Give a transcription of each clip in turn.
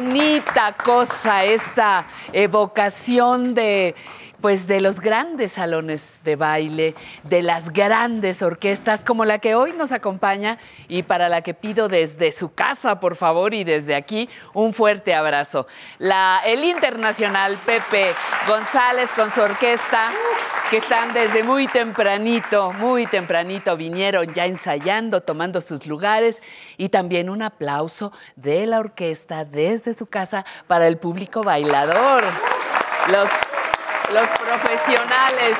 Bonita cosa esta evocación de pues de los grandes salones de baile, de las grandes orquestas como la que hoy nos acompaña y para la que pido desde su por favor, y desde aquí un fuerte abrazo. El Internacional Pepe González con su orquesta, que están desde muy tempranito, muy tempranito, vinieron ya ensayando, tomando sus lugares y también un aplauso de la orquesta desde su casa para el público bailador. Los profesionales,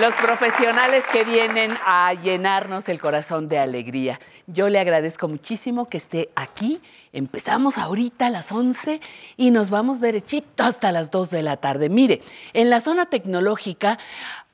los profesionales que vienen a llenarnos el corazón de alegría. Yo le agradezco muchísimo que esté aquí. Empezamos ahorita a las 11 y nos vamos derechito hasta las 2 de la tarde. Mire, en la zona tecnológica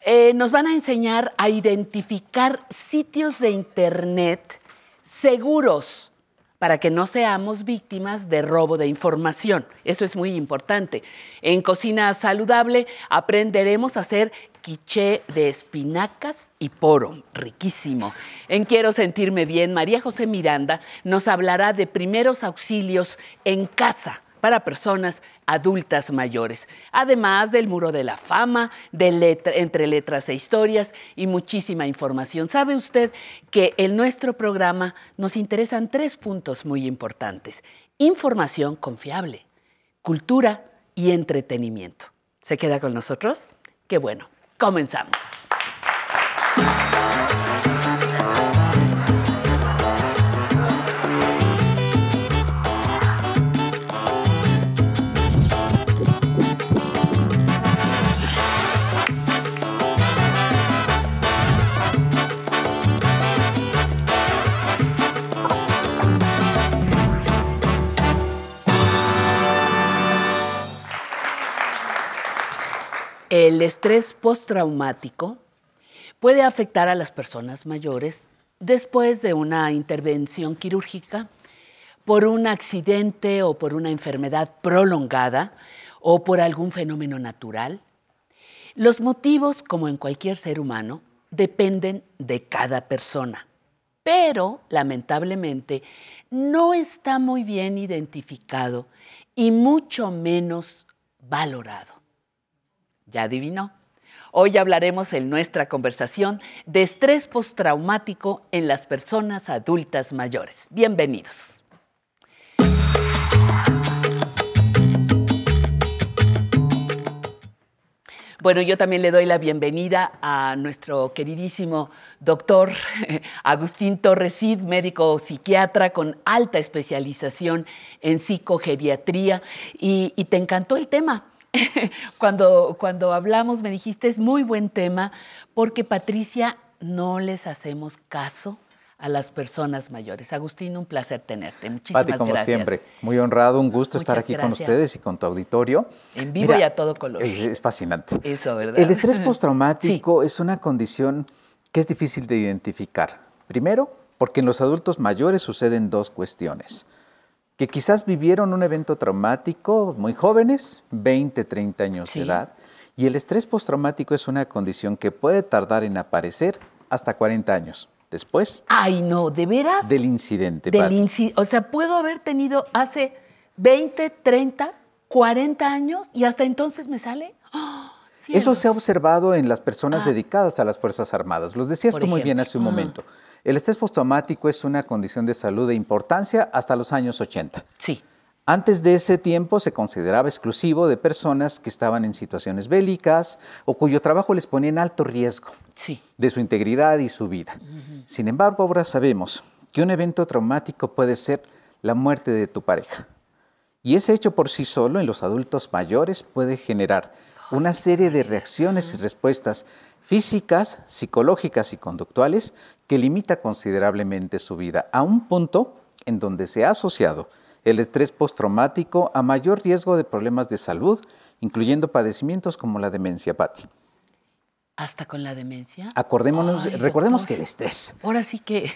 eh, nos van a enseñar a identificar sitios de Internet seguros para que no seamos víctimas de robo de información. Eso es muy importante. En Cocina Saludable aprenderemos a hacer quiché de espinacas y poro, riquísimo. En Quiero Sentirme Bien, María José Miranda nos hablará de primeros auxilios en casa para personas adultas mayores, además del muro de la fama, de entre letras e historias y muchísima información. ¿Sabe usted que en nuestro programa nos interesan tres puntos muy importantes? Información confiable, cultura y entretenimiento. ¿Se queda con nosotros? Qué bueno, comenzamos. Estrés postraumático puede afectar a las personas mayores después de una intervención quirúrgica, por un accidente o por una enfermedad prolongada o por algún fenómeno natural. Los motivos, como en cualquier ser humano, dependen de cada persona, pero lamentablemente no está muy bien identificado y mucho menos valorado. ¿Ya adivinó? Hoy hablaremos en nuestra conversación de estrés postraumático en las personas adultas mayores. Bienvenidos. Bueno, yo también le doy la bienvenida a nuestro queridísimo doctor Agustín Torresid, médico psiquiatra con alta especialización en psicogeriatría. Y te encantó el tema. cuando, cuando hablamos me dijiste, es muy buen tema, porque Patricia, no les hacemos caso a las personas mayores. Agustín, un placer tenerte. Muchísimas Pati, como gracias. siempre, muy honrado, un gusto estar aquí con ustedes y con tu auditorio. En vivo y a todo color. Es, fascinante. Eso, ¿verdad? El estrés postraumático es una condición que es difícil de identificar. Primero, porque en los adultos mayores suceden dos cuestiones que quizás vivieron un evento traumático muy jóvenes, 20, 30 años Sí. de edad, y el estrés postraumático es una condición que puede tardar en aparecer hasta 40 años después Ay, no, ¿de veras? del incidente. Del inci- o sea, puedo haber tenido hace 20, 30, 40 años y hasta entonces me sale. ¡Ah! Eso se ha observado en las personas Ah. dedicadas a las Fuerzas Armadas. Los decías Por tú muy bien hace un Ah. El estrés postraumático es una condición de salud de importancia hasta los años 80. Sí. Antes de ese tiempo se consideraba exclusivo de personas que estaban en situaciones bélicas o cuyo trabajo les ponía en alto riesgo Sí. de su integridad y su vida. Sin embargo, ahora sabemos que un evento traumático puede ser la muerte de tu pareja. Y ese hecho por sí solo en los adultos mayores puede generar una serie de reacciones y respuestas físicas, psicológicas y conductuales que limita considerablemente su vida a un punto en donde se ha asociado el estrés postraumático a mayor riesgo de problemas de salud, incluyendo padecimientos como la demencia, Patti. Hasta con la demencia. Acordémonos, Ay, recordemos doctor. que el estrés Ahora sí que.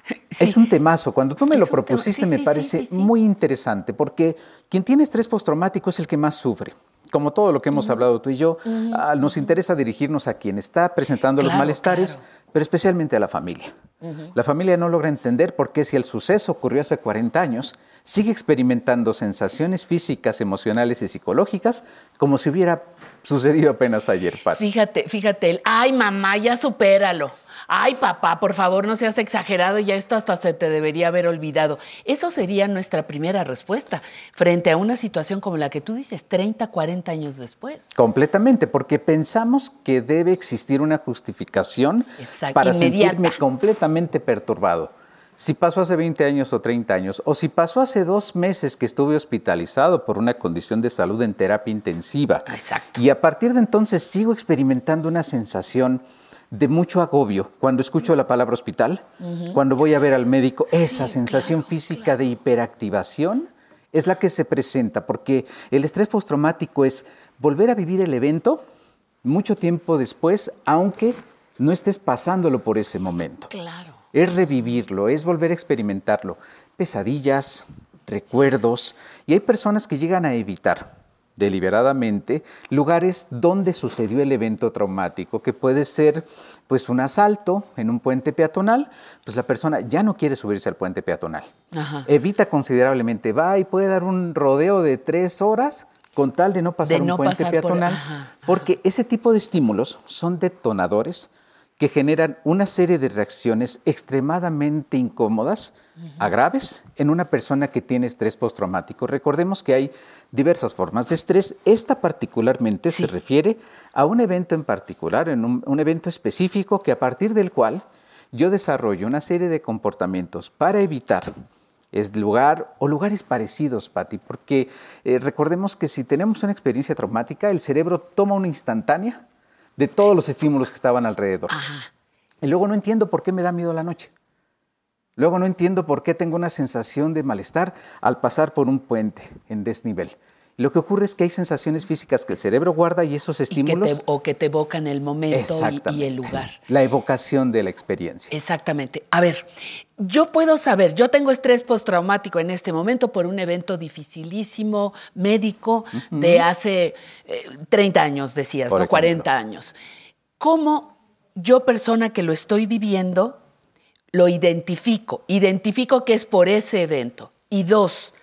es un temazo. Cuando tú me Es lo propusiste Sí, me sí, parece muy interesante porque quien tiene estrés postraumático es el que más sufre. Como todo lo que hemos hablado tú y yo, ah, nos interesa dirigirnos a quien está presentando los malestares, claro. pero especialmente a la familia. La familia no logra entender por qué si el suceso ocurrió hace 40 años, sigue experimentando sensaciones físicas, emocionales y psicológicas como si hubiera sucedido apenas ayer. Fíjate, fíjate, el, ay mamá, ya supéralo. Ay, papá, por favor, no seas exagerado, ya esto hasta se te debería haber olvidado. Eso sería nuestra primera respuesta frente a una situación como la que tú dices, 30, 40 años después. Completamente, porque pensamos que debe existir una justificación para sentirme completamente perturbado. Si pasó hace 20 años o 30 años, o si pasó hace dos meses que estuve hospitalizado por una condición de salud en terapia intensiva. Exacto. Y a partir de entonces sigo experimentando una sensación de mucho agobio cuando escucho la palabra hospital, cuando voy a ver al médico, esa sensación física de hiperactivación es la que se presenta, porque el estrés postraumático es volver a vivir el evento mucho tiempo después, aunque no estés pasándolo por ese momento. Claro. Es revivirlo, es volver a experimentarlo. Pesadillas, recuerdos, y hay personas que llegan a evitar deliberadamente lugares donde sucedió el evento traumático, que puede ser pues un asalto en un puente peatonal, pues la persona ya no quiere subirse al puente peatonal. Evita considerablemente, va y puede dar un rodeo de tres horas con tal de no pasar un puente peatonal, porque ese tipo de estímulos son detonadores que generan una serie de reacciones extremadamente incómodas a graves en una persona que tiene estrés postraumático. Recordemos que hay diversas formas de estrés. Esta particularmente se refiere a un evento en particular, en un, evento específico que a partir del cual yo desarrollo una serie de comportamientos para evitar es lugar o lugares parecidos, Patti, porque eh, recordemos que si tenemos una experiencia traumática, el cerebro toma una instantánea de todos los estímulos que estaban alrededor. Y luego no entiendo por qué me da miedo la noche. Luego no entiendo por qué tengo una sensación de malestar al pasar por un puente en desnivel. Lo que ocurre es que hay sensaciones físicas que el cerebro guarda y esos estímulos... o que te evocan el momento y, el lugar. La evocación de la experiencia. Exactamente. A ver, yo puedo saber, yo tengo estrés postraumático en este momento por un evento dificilísimo médico de hace 30 eh, años, decías, ¿no? 40 años. ¿Cómo yo, persona que lo estoy viviendo, lo identifico? Identifico que es por ese evento. Y dos,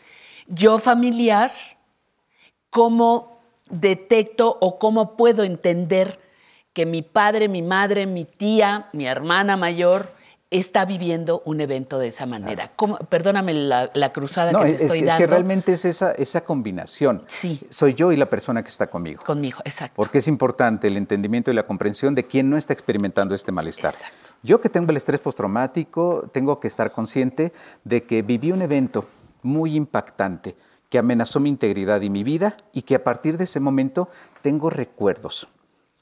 yo familiar ¿cómo detecto o cómo puedo entender que mi padre, mi madre, mi tía, mi hermana mayor está viviendo un evento de esa manera. Perdóname la, cruzada que te es, estoy dando. Es que realmente es esa, esa combinación. Sí. Soy yo y la persona que está conmigo. Conmigo, exacto. Porque es importante el entendimiento y la comprensión de quién no está experimentando este malestar. Yo que tengo el estrés postraumático, tengo que estar consciente de que viví un evento muy impactante que amenazó mi integridad y mi vida y que a partir de ese momento tengo recuerdos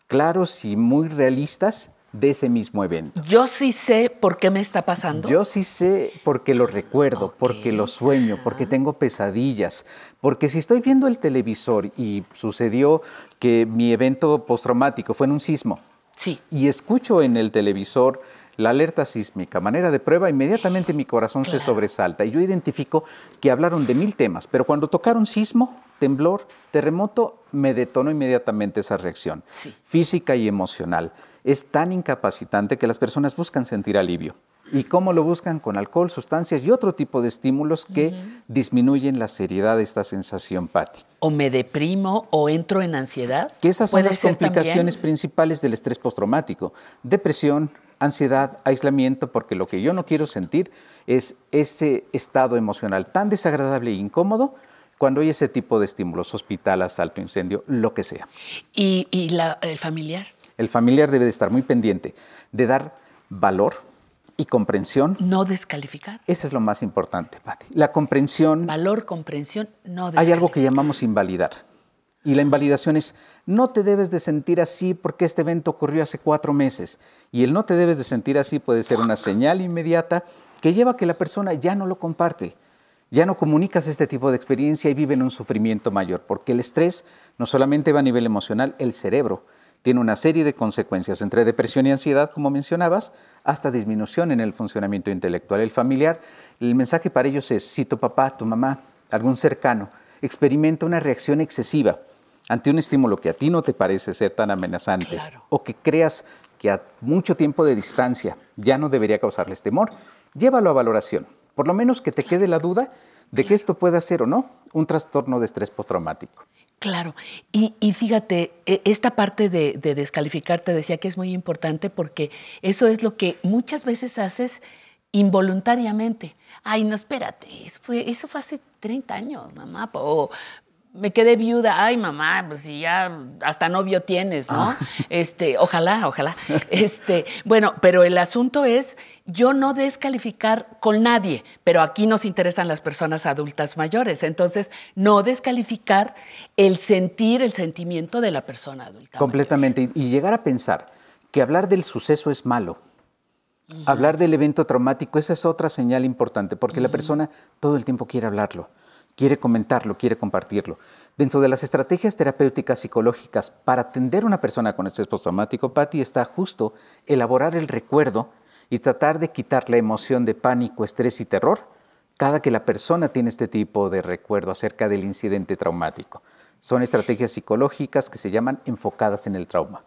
claros y muy realistas de ese mismo evento. Yo sí sé por qué me está pasando. Yo sí sé porque lo recuerdo, porque lo sueño, porque tengo pesadillas, porque si estoy viendo el televisor y sucedió que mi evento postraumático fue en un sismo, sí. y escucho en el televisor la alerta sísmica, manera de prueba, inmediatamente mi corazón se sobresalta y yo identifico que hablaron de mil temas, pero cuando tocaron sismo, temblor, terremoto, me detonó inmediatamente esa reacción física y emocional. Es tan incapacitante que las personas buscan sentir alivio. ¿Y cómo lo buscan? Con alcohol, sustancias y otro tipo de estímulos que disminuyen la seriedad de esta sensación, Patti. O me deprimo o entro en ansiedad. Que esas son las complicaciones principales del estrés postraumático. Depresión, ansiedad, aislamiento, porque lo que yo no quiero sentir es ese estado emocional tan desagradable e incómodo cuando hay ese tipo de estímulos, hospital, asalto, incendio, lo que sea. ¿Y, el familiar? El familiar debe de estar muy pendiente de dar valor y comprensión. No descalificar. Eso es lo más importante, Pati. La comprensión. Valor, comprensión, no descalificar. Hay algo que llamamos invalidar. Y la invalidación es, no te debes de sentir así porque este evento ocurrió hace cuatro meses. Y el no te debes de sentir así puede ser una señal inmediata que lleva a que la persona ya no lo comparte. Ya no comunicas este tipo de experiencia y vive en un sufrimiento mayor, porque el estrés no solamente va a nivel emocional, el cerebro tiene una serie de consecuencias entre depresión y ansiedad, como mencionabas, hasta disminución en el funcionamiento intelectual. El familiar, el mensaje para ellos es, si tu papá, tu mamá, algún cercano, experimenta una reacción excesiva ante un estímulo que a ti no te parece ser tan amenazante o que creas que a mucho tiempo de distancia ya no debería causarles temor, llévalo a valoración. Por lo menos que te quede la duda de que esto pueda ser o no un trastorno de estrés postraumático. Claro, y, fíjate, e, esta parte de, descalificar te decía que es muy importante porque eso es lo que muchas veces haces involuntariamente. Ay, no, espérate, eso fue, eso fue hace 30 años, mamá. O me quedé viuda, ay mamá, pues si ya hasta novio tienes, ¿no? Ah. Este, ojalá, ojalá. Este, bueno, pero el asunto es yo no descalificar con nadie, pero aquí nos interesan las personas adultas mayores, entonces no descalificar el sentir, el sentimiento de la persona adulta. Completamente, y llegar a pensar que hablar del suceso es malo. Hablar del evento traumático, esa es otra señal importante, porque la persona todo el tiempo quiere hablarlo quiere comentarlo, quiere compartirlo. Dentro de las estrategias terapéuticas psicológicas para atender a una persona con estrés postraumático, Patti, está justo elaborar el recuerdo y tratar de quitar la emoción de pánico, estrés y terror cada que la persona tiene este tipo de recuerdo acerca del incidente traumático. Son estrategias psicológicas que se llaman enfocadas en el trauma.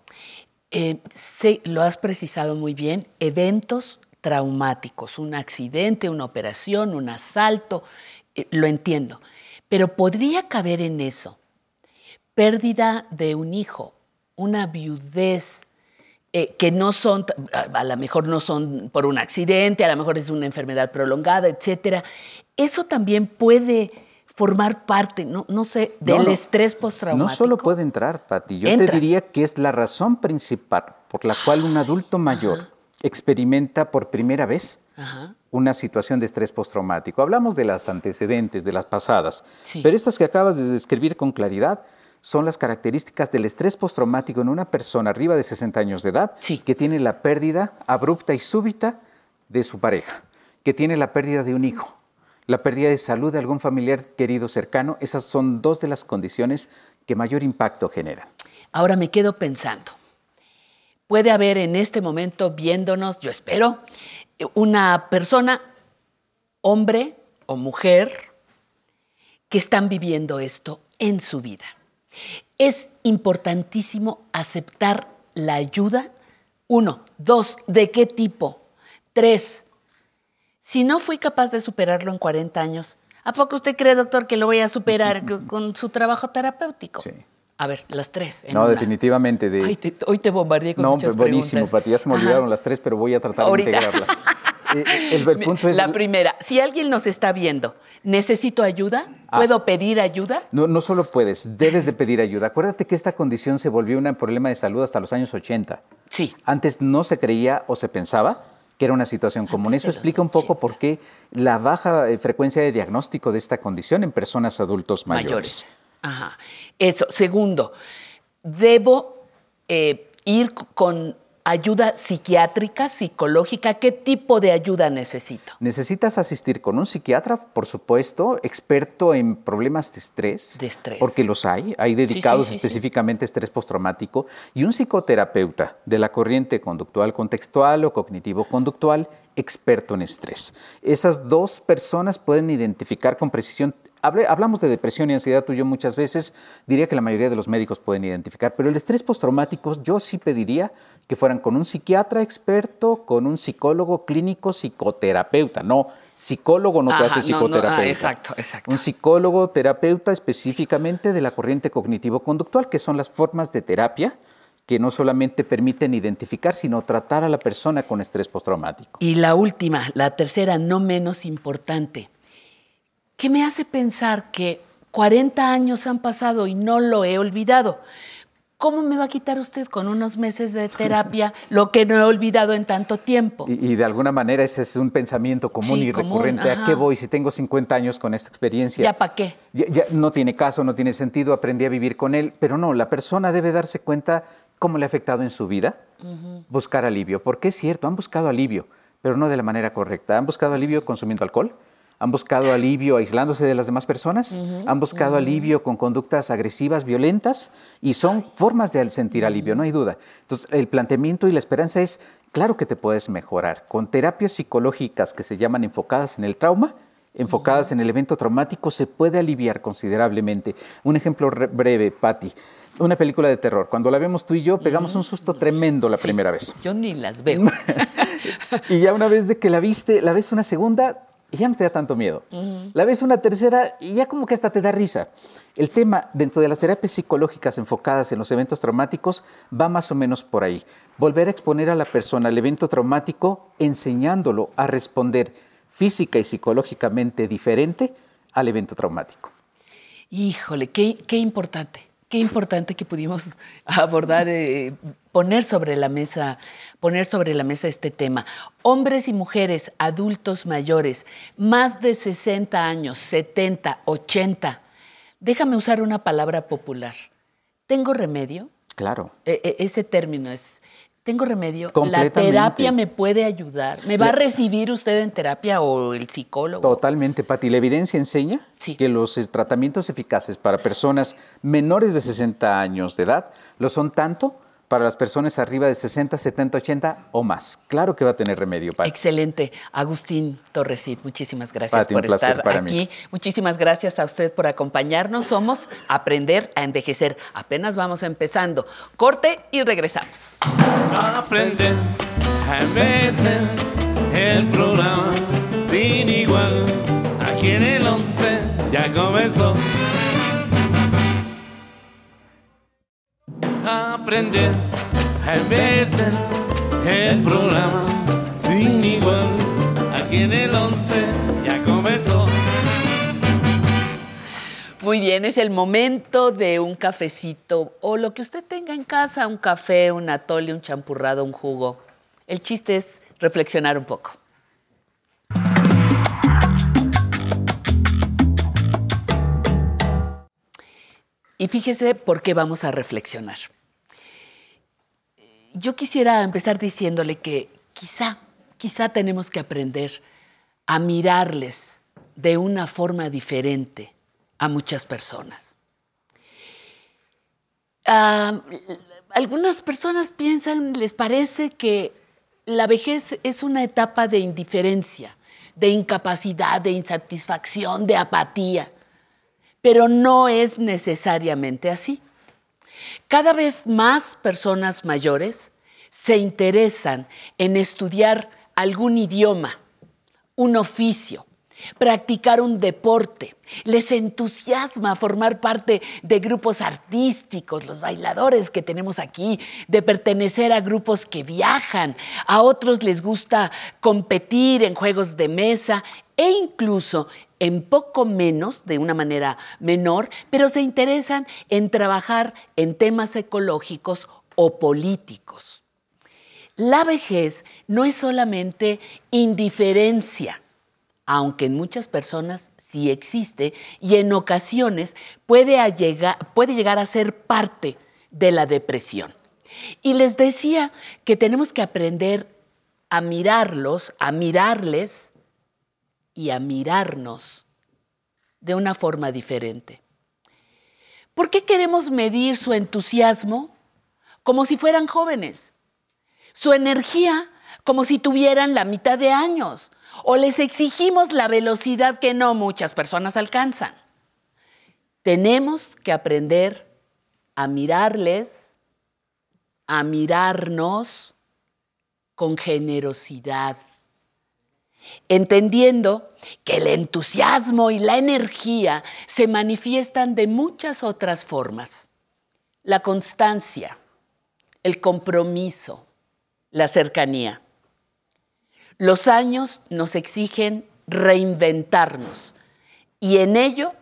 Eh, sí, lo has precisado muy bien. Eventos traumáticos, un accidente, una operación, un asalto, lo entiendo, pero podría caber en eso pérdida de un hijo, una viudez, eh, que no son, a, lo mejor no son por un accidente, a lo mejor es una enfermedad prolongada, etcétera. Eso también puede formar parte, no, no sé, del estrés postraumático. No solo puede entrar, Pati. Yo te diría que es la razón principal por la cual un adulto mayor experimenta por primera vez una situación de estrés postraumático. Hablamos de las antecedentes, de las pasadas, pero estas que acabas de describir con claridad son las características del estrés postraumático en una persona arriba de 60 años de edad que tiene la pérdida abrupta y súbita de su pareja, que tiene la pérdida de un hijo, la pérdida de salud de algún familiar querido cercano. Esas son dos de las condiciones que mayor impacto generan. Ahora me quedo pensando, puede haber en este momento viéndonos, yo espero, una persona, hombre o mujer, que están viviendo esto en su vida. Es importantísimo aceptar la ayuda. Uno, dos, ¿de qué tipo? Tres, si no fui capaz de superarlo en 40 años, ¿a poco usted cree, doctor, que lo voy a superar con su trabajo terapéutico? Sí. A ver, las tres. no, definitivamente. De... hoy te bombardeé con no, muchas buenísimo, Pati. Ya se me olvidaron las tres, pero voy a tratar de integrarlas. Eh, eh, el, punto es... La primera, si alguien nos está viendo, ¿necesito ayuda? Ah. ¿Puedo pedir ayuda? No, no solo puedes, debes de pedir ayuda. Acuérdate que esta condición se volvió un problema de salud hasta los años 80. Sí. Antes no se creía o se pensaba que era una situación común. Eso explica un poco por qué la baja eh, frecuencia de diagnóstico de esta condición en personas adultos mayores. mayores. Ajá. Eso. Segundo, debo eh, ir con ayuda psiquiátrica, psicológica? ¿Qué tipo de ayuda necesito? Necesitas asistir con un psiquiatra, por supuesto, experto en problemas de estrés. De estrés. Porque los hay, hay dedicados específicamente a estrés postraumático, y un psicoterapeuta de la corriente conductual contextual o cognitivo-conductual experto en estrés. Esas dos personas pueden identificar con precisión hablamos de depresión y ansiedad tú y yo muchas veces, diría que la mayoría de los médicos pueden identificar, pero el estrés postraumático yo sí pediría que fueran con un psiquiatra experto, con un psicólogo clínico, psicoterapeuta, no, psicólogo no te hace psicoterapeuta. exacto, exacto. Un psicólogo terapeuta específicamente de la corriente cognitivo-conductual, que son las formas de terapia que no solamente permiten identificar, sino tratar a la persona con estrés postraumático. Y la última, la tercera, no menos importante, ¿Qué me hace pensar que 40 años han pasado y no lo he olvidado. ¿Cómo me va a quitar usted con unos meses de terapia lo que no he olvidado en tanto tiempo? Y, de alguna manera ese es un pensamiento común y recurrente. ¿A qué voy si tengo 50 años con esta experiencia? ¿Ya para qué? Ya, no tiene caso, no tiene sentido, aprendí a vivir con él. Pero no, la persona debe darse cuenta cómo le ha afectado en su vida, buscar alivio. Porque es cierto, han buscado alivio, pero no de la manera correcta. Han buscado alivio consumiendo alcohol, han buscado alivio aislándose de las demás personas, han buscado alivio con conductas agresivas, violentas, y son formas de sentir alivio, no hay duda. Entonces, el planteamiento y la esperanza es, claro que te puedes mejorar, con terapias psicológicas que se llaman enfocadas en el trauma, enfocadas en el evento traumático se puede aliviar considerablemente. Un ejemplo breve, Patti. Una película de terror. Cuando la vemos tú y yo, pegamos un susto tremendo la primera vez. Yo ni las veo. y ya una vez de que la viste, la ves una segunda, y ya no te da tanto miedo. La ves una tercera y ya como que hasta te da risa. El tema dentro de las terapias psicológicas enfocadas en los eventos traumáticos va más o menos por ahí. Volver a exponer a la persona al evento traumático enseñándolo a responder física y psicológicamente diferente al evento traumático. Híjole, qué, qué importante qué importante que pudimos abordar, eh, poner sobre la mesa, poner sobre la mesa este tema. Hombres y mujeres, adultos mayores, más de 60 años, 70, 80. Déjame usar una palabra popular. ¿Tengo remedio? Claro. E, e, ese término es tengo remedio, la terapia me puede ayudar. ¿Me va a recibir usted en terapia o el psicólogo? Totalmente, Pati. La evidencia enseña que los eh, tratamientos eficaces para personas menores de 60 años de edad lo son tanto para las personas arriba de 60, 70, 80 o más. Claro que va a tener remedio, Pati. Excelente. Agustín Torresit, muchísimas gracias por estar aquí. Muchísimas gracias a usted por acompañarnos. Somos Aprender a Envejecer. Apenas vamos empezando. Corte y regresamos. Aprender a envejecer, el programa sin igual. Aquí en el 11 ya comenzó. Aprender a envejecer el programa sin igual. Aquí en el 11 ya comenzó. Muy bien, es el momento de un cafecito o lo que usted tenga en casa, un café, un atole, un champurrado, un jugo. El chiste es reflexionar un poco. Y fíjese por qué vamos a reflexionar yo quisiera empezar diciéndole que quizá, quizá tenemos que aprender a mirarles de una forma diferente a muchas personas. algunas personas piensan, les parece que la vejez es una etapa de indiferencia, de incapacidad, de insatisfacción, de apatía, pero no es necesariamente así. Cada vez más personas mayores se interesan en estudiar algún idioma, un oficio, practicar un deporte. Les entusiasma formar parte de grupos artísticos, los bailadores que tenemos aquí, de pertenecer a grupos que viajan. A otros les gusta competir en juegos de mesa e incluso en poco menos, de una manera menor, pero se interesan en trabajar en temas ecológicos o políticos. La vejez no es solamente indiferencia, aunque en muchas personas sí existe y en ocasiones puede llegar, a ser parte de la depresión. Y les decía que tenemos que aprender a mirarlos, a mirarles y a mirarnos de una forma diferente. ¿Por qué queremos medir su entusiasmo como si fueran jóvenes? Su energía como si tuvieran la mitad de años. O les exigimos la velocidad que no muchas personas alcanzan. Tenemos que aprender a mirarles, a mirarnos con generosidad entendiendo que el entusiasmo y la energía se manifiestan de muchas otras formas. La constancia, el compromiso, la cercanía. Los años nos exigen reinventarnos y en ello,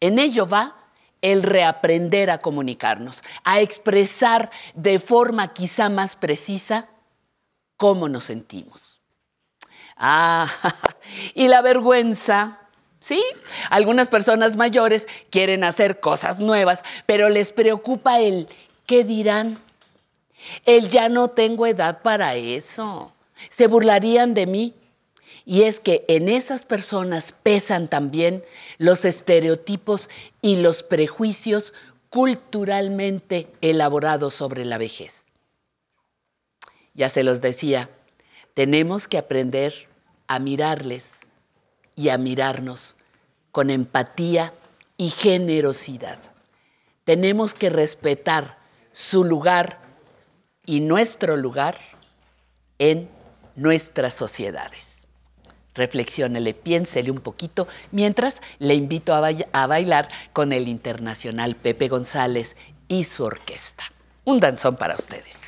en ello va el reaprender a comunicarnos, a expresar de forma quizá más precisa cómo nos sentimos. Ah, y la vergüenza. Sí, algunas personas mayores quieren hacer cosas nuevas, pero les preocupa el qué dirán. El ya no tengo edad para eso. Se burlarían de mí. Y es que en esas personas pesan también los estereotipos y los prejuicios culturalmente elaborados sobre la vejez. Ya se los decía, tenemos que aprender a mirarles, y a mirarnos con empatía y generosidad. Tenemos que respetar su lugar y nuestro lugar en nuestras sociedades. Reflexiónele, piénsele un poquito, mientras le invito a, baila- a bailar con el internacional Pepe González y su orquesta. Un danzón para ustedes.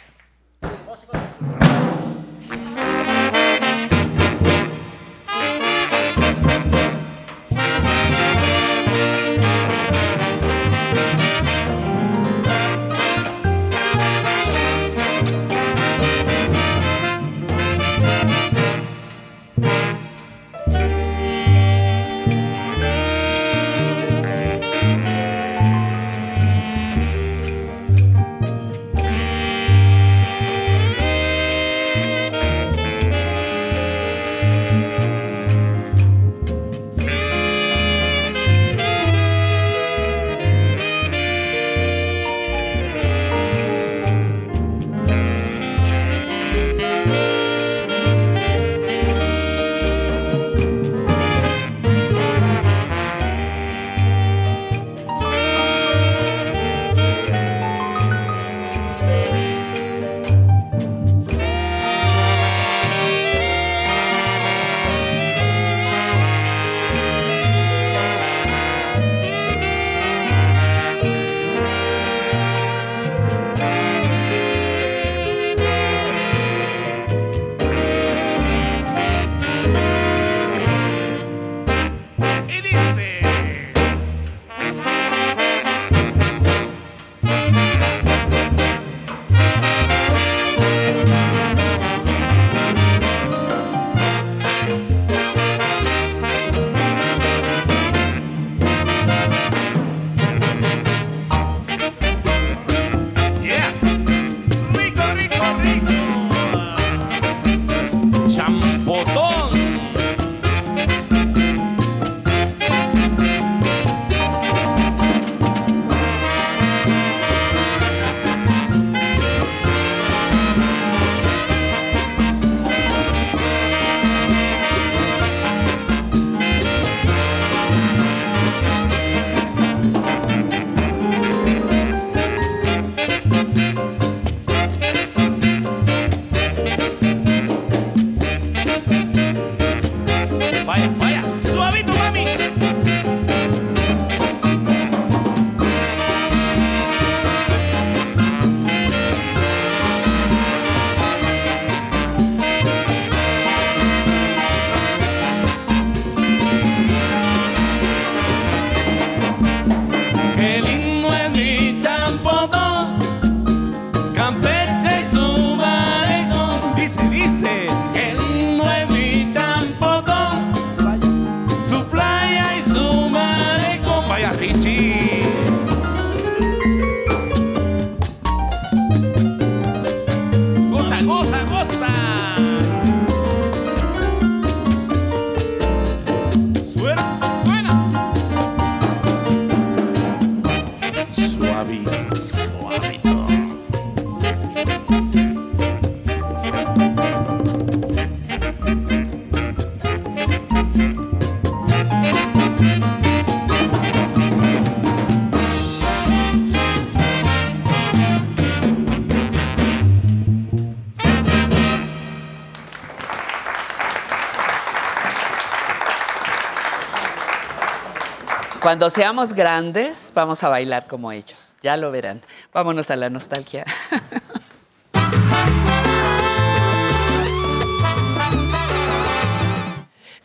Cuando seamos grandes, vamos a bailar como ellos. Ya lo verán. Vámonos a la nostalgia.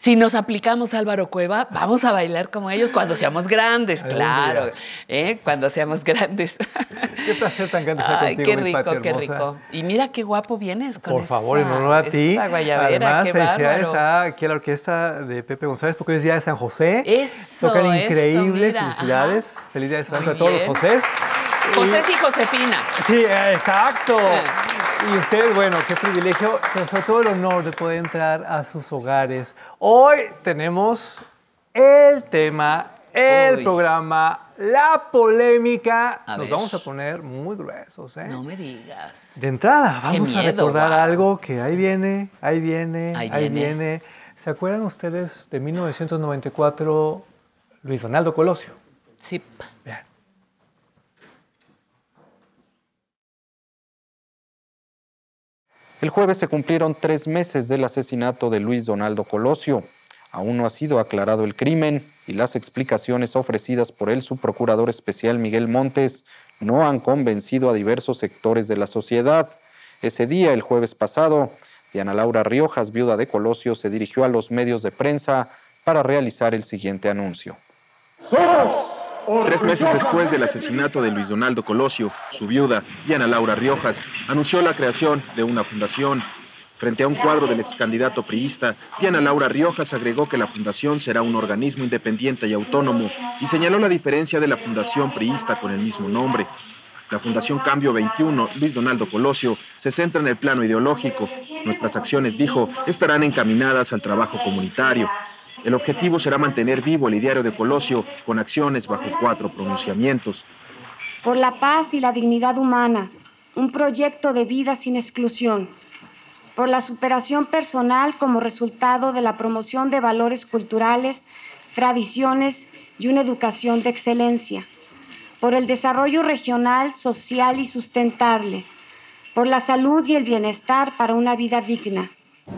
Si nos aplicamos Álvaro Cueva, vamos a bailar como ellos cuando seamos grandes, claro. ¿eh? Cuando seamos grandes. Qué placer tan grande estar Ay, contigo, qué mi rico, qué hermosa. rico. Y mira qué guapo vienes con Por favor, en honor a ti. Además, qué felicidades a aquí a la orquesta de Pepe González, porque hoy es día de San José. Eso, Tocan increíble, felicidades. ajá. Felicidades a todos los. Josés. José Y- Josefina. Sí, exacto. Y ustedes, bueno, qué privilegio, sobre todo el honor de poder entrar a sus hogares. Hoy tenemos el tema, el Uy. programa, la polémica. A Nos ver. vamos a poner muy gruesos, ¿eh? No me digas. De entrada, vamos a recordar algo que ahí viene, ahí viene, Ahí ahí, viene. viene. ¿Se acuerdan ustedes de 1994 Luis Donaldo Colosio? Sí. El jueves se cumplieron tres meses del asesinato de Luis Donaldo Colosio. Aún no ha sido aclarado el crimen y las explicaciones ofrecidas por el subprocurador especial Miguel Montes no han convencido a diversos sectores de la sociedad. Ese día, el jueves pasado, Diana Laura Riojas, viuda de Colosio, se dirigió a los medios de prensa para realizar el siguiente anuncio. Tres meses después del asesinato de Luis Donaldo Colosio, su viuda, Diana Laura Riojas, anunció la creación de una fundación. Frente a un cuadro del ex candidato priista, Diana Laura Riojas agregó que la fundación será un organismo independiente y autónomo y señaló la diferencia de la fundación priista con el mismo nombre. La Fundación Cambio 21, Luis Donaldo Colosio, se centra en el plano ideológico. Nuestras acciones, dijo, estarán encaminadas al trabajo comunitario. El objetivo será mantener vivo el ideario de Colosio con acciones bajo cuatro pronunciamientos. Por la paz y la dignidad humana, un proyecto de vida sin exclusión. Por la superación personal como resultado de la promoción de valores culturales, tradiciones y una educación de excelencia. Por el desarrollo regional, social y sustentable. Por la salud y el bienestar para una vida digna.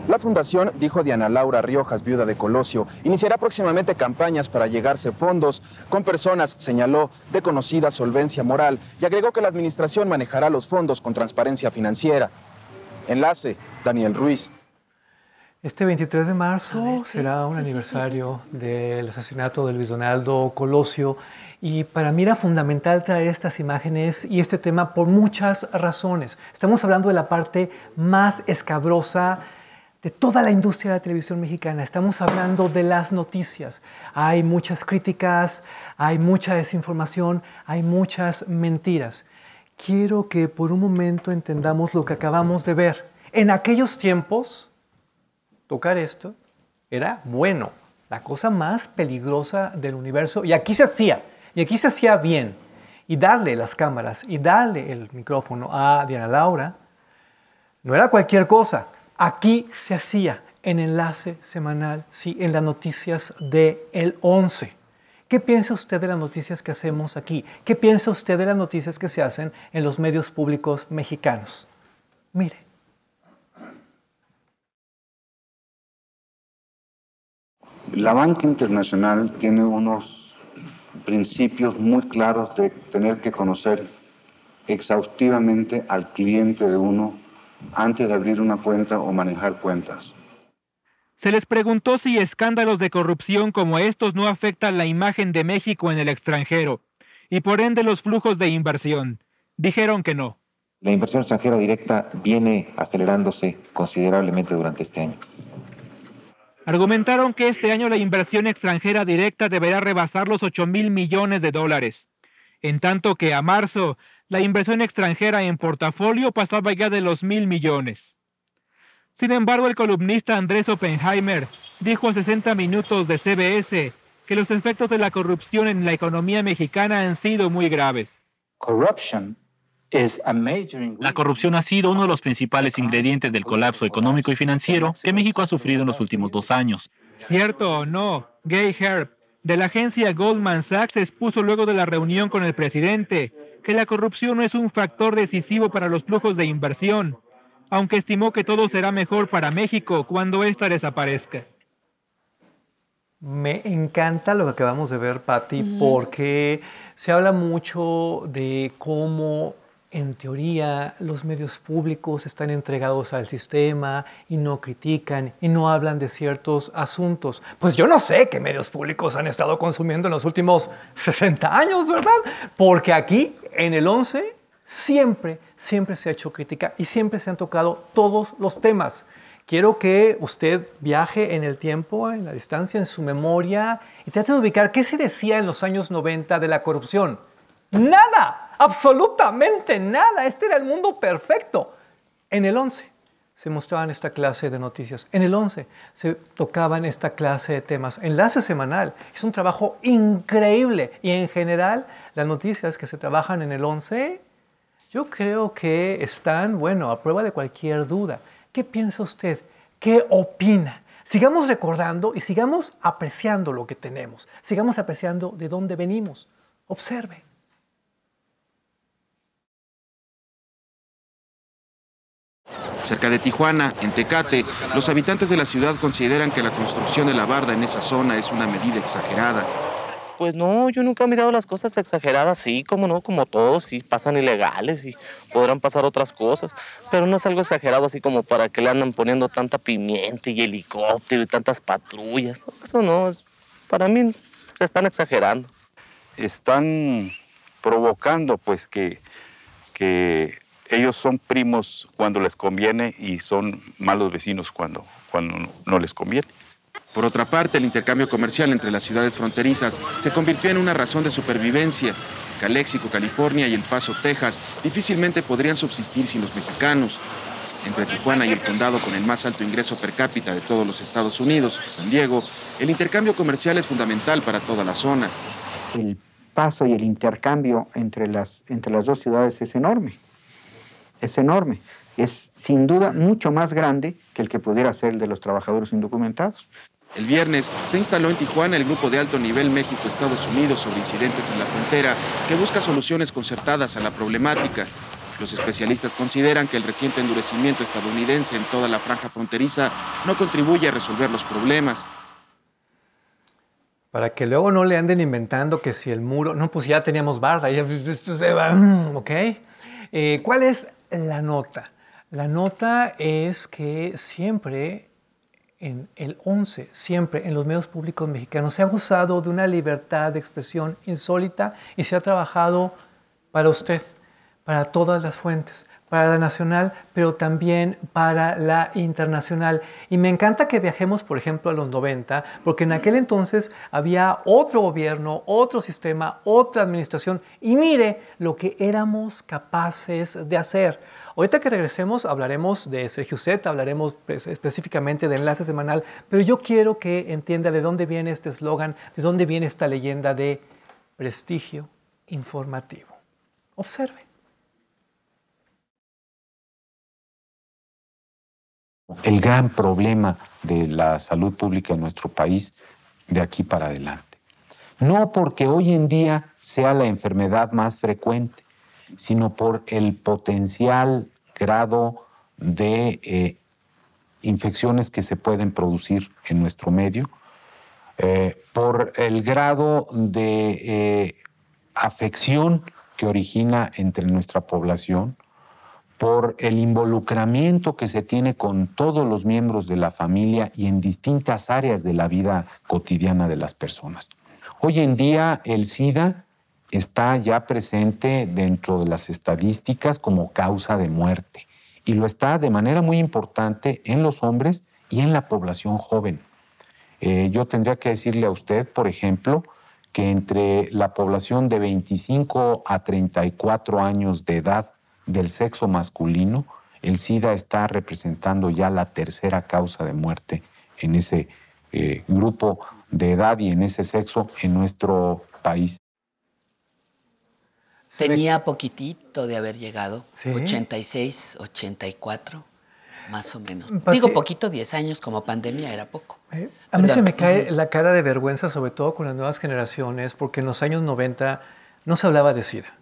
La fundación, dijo Diana Laura Riojas, viuda de Colosio, iniciará próximamente campañas para llegarse fondos con personas, señaló, de conocida solvencia moral y agregó que la administración manejará los fondos con transparencia financiera. Enlace, Daniel Ruiz. Este 23 de marzo será un aniversario del asesinato de Luis Donaldo Colosio y para mí era fundamental traer estas imágenes y este tema por muchas razones. Estamos hablando de la parte más escabrosa de toda la industria de la televisión mexicana. Estamos hablando de las noticias. Hay muchas críticas, hay mucha desinformación, hay muchas mentiras. Quiero que por un momento entendamos lo que acabamos de ver. En aquellos tiempos, tocar esto era bueno, la cosa más peligrosa del universo. Y aquí se hacía, y aquí se hacía bien. Y darle las cámaras y darle el micrófono a Diana Laura no era cualquier cosa. Aquí se hacía en enlace semanal, sí, en las noticias de el 11. ¿Qué piensa usted de las noticias que hacemos aquí? ¿Qué piensa usted de las noticias que se hacen en los medios públicos mexicanos? Mire. La banca internacional tiene unos principios muy claros de tener que conocer exhaustivamente al cliente de uno antes de abrir una cuenta o manejar cuentas. Se les preguntó si escándalos de corrupción como estos no afectan la imagen de México en el extranjero y por ende los flujos de inversión. Dijeron que no. La inversión extranjera directa viene acelerándose considerablemente durante este año. Argumentaron que este año la inversión extranjera directa deberá rebasar los 8 mil millones de dólares, en tanto que a marzo la inversión extranjera en portafolio pasaba ya de los mil millones. Sin embargo, el columnista Andrés Oppenheimer dijo a 60 minutos de CBS que los efectos de la corrupción en la economía mexicana han sido muy graves. La corrupción ha sido uno de los principales ingredientes del colapso económico y financiero que México ha sufrido en los últimos dos años. ¿Cierto o no? Gay Herb, de la agencia Goldman Sachs, expuso luego de la reunión con el presidente que la corrupción no es un factor decisivo para los flujos de inversión, aunque estimó que todo será mejor para México cuando ésta desaparezca. Me encanta lo que acabamos de ver, Patti, porque se habla mucho de cómo en teoría los medios públicos están entregados al sistema y no critican y no hablan de ciertos asuntos. Pues yo no sé qué medios públicos han estado consumiendo en los últimos 60 años, ¿verdad? Porque aquí en el 11 siempre, siempre se ha hecho crítica y siempre se han tocado todos los temas. Quiero que usted viaje en el tiempo, en la distancia, en su memoria y trate de ubicar qué se decía en los años 90 de la corrupción. Nada, absolutamente nada. Este era el mundo perfecto. En el 11 se mostraban esta clase de noticias. En el 11 se tocaban esta clase de temas. Enlace semanal es un trabajo increíble y en general las noticias que se trabajan en el 11 yo creo que están, bueno, a prueba de cualquier duda. ¿Qué piensa usted? ¿Qué opina Sigamos recordando y sigamos apreciando lo que tenemos. Sigamos apreciando de dónde venimos. Observe. Cerca de Tijuana, en Tecate, los habitantes de la ciudad consideran que la construcción de la barda en esa zona es una medida exagerada. Pues no, yo nunca he mirado las cosas exageradas, sí, como no, como todos, sí, pasan ilegales y podrán pasar otras cosas, pero no es algo exagerado así como para que le andan poniendo tanta pimienta y helicóptero y tantas patrullas. Eso no, es, para mí se están exagerando. Están provocando pues que, que ellos son primos cuando les conviene y son malos vecinos cuando, cuando no, no les conviene. Por otra parte, el intercambio comercial entre las ciudades fronterizas se convirtió en una razón de supervivencia. Calexico, California y El Paso, Texas, difícilmente podrían subsistir sin los mexicanos. Entre Tijuana y el condado con el más alto ingreso per cápita de todos los Estados Unidos, San Diego, el intercambio comercial es fundamental para toda la zona. El paso y el intercambio entre las, entre las dos ciudades es enorme. Es enorme. Es sin duda mucho más grande que el que pudiera ser el de los trabajadores indocumentados. El viernes se instaló en Tijuana el grupo de alto nivel México-Estados Unidos sobre incidentes en la frontera que busca soluciones concertadas a la problemática. Los especialistas consideran que el reciente endurecimiento estadounidense en toda la franja fronteriza no contribuye a resolver los problemas. Para que luego no le anden inventando que si el muro, no, pues ya teníamos barda, mm, ¿ok? Eh, ¿Cuál es la nota? La nota es que siempre en el 11, siempre en los medios públicos mexicanos, se ha gozado de una libertad de expresión insólita y se ha trabajado para usted, para todas las fuentes, para la nacional, pero también para la internacional. Y me encanta que viajemos, por ejemplo, a los 90, porque en aquel entonces había otro gobierno, otro sistema, otra administración, y mire lo que éramos capaces de hacer. Ahorita que regresemos hablaremos de Sergio Z, hablaremos específicamente de enlace semanal, pero yo quiero que entienda de dónde viene este eslogan, de dónde viene esta leyenda de prestigio informativo. Observe. El gran problema de la salud pública en nuestro país de aquí para adelante. No porque hoy en día sea la enfermedad más frecuente, sino por el potencial grado de eh, infecciones que se pueden producir en nuestro medio, eh, por el grado de eh, afección que origina entre nuestra población, por el involucramiento que se tiene con todos los miembros de la familia y en distintas áreas de la vida cotidiana de las personas. Hoy en día el SIDA está ya presente dentro de las estadísticas como causa de muerte y lo está de manera muy importante en los hombres y en la población joven. Eh, yo tendría que decirle a usted, por ejemplo, que entre la población de 25 a 34 años de edad del sexo masculino, el SIDA está representando ya la tercera causa de muerte en ese eh, grupo de edad y en ese sexo en nuestro país. Tenía poquitito de haber llegado, 86, 84, más o menos. Digo poquito, 10 años como pandemia era poco. Eh, a mí se me cae la cara de vergüenza, sobre todo con las nuevas generaciones, porque en los años 90 no se hablaba de SIDA.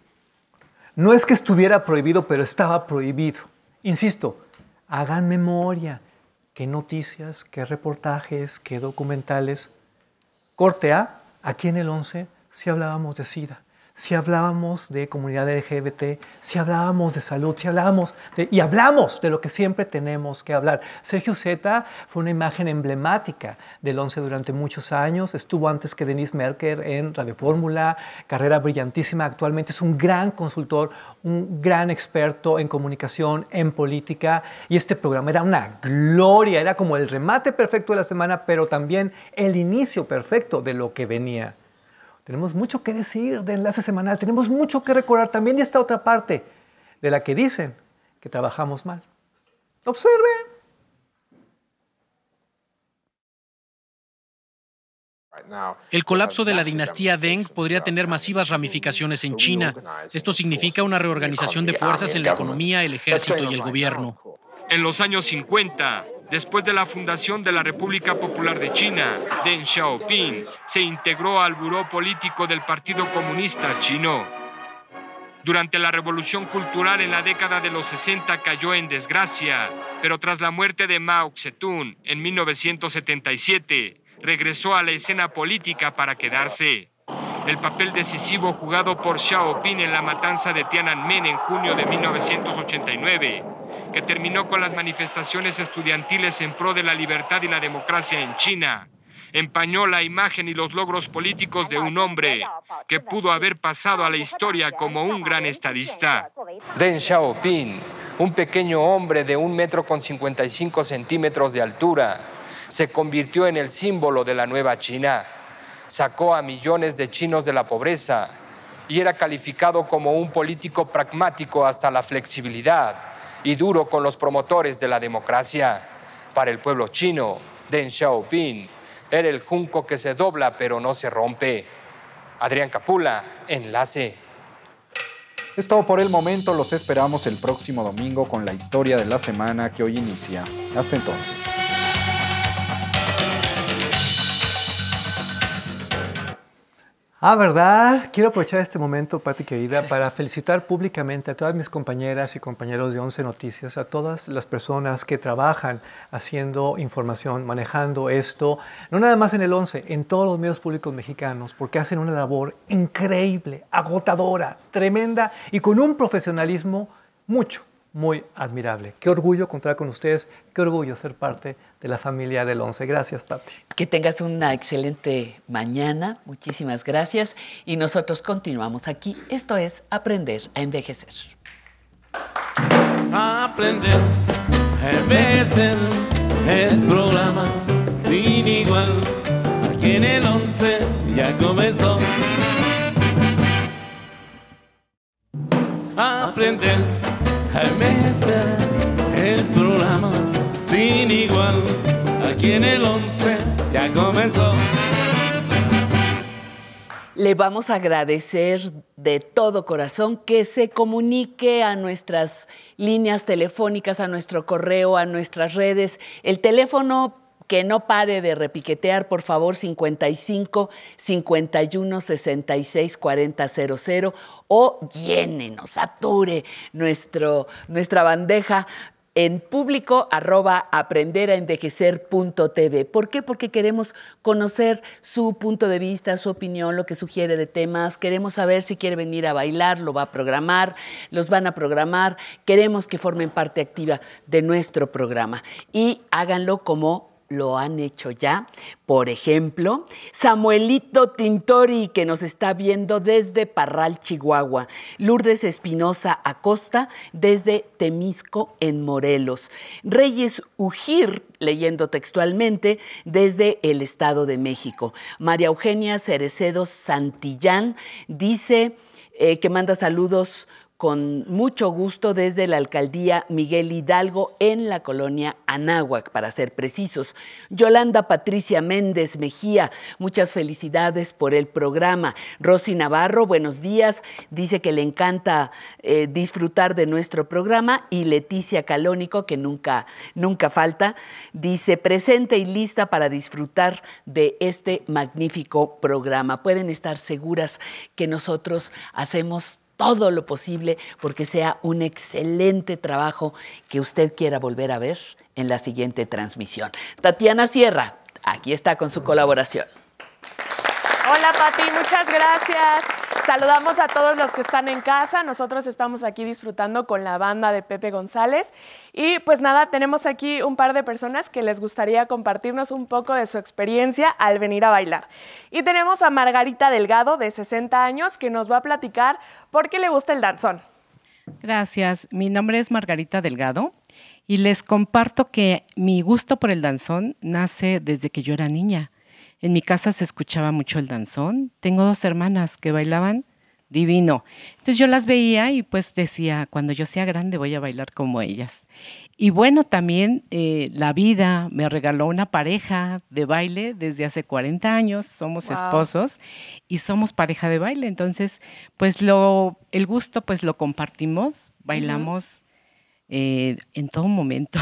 No es que estuviera prohibido, pero estaba prohibido. Insisto, hagan memoria. ¿Qué noticias, qué reportajes, qué documentales? Corte A, aquí en el 11 sí hablábamos de SIDA si hablábamos de comunidad LGBT, si hablábamos de salud, si hablábamos de, y hablamos de lo que siempre tenemos que hablar. Sergio Zeta fue una imagen emblemática del 11 durante muchos años, estuvo antes que Denise Merker en Radio Fórmula, carrera brillantísima, actualmente es un gran consultor, un gran experto en comunicación, en política, y este programa era una gloria, era como el remate perfecto de la semana, pero también el inicio perfecto de lo que venía. Tenemos mucho que decir de enlace semanal, tenemos mucho que recordar también de esta otra parte de la que dicen que trabajamos mal. Observe. El colapso de la dinastía Deng podría tener masivas ramificaciones en China. Esto significa una reorganización de fuerzas en la economía, el ejército y el gobierno. En los años 50, Después de la fundación de la República Popular de China, Deng Xiaoping se integró al buró político del Partido Comunista Chino. Durante la Revolución Cultural en la década de los 60 cayó en desgracia, pero tras la muerte de Mao Zedong en 1977, regresó a la escena política para quedarse. El papel decisivo jugado por Xiaoping en la matanza de Tiananmen en junio de 1989, que terminó con las manifestaciones estudiantiles en pro de la libertad y la democracia en China, empañó la imagen y los logros políticos de un hombre que pudo haber pasado a la historia como un gran estadista. Deng Xiaoping, un pequeño hombre de un metro con 55 centímetros de altura, se convirtió en el símbolo de la nueva China. Sacó a millones de chinos de la pobreza y era calificado como un político pragmático hasta la flexibilidad y duro con los promotores de la democracia. Para el pueblo chino, Deng Xiaoping era el junco que se dobla pero no se rompe. Adrián Capula, enlace. Es todo por el momento, los esperamos el próximo domingo con la historia de la semana que hoy inicia. Hasta entonces. Ah, ¿verdad? Quiero aprovechar este momento, Pati querida, para felicitar públicamente a todas mis compañeras y compañeros de Once Noticias, a todas las personas que trabajan haciendo información, manejando esto, no nada más en el Once, en todos los medios públicos mexicanos, porque hacen una labor increíble, agotadora, tremenda y con un profesionalismo mucho, muy admirable. Qué orgullo contar con ustedes, qué orgullo ser parte de la familia del Once. Gracias, Pati. Que tengas una excelente mañana. Muchísimas gracias. Y nosotros continuamos aquí. Esto es Aprender a Envejecer. Aprender a envejecer el programa sin igual. Aquí en el 11 ya comenzó. Aprender a envejecer el programa sin igual. Aquí en el 11 ya comenzó. Le vamos a agradecer de todo corazón que se comunique a nuestras líneas telefónicas, a nuestro correo, a nuestras redes. El teléfono que no pare de repiquetear, por favor, 55 51 66 40 00 o llénenos, sature nuestro, nuestra bandeja en público arroba aprenderaenvejecer.tv. ¿Por qué? Porque queremos conocer su punto de vista, su opinión, lo que sugiere de temas. Queremos saber si quiere venir a bailar, lo va a programar, los van a programar. Queremos que formen parte activa de nuestro programa y háganlo como lo han hecho ya. Por ejemplo, Samuelito Tintori, que nos está viendo desde Parral, Chihuahua. Lourdes Espinosa Acosta, desde Temisco, en Morelos. Reyes Ujir, leyendo textualmente, desde el Estado de México. María Eugenia Cerecedo Santillán dice eh, que manda saludos con mucho gusto desde la alcaldía Miguel Hidalgo en la colonia Anáhuac, para ser precisos. Yolanda Patricia Méndez Mejía, muchas felicidades por el programa. Rosy Navarro, buenos días, dice que le encanta eh, disfrutar de nuestro programa. Y Leticia Calónico, que nunca, nunca falta, dice presente y lista para disfrutar de este magnífico programa. Pueden estar seguras que nosotros hacemos todo lo posible porque sea un excelente trabajo que usted quiera volver a ver en la siguiente transmisión. Tatiana Sierra, aquí está con su colaboración. Hola Pati, muchas gracias. Saludamos a todos los que están en casa. Nosotros estamos aquí disfrutando con la banda de Pepe González. Y pues nada, tenemos aquí un par de personas que les gustaría compartirnos un poco de su experiencia al venir a bailar. Y tenemos a Margarita Delgado, de 60 años, que nos va a platicar por qué le gusta el danzón. Gracias. Mi nombre es Margarita Delgado y les comparto que mi gusto por el danzón nace desde que yo era niña. En mi casa se escuchaba mucho el danzón. Tengo dos hermanas que bailaban divino. Entonces yo las veía y pues decía, cuando yo sea grande voy a bailar como ellas. Y bueno, también eh, la vida me regaló una pareja de baile desde hace 40 años, somos Wow. esposos y somos pareja de baile. Entonces, pues lo, el gusto pues lo compartimos, bailamos eh, en todo momento.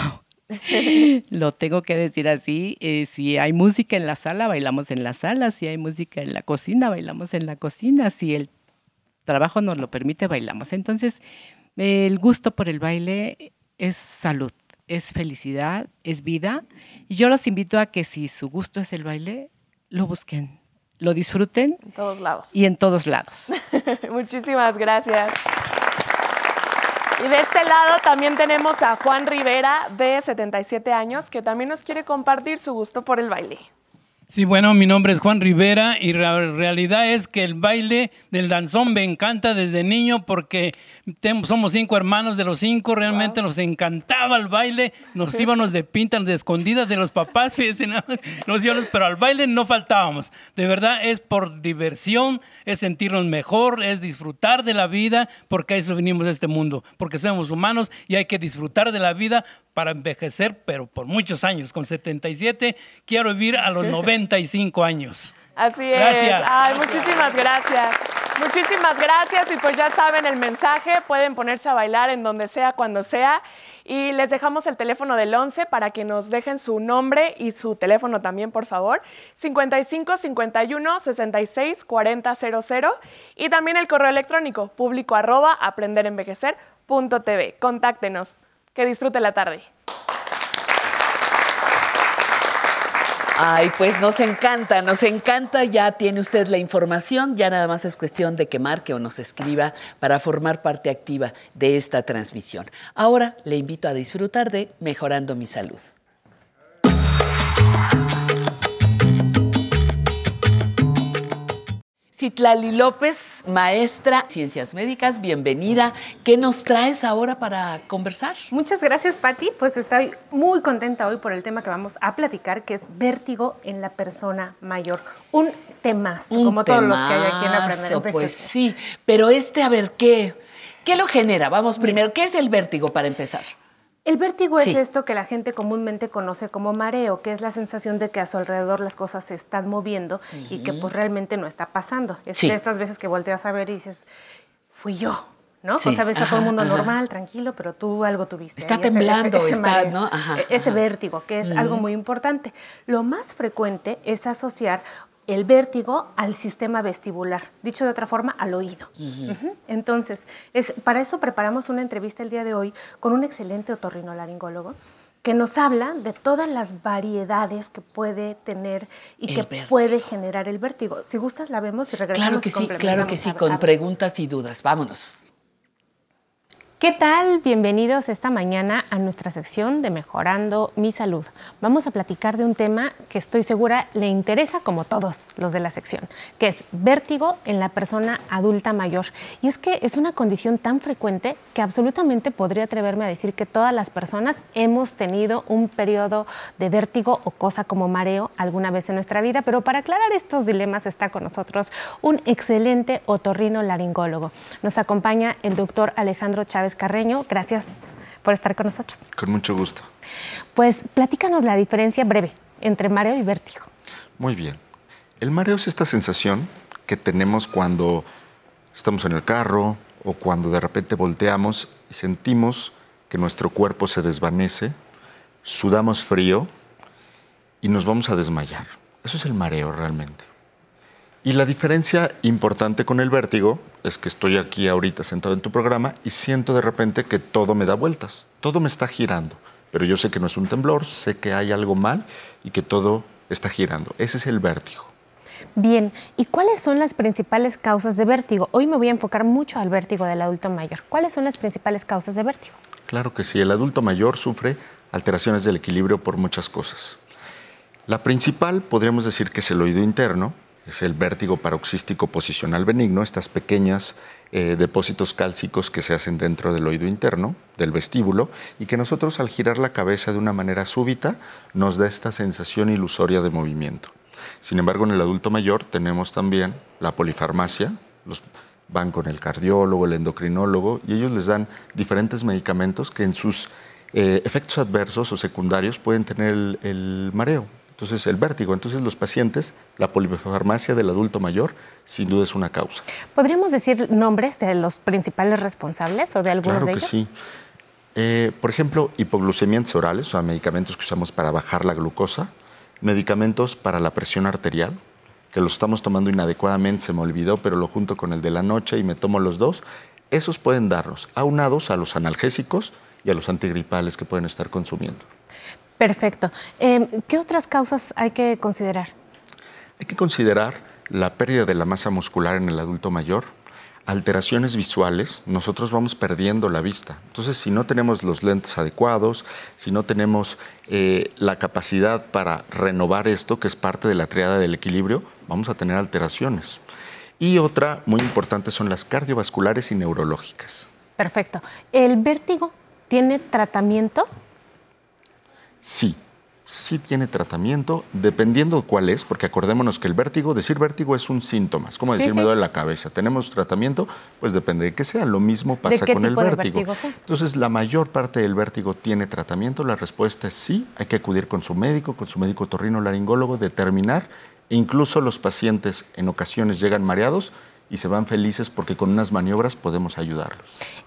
Lo tengo que decir así. eh, si hay música en la sala, bailamos en la sala. Si hay música en la cocina, bailamos en la cocina. Si el trabajo nos lo permite, bailamos. Entonces, el gusto por el baile es salud, es felicidad, es vida. Y yo los invito a que si su gusto es el baile, lo busquen, lo disfruten En todos lados. y en todos lados. Muchísimas gracias. Y de este lado también tenemos a Juan Rivera, de 77 años, que también nos quiere compartir su gusto por el baile. Sí, bueno, mi nombre es Juan Rivera y la realidad es que el baile del danzón me encanta desde niño porque somos cinco hermanos de los cinco, realmente nos encantaba el baile, nos íbamos de pintas de escondidas de los papás, fíjense, nos íbamos, pero al baile no faltábamos. De verdad es por diversión, es sentirnos mejor, es disfrutar de la vida, porque a eso venimos a este mundo, porque somos humanos y hay que disfrutar de la vida para envejecer, pero por muchos años. Con 77 quiero vivir a los 95 años. Así es. Gracias. Ay, muchísimas gracias. Muchísimas gracias y pues ya saben el mensaje, pueden ponerse a bailar en donde sea, cuando sea. Y les dejamos el teléfono del 11 para que nos dejen su nombre y su teléfono también, por favor. 55 51 66 40 00 y también el correo electrónico público arroba aprenderenvejecer.tv. Contáctenos. Que disfrute la tarde. Ay, pues nos encanta, nos encanta. Ya tiene usted la información, ya nada más es cuestión de que marque o nos escriba para formar parte activa de esta transmisión. Ahora le invito a disfrutar de Mejorando mi Salud. Citlali López, maestra de Ciencias Médicas, bienvenida. ¿Qué nos traes ahora para conversar? Muchas gracias, Patti. Pues estoy muy contenta hoy por el tema que vamos a platicar, que es vértigo en la persona mayor. Un temazo, Un como todos los que hay aquí en Aprender Envejecer. Pues sí, pero este, a ver, ¿qué, ¿qué lo genera? Vamos primero, ¿qué es el vértigo para empezar? El vértigo Sí. es esto que la gente comúnmente conoce como mareo, que es la sensación de que a su alrededor las cosas se están moviendo y que pues realmente no está pasando. Es Sí. de estas veces que volteas a ver y dices, fui yo, ¿no? Sí, O sea, ves a todo el mundo ajá. normal, tranquilo, pero tú algo tuviste. Está ahí, ese- ese- temblando, ese está, ¿no? Ajá, e- Ese vértigo, que es algo muy importante. Lo más frecuente es asociar el vértigo al sistema vestibular, dicho de otra forma, al oído. Entonces, es, para eso preparamos una entrevista el día de hoy con un excelente otorrinolaringólogo que nos habla de todas las variedades que puede tener y El que vértigo. puede generar el vértigo. Si gustas, la vemos y regresamos. Claro que y sí, claro que sí, con preguntas y dudas. Vámonos. ¿Qué tal? Bienvenidos esta mañana a nuestra sección de Mejorando mi Salud. Vamos a platicar de un tema que estoy segura le interesa como todos los de la sección, que es vértigo en la persona adulta mayor. Y es que es una condición tan frecuente que absolutamente podría atreverme a decir que todas las personas hemos tenido un periodo de vértigo o cosa como mareo alguna vez en nuestra vida, pero para aclarar estos dilemas está con nosotros un excelente otorrino laringólogo. Nos acompaña el doctor Alejandro Chávez Carreño. Gracias por estar con nosotros. Con mucho gusto. Pues platícanos la diferencia breve entre mareo y vértigo. Muy bien. El mareo es esta sensación que tenemos cuando estamos en el carro o cuando de repente volteamos y sentimos que nuestro cuerpo se desvanece, sudamos frío y nos vamos a desmayar. Eso es el mareo realmente. Y la diferencia importante con el vértigo es que estoy aquí ahorita sentado en tu programa y siento de repente que todo me da vueltas, todo me está girando, pero yo sé que no es un temblor, sé que hay algo mal y que todo está girando. Ese es el vértigo. Bien, ¿y cuáles son las principales causas de vértigo? Hoy me voy a enfocar mucho al vértigo del adulto mayor. ¿Cuáles son las principales causas de vértigo? Claro que sí, el adulto mayor sufre alteraciones del equilibrio por muchas cosas. La principal podríamos decir que es el oído interno, es el vértigo paroxístico posicional benigno, estas pequeñas eh, depósitos cálcicos que se hacen dentro del oído interno, del vestíbulo, y que nosotros al girar la cabeza de una manera súbita nos da esta sensación ilusoria de movimiento. Sin embargo, en el adulto mayor tenemos también la polifarmacia, los van con el cardiólogo, el endocrinólogo, y ellos les dan diferentes medicamentos que en sus eh, efectos adversos o secundarios pueden tener el, el mareo, entonces el vértigo. Entonces los pacientes, la polifarmacia del adulto mayor, sin duda es una causa. ¿Podríamos decir nombres de los principales responsables o de algunos Claro de que ellos? sí. Eh, por ejemplo, hipoglucemiantes orales, o sea, medicamentos que usamos para bajar la glucosa, medicamentos para la presión arterial, que los estamos tomando inadecuadamente, se me olvidó, pero lo junto con el de la noche y me tomo los dos, esos pueden darnos, aunados a los analgésicos y a los antigripales que pueden estar consumiendo. Perfecto. Em, ¿Qué otras causas hay que considerar? Hay que considerar la pérdida de la masa muscular en el adulto mayor, alteraciones visuales, nosotros vamos perdiendo la vista. Entonces, si no tenemos los lentes adecuados, si no tenemos eh, la capacidad para renovar esto, que es parte de la triada del equilibrio, vamos a tener alteraciones. Y otra muy importante son las cardiovasculares y neurológicas. Perfecto. ¿El vértigo tiene tratamiento? Sí, sí tiene tratamiento, dependiendo cuál es, porque acordémonos que el vértigo, decir vértigo es un síntoma, es como Sí, decir me duele la cabeza. ¿Tenemos tratamiento? Pues depende de qué sea. Lo mismo pasa con el vértigo. Entonces, la mayor parte del vértigo tiene tratamiento. La respuesta es sí, hay que acudir con su médico, con su médico torrino laringólogo, determinar. E incluso los pacientes en ocasiones llegan mareados y se van felices porque con unas maniobras podemos ayudarlos.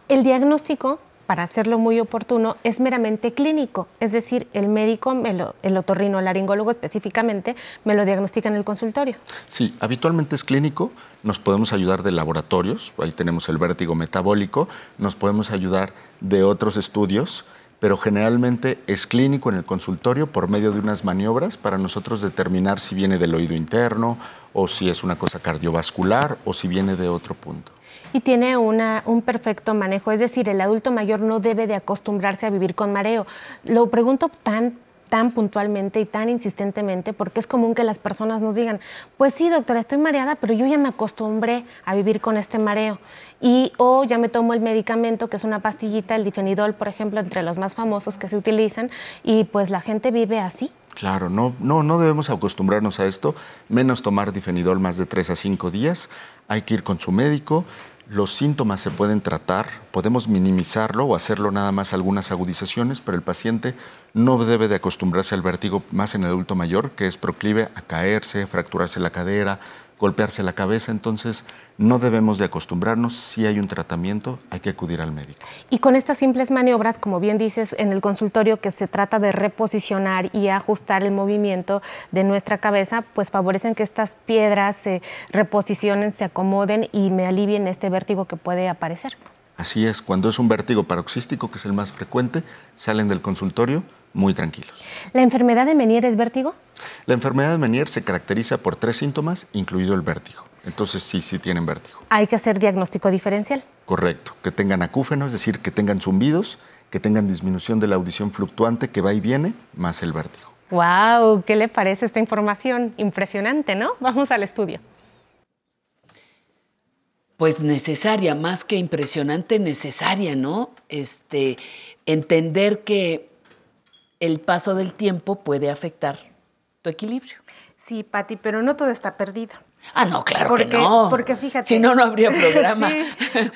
El diagnóstico, para hacerlo muy oportuno, es meramente clínico. Es decir, el médico, el otorrino laringólogo específicamente, me lo diagnostica en el consultorio. Sí, habitualmente es clínico, nos podemos ayudar de laboratorios, ahí tenemos el vértigo metabólico, nos podemos ayudar de otros estudios, pero generalmente es clínico en el consultorio por medio de unas maniobras para nosotros determinar si viene del oído interno o si es una cosa cardiovascular o si viene de otro punto. Y tiene un perfecto manejo, es decir, el adulto mayor no debe de acostumbrarse a vivir con mareo. Lo pregunto tan tan puntualmente y tan insistentemente porque es común que las personas nos digan, pues sí, doctora, estoy mareada, pero yo ya me acostumbré a vivir con este mareo. Y o ya me tomo el medicamento, que es una pastillita, el difenidol, por ejemplo, entre los más famosos que se utilizan, y pues la gente vive así. Claro, no, no, no debemos acostumbrarnos a esto, menos tomar difenidol más de 3 a 5 días. Hay que ir con su médico. Los síntomas se pueden tratar, podemos minimizarlo o hacerlo nada más algunas agudizaciones, pero el paciente no debe de acostumbrarse al vértigo más en el adulto mayor, que es proclive a caerse, fracturarse la cadera, golpearse la cabeza. Entonces, no debemos de acostumbrarnos. Si hay un tratamiento, hay que acudir al médico. Y con estas simples maniobras, como bien dices en el consultorio, que se trata de reposicionar y ajustar el movimiento de nuestra cabeza, pues favorecen que estas piedras se reposicionen, se acomoden y me alivien este vértigo que puede aparecer. Así es, cuando es un vértigo paroxístico, que es el más frecuente, salen del consultorio muy tranquilos. ¿La enfermedad de Meniere es vértigo? La enfermedad de Meniere se caracteriza por tres síntomas, incluido el vértigo. Entonces sí, sí tienen vértigo. Hay que hacer diagnóstico diferencial. Correcto. Que tengan acúfeno, es decir, que tengan zumbidos, que tengan disminución de la audición fluctuante que va y viene, más el vértigo. ¡Wow! ¿Qué le parece esta información? Impresionante, ¿no? Vamos al estudio. Pues necesaria, más que impresionante, necesaria, ¿no? Este, entender que el paso del tiempo puede afectar tu equilibrio. Sí, Patti, pero no todo está perdido. Ah, no, claro porque, que no. Porque fíjate. Si no, no habría programa. Sí,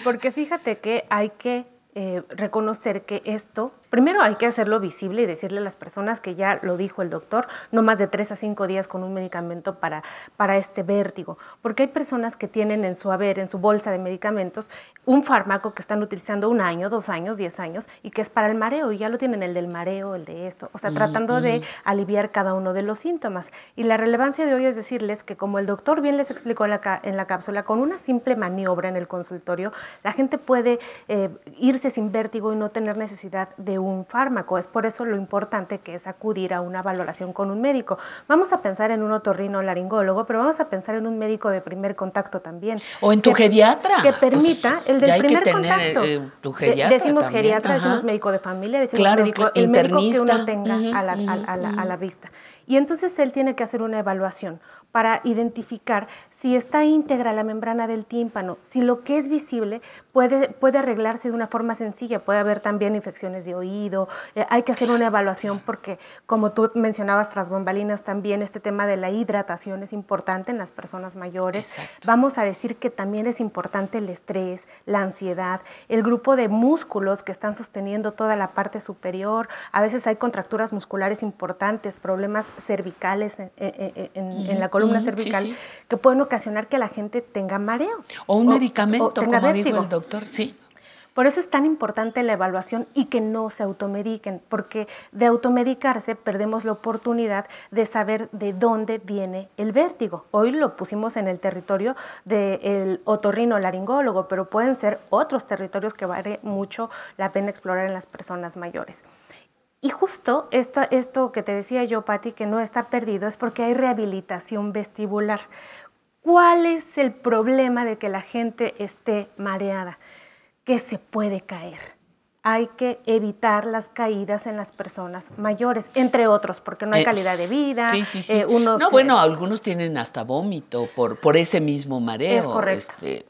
porque fíjate que hay que eh, reconocer que esto, primero hay que hacerlo visible y decirle a las personas que ya lo dijo el doctor, no más de tres a cinco días con un medicamento para, para este vértigo. Porque hay personas que tienen en su haber, en su bolsa de medicamentos, un fármaco que están utilizando un año, dos años, diez años, y que es para el mareo, y ya lo tienen el del mareo, el de esto. O sea, Mm, tratando de aliviar cada uno de los síntomas. Y la relevancia de hoy es decirles que como el doctor bien les explicó en la, ca- en la cápsula, con una simple maniobra en el consultorio, la gente puede eh, irse sin vértigo y no tener necesidad de un fármaco. Es por eso lo importante que es acudir a una valoración con un médico. Vamos a pensar en un otorrino laringólogo, pero vamos a pensar en un médico de primer contacto también. O en tu Que- geriatra. Que permita el ya del hay que primer tener, contacto. eh, tu De- geriatra decimos también, geriatra, ajá. decimos médico de familia, decimos Claro, médico, el médico que uno tenga a, la, a la- ujú, a la- a la ujú. vista. Y entonces él tiene que hacer una evaluación para identificar si está íntegra la membrana del tímpano, si lo que es visible puede, puede arreglarse de una forma sencilla, puede haber también infecciones de oído, eh, hay que hacer una evaluación porque como tú mencionabas tras bombalinas también este tema de la hidratación es importante en las personas mayores. Vamos a decir que también es importante el estrés, la ansiedad, el grupo de músculos que están sosteniendo toda la parte superior, a veces hay contracturas musculares importantes, problemas cervicales en, en- en- en la columna cervical sí. que pueden ocasionar que la gente tenga mareo. O un medicamento, tenga como dijo vértigo. el doctor, sí. Por eso es tan importante la evaluación y que no se automediquen, porque de automedicarse perdemos la oportunidad de saber de dónde viene el vértigo. Hoy lo pusimos en el territorio del otorrino laringólogo, pero pueden ser otros territorios que vale mucho la pena explorar en las personas mayores. Y justo esto, esto que te decía yo, Patti, que no está perdido, es porque hay rehabilitación vestibular. ¿Cuál es el problema de que la gente esté mareada? que se puede caer. Hay que evitar las caídas en las personas mayores, entre otros, porque no hay Eh, calidad de vida. Sí, sí, sí. eh, unos, no, bueno, algunos tienen hasta vómito por, por ese mismo mareo. Es correcto. Este,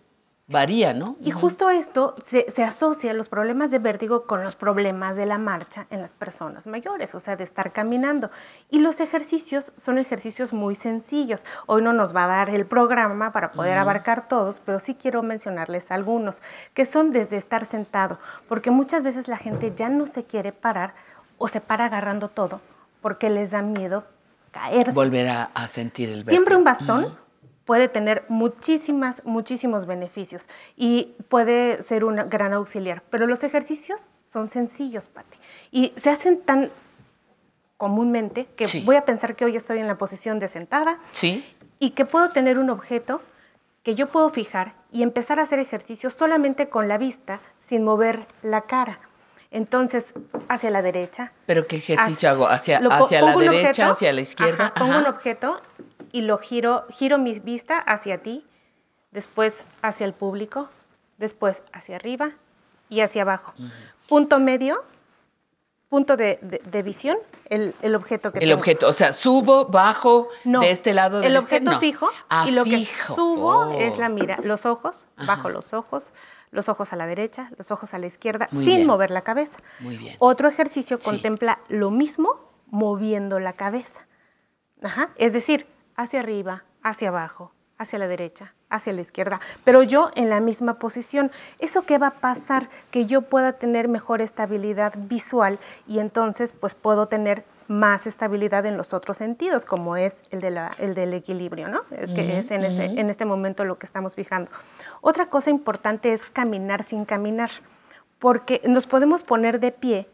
varía, ¿no? Y justo esto se, se asocia los problemas de vértigo con los problemas de la marcha en las personas mayores, o sea, de estar caminando. Y los ejercicios son ejercicios muy sencillos. Hoy no nos va a dar el programa para poder abarcar todos, pero sí quiero mencionarles algunos, que son desde estar sentado, porque muchas veces la gente ya no se quiere parar o se para agarrando todo porque les da miedo caerse. Volver a, a sentir el vértigo. Siempre un bastón. Puede tener muchísimas, muchísimos beneficios y puede ser un gran auxiliar, pero los ejercicios son sencillos, Pati, y se hacen tan comúnmente que Sí. voy a pensar que hoy estoy en la posición de sentada Sí. y que puedo tener un objeto que yo puedo fijar y empezar a hacer ejercicios solamente con la vista, sin mover la cara. Entonces, hacia la derecha, Pero ¿qué ejercicio Hacia- hago? ¿Hacia, lo hacia la derecha, objeto, hacia la izquierda? ajá, pongo un objeto y lo giro, giro mi vista hacia ti, después hacia el público, después hacia arriba y hacia abajo. Punto medio, punto de, de- de visión, el, el objeto que El tengo. objeto, o sea, subo, bajo, No, de este lado. el del este- objeto no. fijo Ah, y lo que fijo. subo Oh. es la mira, los ojos, Ajá. bajo los ojos, los ojos a la derecha, los ojos a la izquierda, Muy sin bien. mover la cabeza. Muy bien. Otro ejercicio Sí. contempla lo mismo moviendo la cabeza. Ajá, Es decir, hacia arriba, hacia abajo, hacia la derecha, hacia la izquierda, pero yo en la misma posición. ¿Eso qué va a pasar? Que yo pueda tener mejor estabilidad visual y entonces pues puedo tener más estabilidad en los otros sentidos, como es el, de la- el del equilibrio, ¿no? Eh, Que es este, en este momento lo que estamos fijando. Otra cosa importante es caminar sin caminar, porque nos podemos poner de pie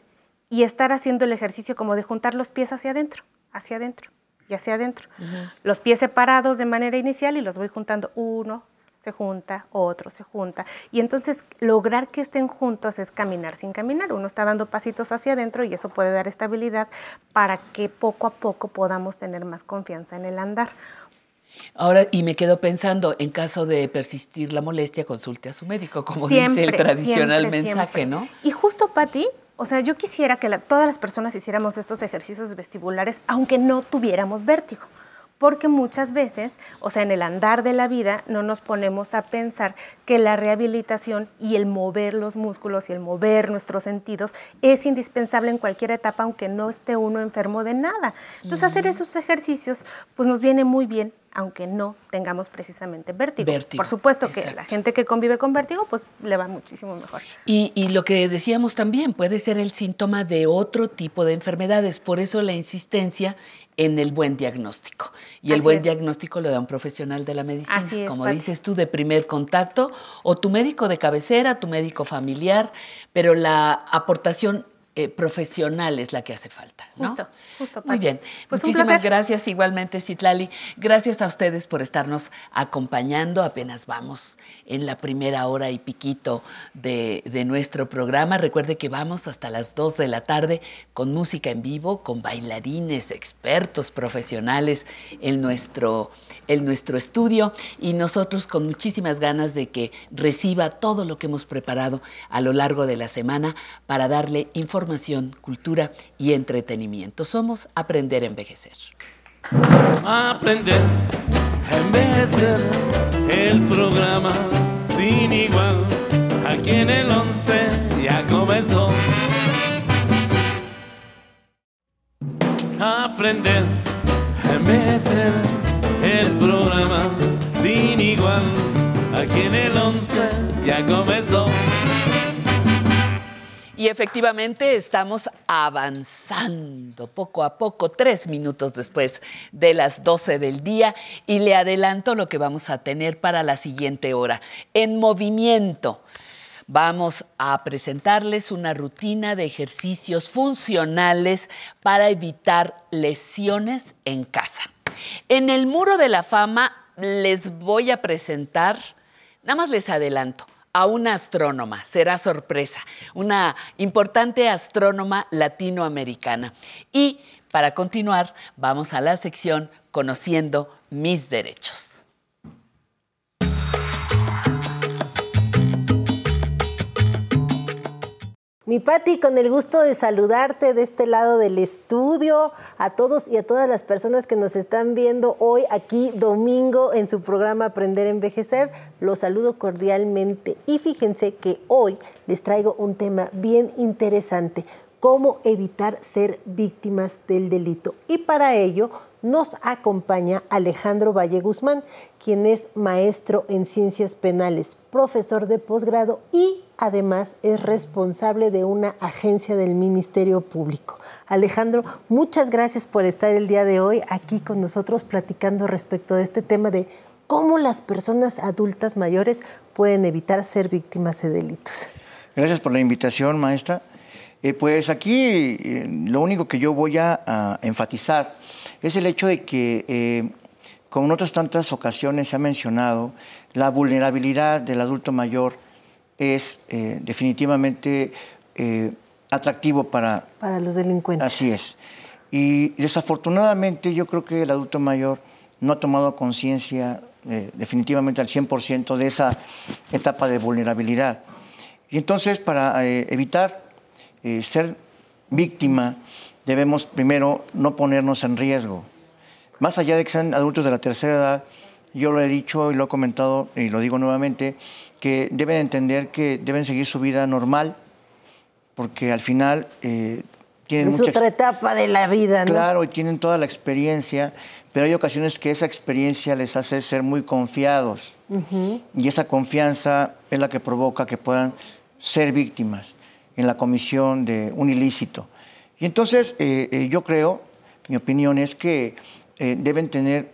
y estar haciendo el ejercicio como de juntar los pies hacia adentro, hacia adentro y hacia adentro. Los pies separados de manera inicial y los voy juntando. Uno se junta, otro se junta. Y entonces lograr que estén juntos es caminar sin caminar. Uno está dando pasitos hacia adentro y eso puede dar estabilidad para que poco a poco podamos tener más confianza en el andar. Ahora, y me quedo pensando, en caso de persistir la molestia, consulte a su médico, como Siempre, dice el tradicional siempre, mensaje, siempre. ¿no? Y justo, Patti, o sea, yo quisiera que la- todas las personas hiciéramos estos ejercicios vestibulares, aunque no tuviéramos vértigo. Porque muchas veces, o sea, en el andar de la vida, no nos ponemos a pensar que la rehabilitación y el mover los músculos y el mover nuestros sentidos es indispensable en cualquier etapa, aunque no esté uno enfermo de nada. Entonces, hacer esos ejercicios, pues nos viene muy bien, aunque no tengamos precisamente vértigo. Vértigo, Por supuesto que exacto. la gente que convive con vértigo, pues le va muchísimo mejor. Y, y lo que decíamos también, puede ser el síntoma de otro tipo de enfermedades, por eso la insistencia en el buen diagnóstico. Y el buen es. diagnóstico lo da un profesional de la medicina, Así como dices tú, de primer contacto, o tu médico de cabecera, tu médico familiar, pero la aportación eh, profesional es la que hace falta. ¿no? Justo, justo. Muy Pati. bien. Pues Muchísimas gracias igualmente, Citlali. Gracias a ustedes por estarnos acompañando. Apenas vamos en la primera hora y piquito de, de nuestro programa. Recuerde que vamos hasta las 2 de la tarde con música en vivo, con bailarines, expertos, profesionales en nuestro, en nuestro estudio y nosotros con muchísimas ganas de que reciba todo lo que hemos preparado a lo largo de la semana para darle información, cultura y entretenimiento. Somos Aprender a Envejecer. Aprender a envejecer el programa sin igual. Aquí en el 11 ya comenzó. Aprender a envejecer el programa sin igual. Aquí en el 11 ya comenzó. Y efectivamente estamos avanzando poco a poco, tres minutos después de las 12 del día, y le adelanto lo que vamos a tener para la siguiente hora. En movimiento. Vamos a presentarles una rutina de ejercicios funcionales para evitar lesiones en casa. En el muro de la fama les voy a presentar, nada más les adelanto, a una astrónoma, será sorpresa, una importante astrónoma latinoamericana. Y para continuar, vamos a la sección Conociendo mis derechos. Mi Patti, con el gusto de saludarte de este lado del estudio, a todos y a todas las personas que nos están viendo hoy aquí domingo en su programa Aprender a Envejecer, los saludo cordialmente y fíjense que hoy les traigo un tema bien interesante, cómo evitar ser víctimas del delito. Y para ello nos acompaña Alejandro Valle Guzmán, quien es maestro en ciencias penales, profesor de posgrado y además es responsable de una agencia del Ministerio Público. Alejandro, muchas gracias por estar el día de hoy aquí con nosotros platicando respecto de este tema de cómo las personas adultas mayores pueden evitar ser víctimas de delitos. Gracias por la invitación, maestra. Eh, pues aquí eh, lo único que yo voy a, enfatizar es el hecho de que, eh, como en otras tantas ocasiones se ha mencionado, la vulnerabilidad del adulto mayor es definitivamente atractivo para... Para los delincuentes. Así es. Y desafortunadamente yo creo que el adulto mayor no ha tomado conciencia definitivamente al 100% de esa etapa de vulnerabilidad. Y entonces, para evitar eh, ser víctima, debemos primero no ponernos en riesgo. Más allá de que sean adultos de la tercera edad, yo lo he dicho y lo he comentado y lo digo nuevamente, que deben entender que deben seguir su vida normal, porque al final eh, tienen es otra etapa de la vida, ¿no? Claro, y tienen toda la experiencia, pero hay ocasiones que esa experiencia les hace ser muy confiados. Y esa confianza es la que provoca que puedan ser víctimas en la comisión de un ilícito. Y entonces eh, eh, yo creo, mi opinión es que eh, deben tener...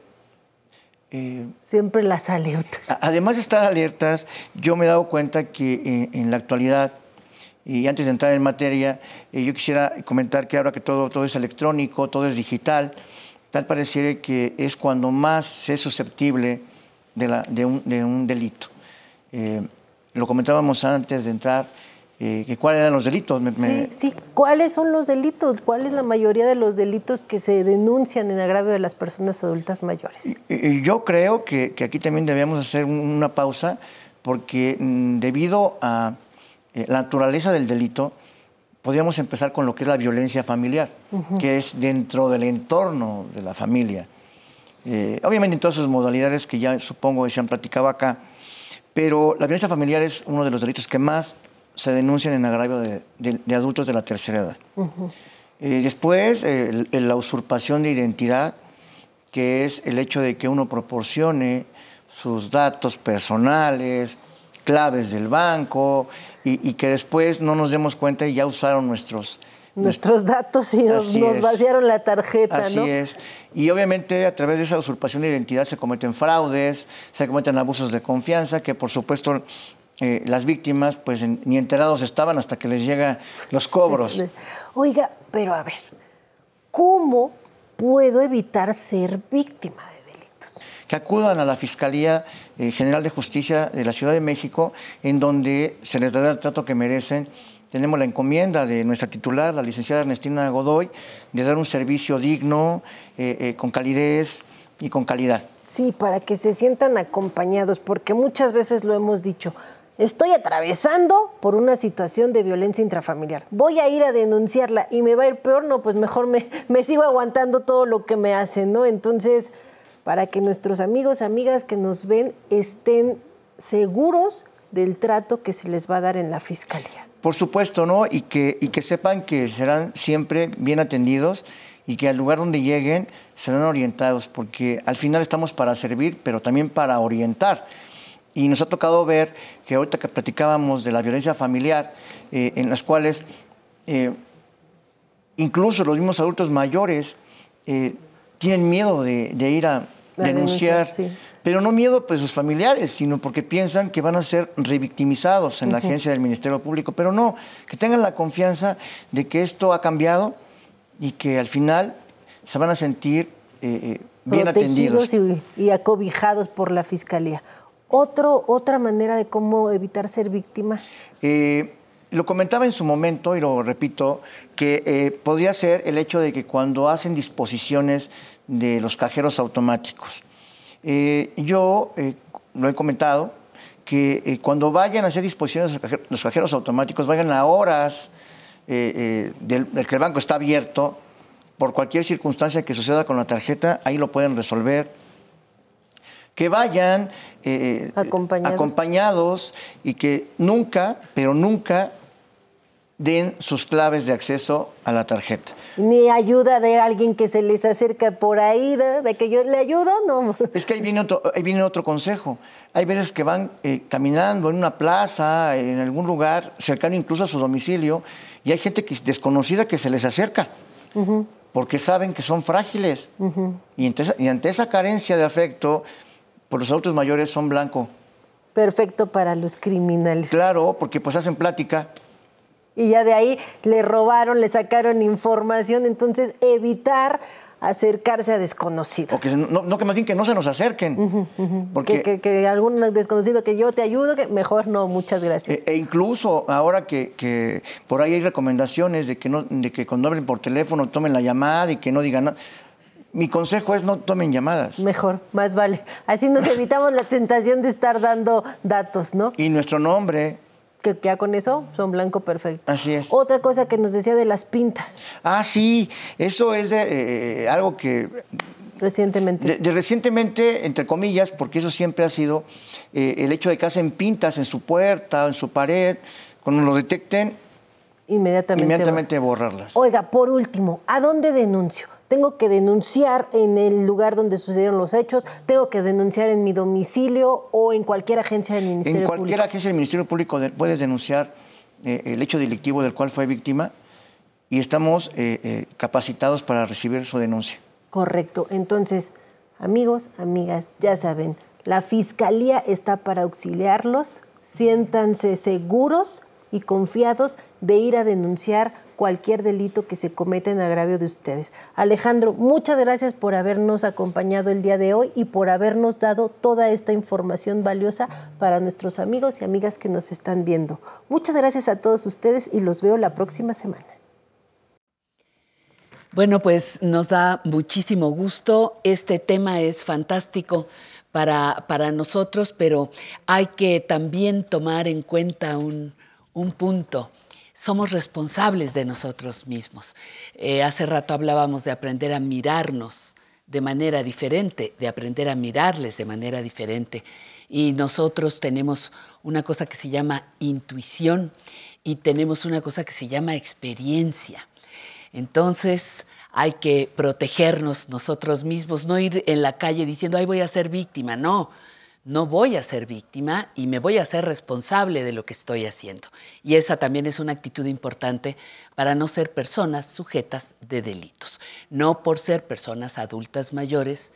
Siempre las alertas. Además de estar alertas, yo me he dado cuenta que en la actualidad, y antes de entrar en materia, yo quisiera comentar que ahora que todo, todo es electrónico, todo es digital, tal pareciera que es cuando más se es susceptible de, un, de un, delito. lo comentábamos antes de entrar, eh, ¿Cuáles eran los delitos? Sí, sí, ¿cuáles son los delitos? ¿Cuál es la mayoría de los delitos que se denuncian en agravio de las personas adultas mayores? yo creo que, aquí también debíamos hacer una pausa porque mm, debido a eh, la naturaleza del delito, podríamos empezar con lo que es la violencia familiar, que es dentro del entorno de la familia. Eh, obviamente en todas sus modalidades que ya supongo que se han platicado acá, pero la violencia familiar es uno de los delitos que más se denuncian en agravio de, adultos de la tercera edad. Eh, después, la usurpación de identidad, que es el hecho de que uno proporcione sus datos personales, claves del banco, y, que después no nos demos cuenta y ya usaron nuestros... Nuestros datos y nos, vaciaron la tarjeta, Así es. Y obviamente a través de esa usurpación de identidad se cometen fraudes, se cometen abusos de confianza, que por supuesto eh, las víctimas pues ni enterados estaban hasta que les llegan los cobros. Oiga, pero a ver, ¿cómo puedo evitar ser víctima de delitos? Que acudan a la Fiscalía eh, General de Justicia de la Ciudad de México, en donde se les dará el trato que merecen. Tenemos la encomienda de nuestra titular, la licenciada Ernestina Godoy, de dar un servicio digno, eh, con calidez y con calidad. Sí, para que se sientan acompañados, porque muchas veces lo hemos dicho, estoy atravesando por una situación de violencia intrafamiliar. Voy a ir a denunciarla y me va a ir peor, no, pues mejor me, me sigo aguantando todo lo que me hacen, ¿no? Entonces, para que nuestros amigos, amigas que nos ven estén seguros del trato que se les va a dar en la fiscalía. Por supuesto, ¿no? Y que, y que sepan que serán siempre bien atendidos y que al lugar donde lleguen serán orientados, porque al final estamos para servir, pero también para orientar. Y nos ha tocado ver que ahorita que platicábamos de la violencia familiar, eh, en las cuales eh, incluso los mismos adultos mayores eh, tienen miedo de, ir a denunciar, Pero no miedo pues sus familiares, sino porque piensan que van a ser revictimizados en la agencia del Ministerio Público. Pero no, que tengan la confianza de que esto ha cambiado y que al final se van a sentir eh, bien atendidos. y acobijados por la fiscalía. Otro, otra manera de cómo evitar ser víctima. Eh, lo comentaba en su momento y lo repito, que eh, podría ser el hecho de que cuando hacen disposiciones de los cajeros automáticos, eh, yo lo he comentado, que cuando vayan a hacer disposiciones los cajer- los cajeros automáticos, vayan a horas del que el banco está abierto, por cualquier circunstancia que suceda con la tarjeta, ahí lo pueden resolver que vayan eh, Acompañados. acompañados y que nunca, pero nunca den sus claves de acceso a la tarjeta. Ni ayuda de alguien que se les acerca por ahí, de, de que yo le ayudo, no. Es que ahí viene otro, ahí viene otro consejo. Hay veces que van eh, caminando en una plaza, en algún lugar, cercano incluso a su domicilio, y hay gente que desconocida que se les acerca, porque saben que son frágiles. y ante esa carencia de afecto, pues los adultos mayores son blanco. Perfecto para los criminales. Claro, porque pues hacen plática. Y ya de ahí le robaron, le sacaron información, entonces evitar acercarse a desconocidos. O que no, no que más bien que no se nos acerquen. Que, Porque que- que algún desconocido que yo te ayudo, que mejor no, muchas gracias. E, e incluso ahora que, que por ahí hay recomendaciones de que, no, de que cuando hablen por teléfono tomen la llamada y que no digan nada. Mi consejo es no tomen llamadas. Mejor, más vale. Así nos evitamos la tentación de estar dando datos, ¿no? Y nuestro nombre, Que ya con eso son blanco perfecto. así es. Otra cosa que nos decía de las pintas Ah, sí, eso es de, eh, algo que recientemente. de, de recientemente, entre comillas, porque eso siempre ha sido eh, el hecho de que hacen pintas en su puerta, en su pared, cuando lo detecten, Inmediatamente. inmediatamente borrarlas. Oiga, por último, ¿a dónde denuncio? Tengo que denunciar en el lugar donde sucedieron los hechos, tengo que denunciar en mi domicilio o en cualquier agencia del Ministerio En cualquier Público. agencia del Ministerio Público de- puedes denunciar eh, el hecho delictivo del cual fue víctima y estamos eh, eh, capacitados para recibir su denuncia. Correcto. Entonces, amigos, amigas, ya saben, la fiscalía está para auxiliarlos. Siéntanse seguros y confiados de ir a denunciar cualquier delito que se cometa en agravio de ustedes. Alejandro, muchas gracias por habernos acompañado el día de hoy y por habernos dado toda esta información valiosa para nuestros amigos y amigas que nos están viendo. Muchas gracias a todos ustedes y los veo la próxima semana. Bueno, pues nos da muchísimo gusto. Este tema es fantástico para, para nosotros, pero hay que también tomar en cuenta un, un punto. Somos responsables de nosotros mismos. Eh, hace rato hablábamos de aprender a mirarnos de manera diferente, de aprender a mirarles de manera diferente. Y nosotros tenemos una cosa que se llama intuición y tenemos una cosa que se llama experiencia. Entonces hay que protegernos nosotros mismos, no ir en la calle diciendo, ay, voy a ser víctima. No, no voy a ser víctima y me voy a ser responsable de lo que estoy haciendo. Y esa también es una actitud importante para no ser personas sujetas de delitos. No por ser personas adultas mayores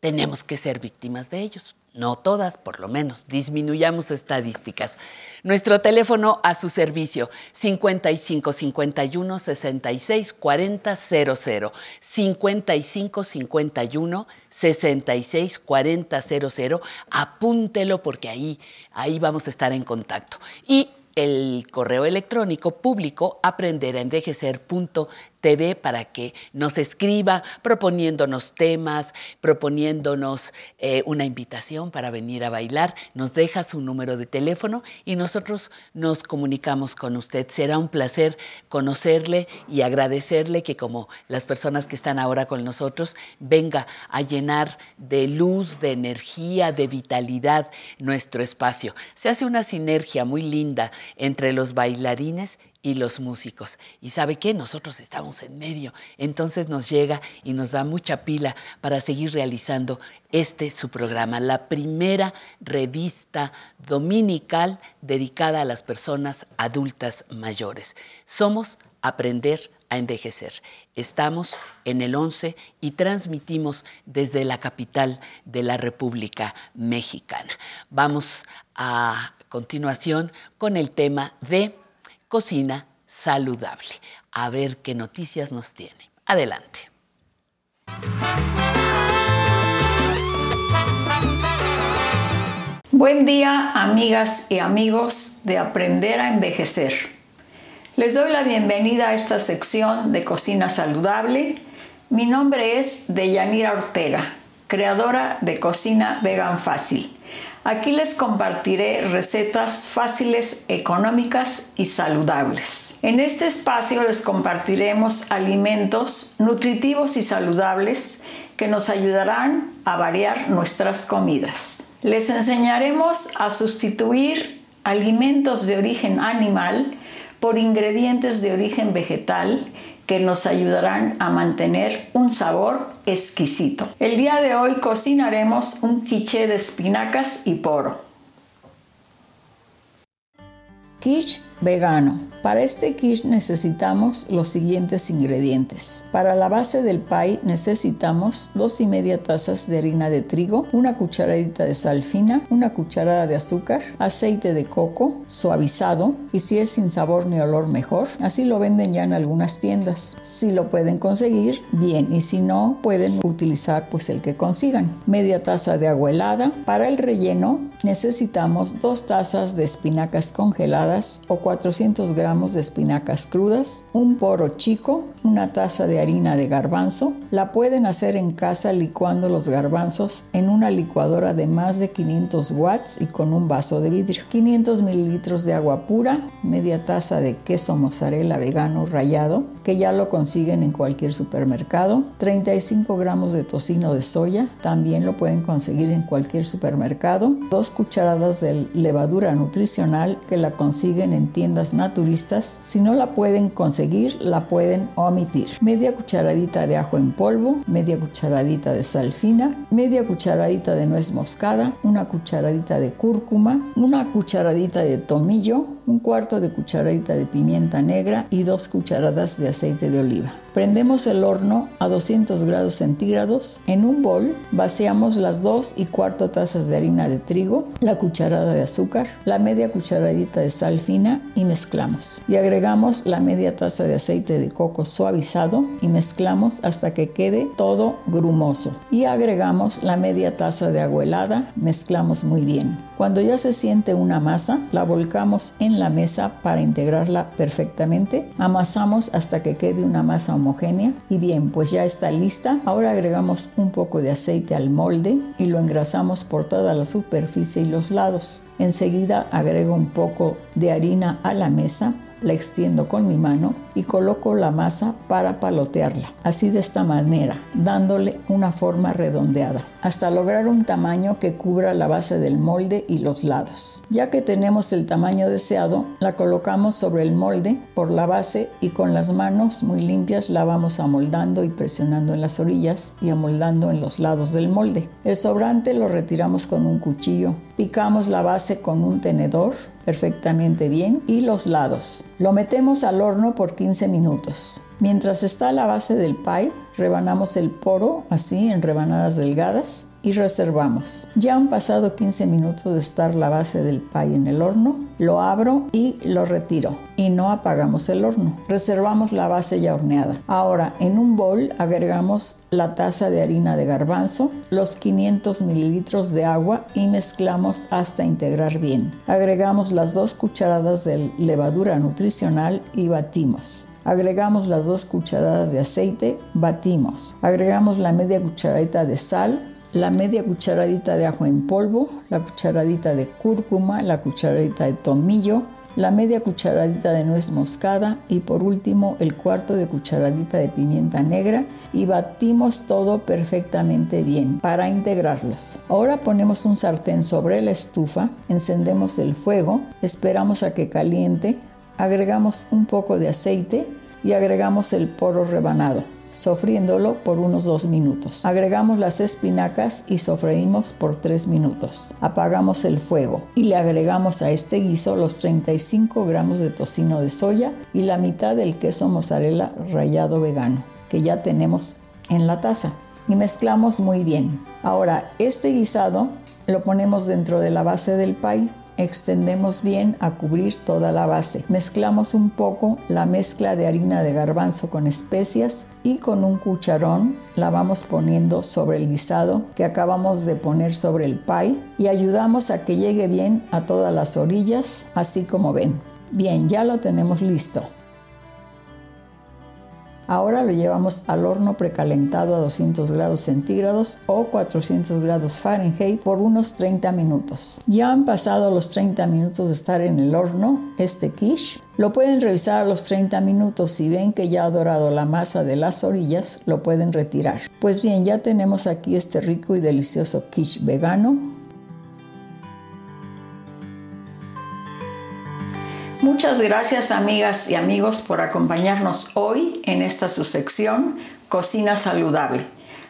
tenemos que ser víctimas de ellos. No todas, por lo menos. Disminuyamos estadísticas. Nuestro teléfono a su servicio, 55 51 66 40 00. 55 51 66 40 00. Apúntelo porque ahí, ahí vamos a estar en contacto. Y el correo electrónico público para que nos escriba proponiéndonos temas, proponiéndonos eh, una invitación para venir a bailar. Nos deja su número de teléfono y nosotros nos comunicamos con usted. Será un placer conocerle y agradecerle que como las personas que están ahora con nosotros, venga a llenar de luz, de energía, de vitalidad nuestro espacio. Se hace una sinergia muy linda entre los bailarines y los músicos. Y sabe qué, nosotros estamos en medio. Entonces nos llega y nos da mucha pila para seguir realizando este su programa, la primera revista dominical dedicada a las personas adultas mayores. Somos aprender a envejecer. Estamos en el 11 y transmitimos desde la capital de la República Mexicana. Vamos a continuación con el tema de cocina saludable. A ver qué noticias nos tiene. Adelante. Buen día, amigas y amigos de Aprender a Envejecer. Les doy la bienvenida a esta sección de Cocina Saludable. Mi nombre es Deyanira Ortega, creadora de Cocina Vegan Fácil. Aquí les compartiré recetas fáciles, económicas y saludables. En este espacio les compartiremos alimentos nutritivos y saludables que nos ayudarán a variar nuestras comidas. Les enseñaremos a sustituir alimentos de origen animal por ingredientes de origen vegetal que nos ayudarán a mantener un sabor exquisito. El día de hoy cocinaremos un quiche de espinacas y poro. Quiche vegano. Para este quiche necesitamos los siguientes ingredientes. Para la base del pie necesitamos dos y media tazas de harina de trigo, una cucharadita de sal fina, una cucharada de azúcar, aceite de coco suavizado y si es sin sabor ni olor mejor. Así lo venden ya en algunas tiendas. Si lo pueden conseguir, bien, y si no, pueden utilizar pues el que consigan. Media taza de agua helada. Para el relleno necesitamos dos tazas de espinacas congeladas o 400 gramos de espinacas crudas, un poro chico, una taza de harina de garbanzo. La pueden hacer en casa licuando los garbanzos en una licuadora de más de 500 watts y con un vaso de vidrio. 500 mililitros de agua pura, media taza de queso mozzarella vegano rallado, que ya lo consiguen en cualquier supermercado. 35 gramos de tocino de soya, también lo pueden conseguir en cualquier supermercado. Cucharadas de levadura nutricional que la consiguen en tiendas naturistas. Si no la pueden conseguir, la pueden omitir. Media cucharadita de ajo en polvo, media cucharadita de sal fina, media cucharadita de nuez moscada, una cucharadita de cúrcuma, una cucharadita de tomillo, un cuarto de cucharadita de pimienta negra y dos cucharadas de aceite de oliva. Prendemos el horno a 200 grados centígrados. En un bol vaciamos las dos y cuarto tazas de harina de trigo, la cucharada de azúcar, la media cucharadita de sal fina y mezclamos. Y agregamos la media taza de aceite de coco suavizado y mezclamos hasta que quede todo grumoso. Y agregamos la media taza de agua helada, mezclamos muy bien. Cuando ya se siente una masa, la volcamos en la mesa para integrarla perfectamente. Amasamos hasta que quede una masa homogénea. Y bien, pues ya está lista. Ahora agregamos un poco de aceite al molde y lo engrasamos por toda la superficie y los lados. Enseguida agrego un poco de harina a la mesa la extiendo con mi mano y coloco la masa para palotearla, así de esta manera, dándole una forma redondeada, hasta lograr un tamaño que cubra la base del molde y los lados. Ya que tenemos el tamaño deseado, la colocamos sobre el molde por la base y con las manos muy limpias la vamos amoldando y presionando en las orillas y amoldando en los lados del molde. El sobrante lo retiramos con un cuchillo, picamos la base con un tenedor perfectamente bien y los lados. Lo metemos al horno por 15 minutos. Mientras está la base del pie, rebanamos el poro así en rebanadas delgadas y reservamos. Ya han pasado 15 minutos de estar la base del pie en el horno, lo abro y lo retiro y no apagamos el horno. Reservamos la base ya horneada. Ahora en un bol agregamos la taza de harina de garbanzo, los 500 mililitros de agua y mezclamos hasta integrar bien. Agregamos las dos cucharadas de levadura nutricional y batimos. Agregamos las dos cucharadas de aceite, batimos. Agregamos la media cucharadita de sal, la media cucharadita de ajo en polvo, la cucharadita de cúrcuma, la cucharadita de tomillo, la media cucharadita de nuez moscada y por último el cuarto de cucharadita de pimienta negra y batimos todo perfectamente bien para integrarlos. Ahora ponemos un sartén sobre la estufa, encendemos el fuego, esperamos a que caliente, agregamos un poco de aceite y agregamos el poro rebanado. Sofriéndolo por unos 2 minutos. Agregamos las espinacas y sofreímos por 3 minutos. Apagamos el fuego y le agregamos a este guiso los 35 gramos de tocino de soya y la mitad del queso mozzarella rallado vegano que ya tenemos en la taza y mezclamos muy bien. Ahora, este guisado lo ponemos dentro de la base del pie extendemos bien a cubrir toda la base. Mezclamos un poco la mezcla de harina de garbanzo con especias y con un cucharón la vamos poniendo sobre el guisado que acabamos de poner sobre el pie y ayudamos a que llegue bien a todas las orillas, así como ven. Bien, ya lo tenemos listo. Ahora lo llevamos al horno precalentado a 200 grados centígrados o 400 grados Fahrenheit por unos 30 minutos. Ya han pasado los 30 minutos de estar en el horno este quiche. Lo pueden revisar a los 30 minutos. Si ven que ya ha dorado la masa de las orillas, lo pueden retirar. Pues bien, ya tenemos aquí este rico y delicioso quiche vegano Muchas gracias amigas y amigos por acompañarnos hoy en esta su sección Cocina Saludable.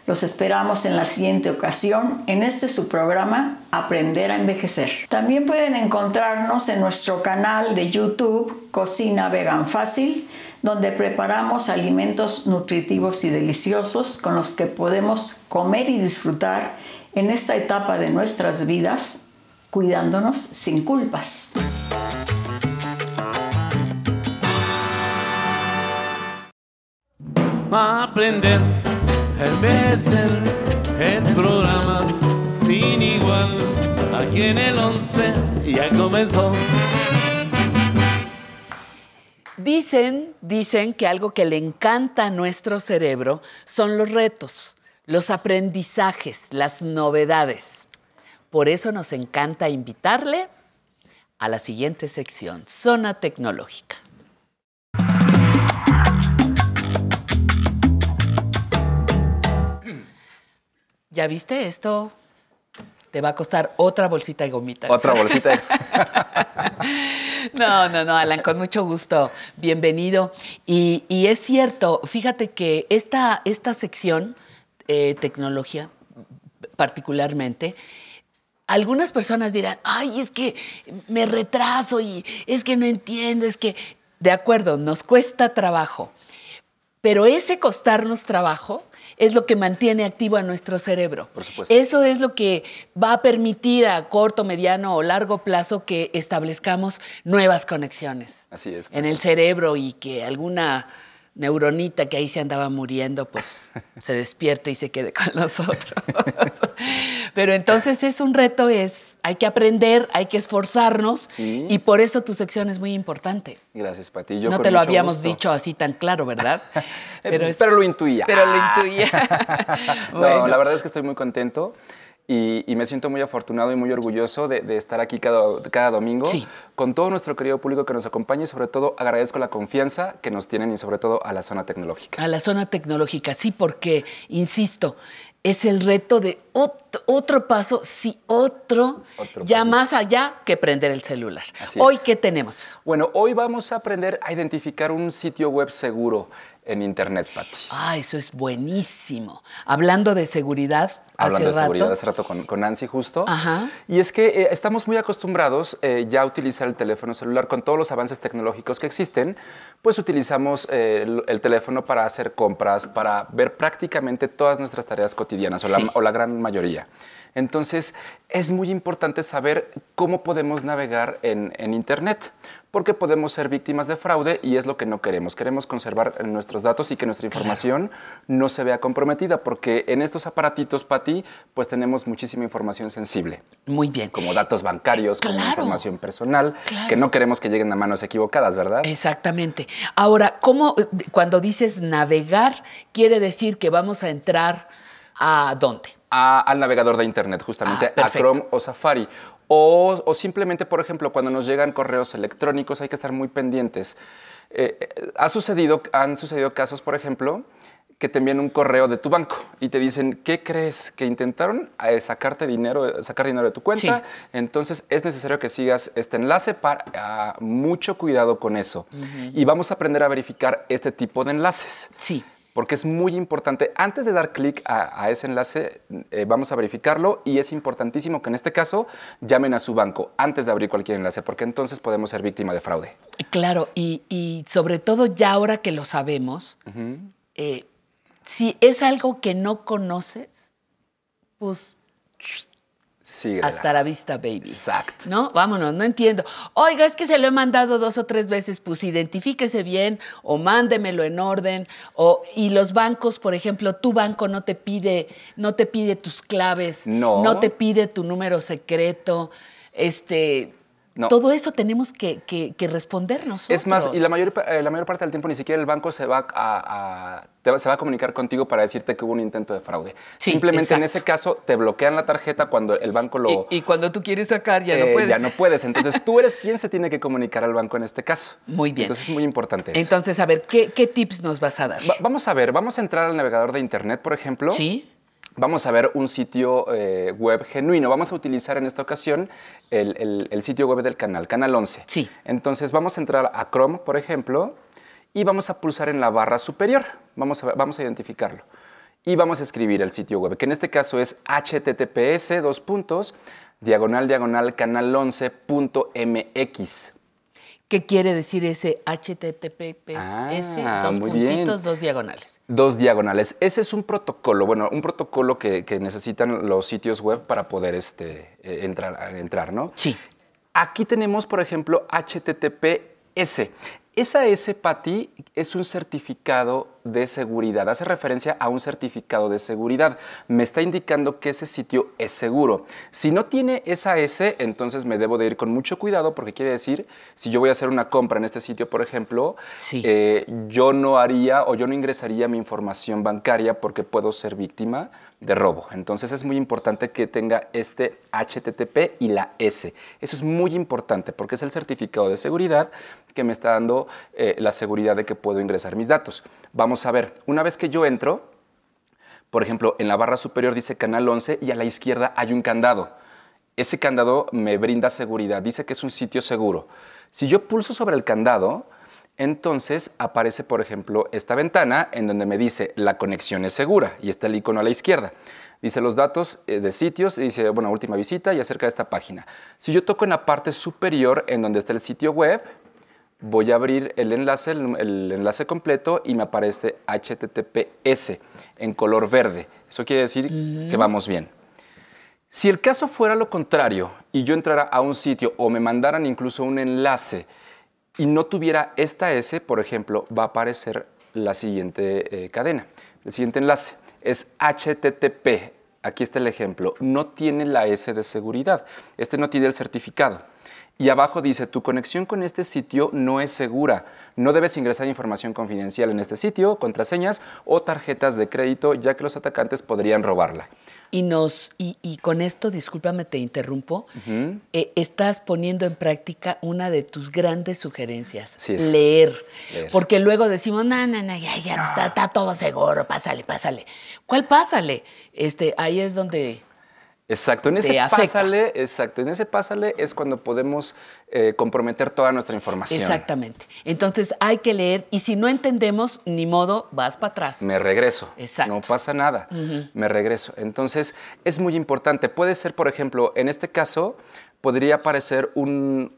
Los esperamos en la siguiente ocasión en este su programa Aprender a Envejecer. También pueden encontrarnos en nuestro canal de YouTube Cocina Vegan Fácil, donde preparamos alimentos nutritivos y deliciosos con los que podemos comer y disfrutar en esta etapa de nuestras vidas, cuidándonos sin culpas. Aprender a envejecer el programa sin igual. Aquí en el 11 ya comenzó. Dicen, dicen que algo que le encanta a nuestro cerebro son los retos, los aprendizajes, las novedades. Por eso nos encanta invitarle a la siguiente sección, Zona Tecnológica. ¿Ya viste esto? Te va a costar otra bolsita de gomitas. Otra bolsita de... No, no, no, Alan, con mucho gusto. Bienvenido. Y, y es cierto, fíjate que esta, esta sección, eh, tecnología particularmente, algunas personas dirán, ay, es que me retraso y es que no entiendo, es que, de acuerdo, nos cuesta trabajo, pero ese costarnos trabajo es lo que mantiene activo a nuestro cerebro. Por supuesto. Eso es lo que va a permitir a corto, mediano o largo plazo que establezcamos nuevas conexiones Así es. en el cerebro y que alguna neuronita que ahí se andaba muriendo, pues se despierte y se quede con nosotros. Pero entonces es un reto, es, hay que aprender, hay que esforzarnos Sí. y por eso tu sección es muy importante. Gracias, Pati. Yo no te lo habíamos gusto. dicho así tan claro, ¿verdad? Pero, es- lo intuía. Pero lo intuía. No, la verdad es que estoy muy contento y, y me siento muy afortunado y muy orgulloso de, de estar aquí cada, cada domingo Sí. con todo nuestro querido público que nos acompaña y sobre todo agradezco la confianza que nos tienen y sobre todo a la zona tecnológica. A la zona tecnológica, sí, porque, insisto, es el reto de ot- otro paso, sí, otro, Otro ya pasito. más allá que prender el celular. Así Hoy, es. ¿qué tenemos? Bueno, hoy vamos a aprender a identificar un sitio web seguro en Internet, Pati. Ah, eso es buenísimo. Hablando de seguridad, Hablando de seguridad rato. hace rato con, con Nancy justo. Ajá. Y es que eh, estamos muy acostumbrados eh, ya a utilizar el teléfono celular con todos los avances tecnológicos que existen, pues utilizamos eh, el, el teléfono para hacer compras, para ver prácticamente todas nuestras tareas cotidianas o, la, o la gran mayoría. Entonces, es muy importante saber cómo podemos navegar en, en Internet, porque podemos ser víctimas de fraude y es lo que no queremos. Queremos conservar nuestros datos y que nuestra información no se vea comprometida, porque en estos aparatitos, Pati, pues tenemos muchísima información sensible. Muy bien. Como datos bancarios, como claro. información personal, Claro. que no queremos que lleguen a manos equivocadas, ¿verdad? Exactamente. Ahora, ¿cómo, cuando dices navegar, quiere decir que vamos a entrar a dónde? a- al navegador de Internet, justamente Ah, a. Chrome o Safari. O, o simplemente, por ejemplo, cuando nos llegan correos electrónicos hay que estar muy pendientes. Eh, eh, ha sucedido, han sucedido casos, por ejemplo, que te envían un correo de tu banco y te dicen, ¿qué crees? Que intentaron eh, sacarte dinero, sacar dinero de tu cuenta. Entonces es necesario que sigas este enlace para ah, mucho cuidado con eso. Y vamos a aprender a verificar este tipo de enlaces. Sí. Porque es muy importante. Antes de dar clic a, a ese enlace, eh, vamos a verificarlo y es importantísimo que en este caso llamen a su banco antes de abrir cualquier enlace, porque entonces podemos ser víctima de fraude. Claro, y, y sobre todo ya ahora que lo sabemos, eh, si es algo que no conoces, pues Síguela. hasta la vista, baby. Exacto. ¿No? Vámonos, no entiendo. Oiga, es que se lo he mandado dos o tres veces, pues identifíquese bien o mándemelo en orden. O, y los bancos, por ejemplo, tu banco no te pide, no te pide tus claves, No. te pide tu número secreto. Este, No. todo eso tenemos que, que- que responder nosotros. Es más, y la mayor, pa- eh, la mayor parte del tiempo ni siquiera el banco se va a, a- te va- se va a comunicar contigo para decirte que hubo un intento de fraude. Sí, Simplemente en ese caso te bloquean la tarjeta cuando el banco lo... Y, y cuando tú quieres sacar, ya no eh, puedes. Ya no puedes. Entonces tú eres quien se tiene que comunicar al banco en este caso. Muy bien. Entonces es muy importante eso. Entonces, a ver, ¿qué, qué tips nos vas a dar? Va- vamos a ver, vamos a entrar al navegador de internet, por ejemplo. Sí. Vamos a ver un sitio eh, web genuino. Vamos a utilizar en esta ocasión el, el- el sitio web del canal, Canal 11. Sí. Entonces vamos a entrar a Chrome, por ejemplo, y vamos a pulsar en la barra superior. Vamos a, vamos a identificarlo. Y vamos a escribir el sitio web, que en este caso es https dos puntos, diagonal diagonal canal11.mx. ¿Qué quiere decir ese HTTPS? Ah, dos muy puntitos, bien. dos diagonales. Dos diagonales. Ese es un protocolo, bueno, un protocolo que, que necesitan los sitios web para poder este, eh, entrar, entrar, ¿no? Sí. Aquí tenemos, por ejemplo, HTTPS. Esa S, Pati, es un certificado de seguridad. Hace referencia a un certificado de seguridad. Me está indicando que ese sitio es seguro. Si no tiene esa S, entonces me debo de ir con mucho cuidado porque quiere decir, si yo voy a hacer una compra en este sitio, por ejemplo, eh, yo no haría o yo no ingresaría mi información bancaria porque puedo ser víctima de robo. Entonces es muy importante que tenga este HTTP y la S. Eso es muy importante porque es el certificado de seguridad que me está dando eh, la seguridad de que puedo ingresar mis datos. Vamos a ver, una vez que yo entro, por ejemplo, en la barra superior dice canal 11 y a la izquierda hay un candado. Ese candado me brinda seguridad, dice que es un sitio seguro. Si yo pulso sobre el candado, entonces aparece, por ejemplo, esta ventana en donde me dice la conexión es segura y está el icono a la izquierda. Dice los datos eh, de sitios, y dice, bueno, última visita y acerca de esta página. Si yo toco en la parte superior en donde está el sitio web, voy a abrir el enlace, el, el enlace completo y me aparece HTTPS en color verde. Eso quiere decir que vamos bien. Si el caso fuera lo contrario y yo entrara a un sitio o me mandaran incluso un enlace y no tuviera esta S, por ejemplo, va a aparecer la siguiente eh, cadena. El siguiente enlace es HTTP. Aquí está el ejemplo. No tiene la S de seguridad. Este no tiene el certificado. Y abajo dice, tu conexión con este sitio no es segura. No debes ingresar información confidencial en este sitio, contraseñas o tarjetas de crédito, ya que los atacantes podrían robarla. Y nos, y, y con esto, discúlpame, te interrumpo, eh, estás poniendo en práctica una de tus grandes sugerencias, es. leer. Leer. Porque luego decimos, no, no, no, ya, ya está, está todo seguro, pásale, pásale. ¿Cuál pásale? Este, ahí es donde Exacto, en ese pásale, exacto, en ese pásale es cuando podemos eh, comprometer toda nuestra información. Exactamente. Entonces hay que leer y si no entendemos, ni modo, vas para atrás. Me regreso. Exacto. No pasa nada. Me regreso. Entonces, es muy importante. Puede ser, por ejemplo, en este caso, podría aparecer un,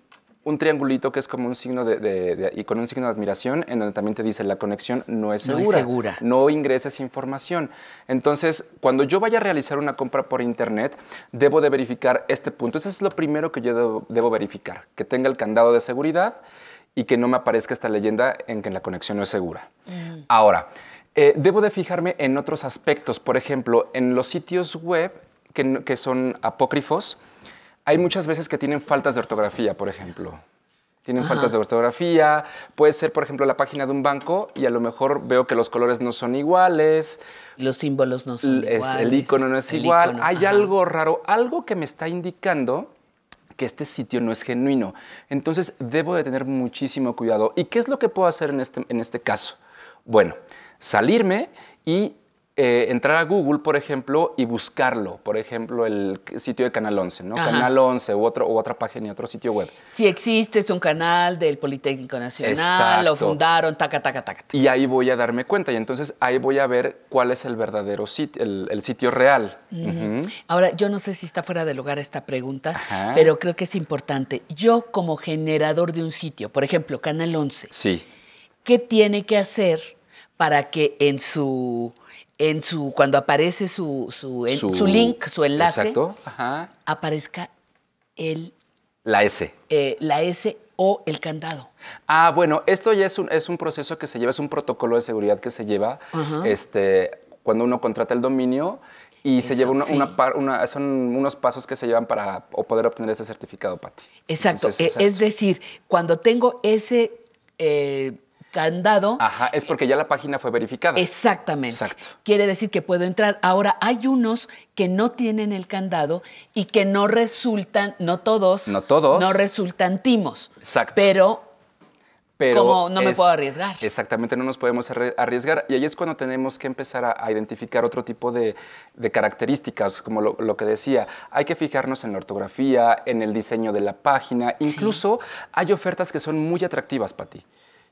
un triangulito que es como un signo de, de- de- y con un signo de admiración, en donde también te dice la conexión no es No es segura. segura. No ingreses información. Entonces, cuando yo vaya a realizar una compra por internet, debo de verificar este punto. Ese es lo primero que yo debo, debo verificar, que tenga el candado de seguridad y que no me aparezca esta leyenda en que la conexión no es segura. Ahora, eh, debo de fijarme en otros aspectos. Por ejemplo, en los sitios web que, que son apócrifos, hay muchas veces que tienen faltas de ortografía, por ejemplo. Tienen Ajá. faltas de ortografía. Puede ser, por ejemplo, la página de un banco y a lo mejor veo que los colores no son iguales. Los símbolos no son Es- iguales. el icono no es igual. icono, Hay ajá. algo raro, algo que me está indicando que este sitio no es genuino. Entonces debo de tener muchísimo cuidado. ¿Y qué es lo que puedo hacer en este, en este caso? Bueno, salirme y eh, entrar a Google, por ejemplo, y buscarlo. Por ejemplo, el sitio de Canal 11, ¿no? Ajá. Canal 11 u, otro, u otra página y otro sitio web. Si existe, es un canal del Politécnico Nacional, Exacto. lo fundaron, taca, taca, taca. Y ahí voy a darme cuenta. Y entonces ahí voy a ver cuál es el verdadero sitio, el, el sitio real. Ahora, yo no sé si está fuera de lugar esta pregunta, Ajá. pero creo que es importante. Yo como generador de un sitio, por ejemplo, Canal 11, Sí. ¿qué tiene que hacer para que en su, en su cuando aparece su, su, en- Su- su link, su enlace, Exacto. Ajá. aparezca el, La S. eh, la S o el candado? Ah, bueno, esto ya es un, es un proceso que se lleva, es un protocolo de seguridad que se lleva este, cuando uno contrata el dominio y se lleva una, sí. una par- una- son unos pasos que se llevan para o poder obtener este certificado, Pati. Exacto. Entonces, e- Es decir, cuando tengo ese eh, candado, Ajá, es porque ya la página fue verificada. Exactamente. Exacto. Quiere decir que puedo entrar. Ahora, hay unos que no tienen el candado y que no resultan, no todos, No todos. no resultan timos. Exacto. Pero, Pero ¿cómo no me es- puedo arriesgar? Exactamente, no nos podemos arri- arriesgar. Y ahí es cuando tenemos que empezar a, a identificar otro tipo de, de características, como lo, lo que decía. Hay que fijarnos en la ortografía, en el diseño de la página. Incluso hay ofertas que son muy atractivas para ti.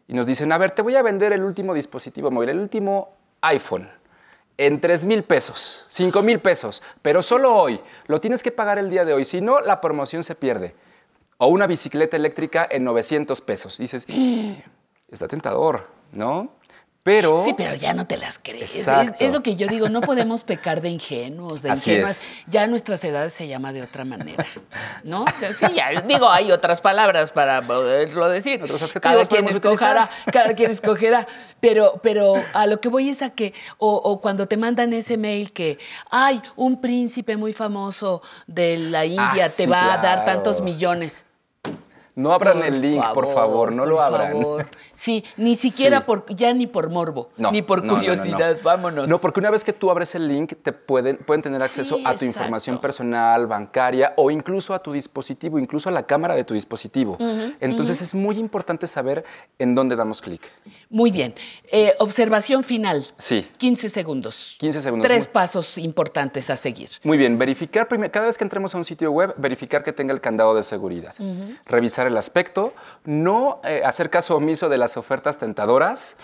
Y nos dicen, a ver, te voy a vender el último dispositivo móvil, el último iPhone. En 3 mil pesos, 5 mil pesos, pero solo hoy. Lo tienes que pagar el día de hoy, si no, la promoción se pierde. O una bicicleta eléctrica en 900 pesos. Dices, "Ah, está tentador, ¿no? Pero... Sí, pero ya no te las crees. Es, lo que yo digo, no podemos pecar de ingenuos, de Así ingenuas. es. Ya nuestras edades se llama de otra manera, ¿no? Sí, ya, digo, hay otras palabras para poderlo decir. cada quien escogerá, cada quien escogerá. Pero, pero a lo que voy es a que, o, o cuando te mandan ese mail que, ay, un príncipe muy famoso de la India Ah, te sí, va a dar tantos millones. No abran el link, por favor, no lo por abran. favor. Sí, ni siquiera Sí. por, ya ni por morbo, No, ni por no, no, no, no. curiosidad, vámonos. No, porque una vez que tú abres el link, te pueden, pueden tener acceso Sí, a tu información personal, bancaria o incluso a tu dispositivo, incluso a la cámara de tu dispositivo. Entonces es muy importante saber en dónde damos clic. Muy bien. Eh, observación final, Sí, 15 segundos. 15 segundos. Tres Muy- pasos importantes a seguir. Muy bien, verificar, primer- cada vez que entremos a un sitio web, verificar que tenga el candado de seguridad. Revisar el aspecto, no eh, hacer caso omiso de las ofertas tentadoras.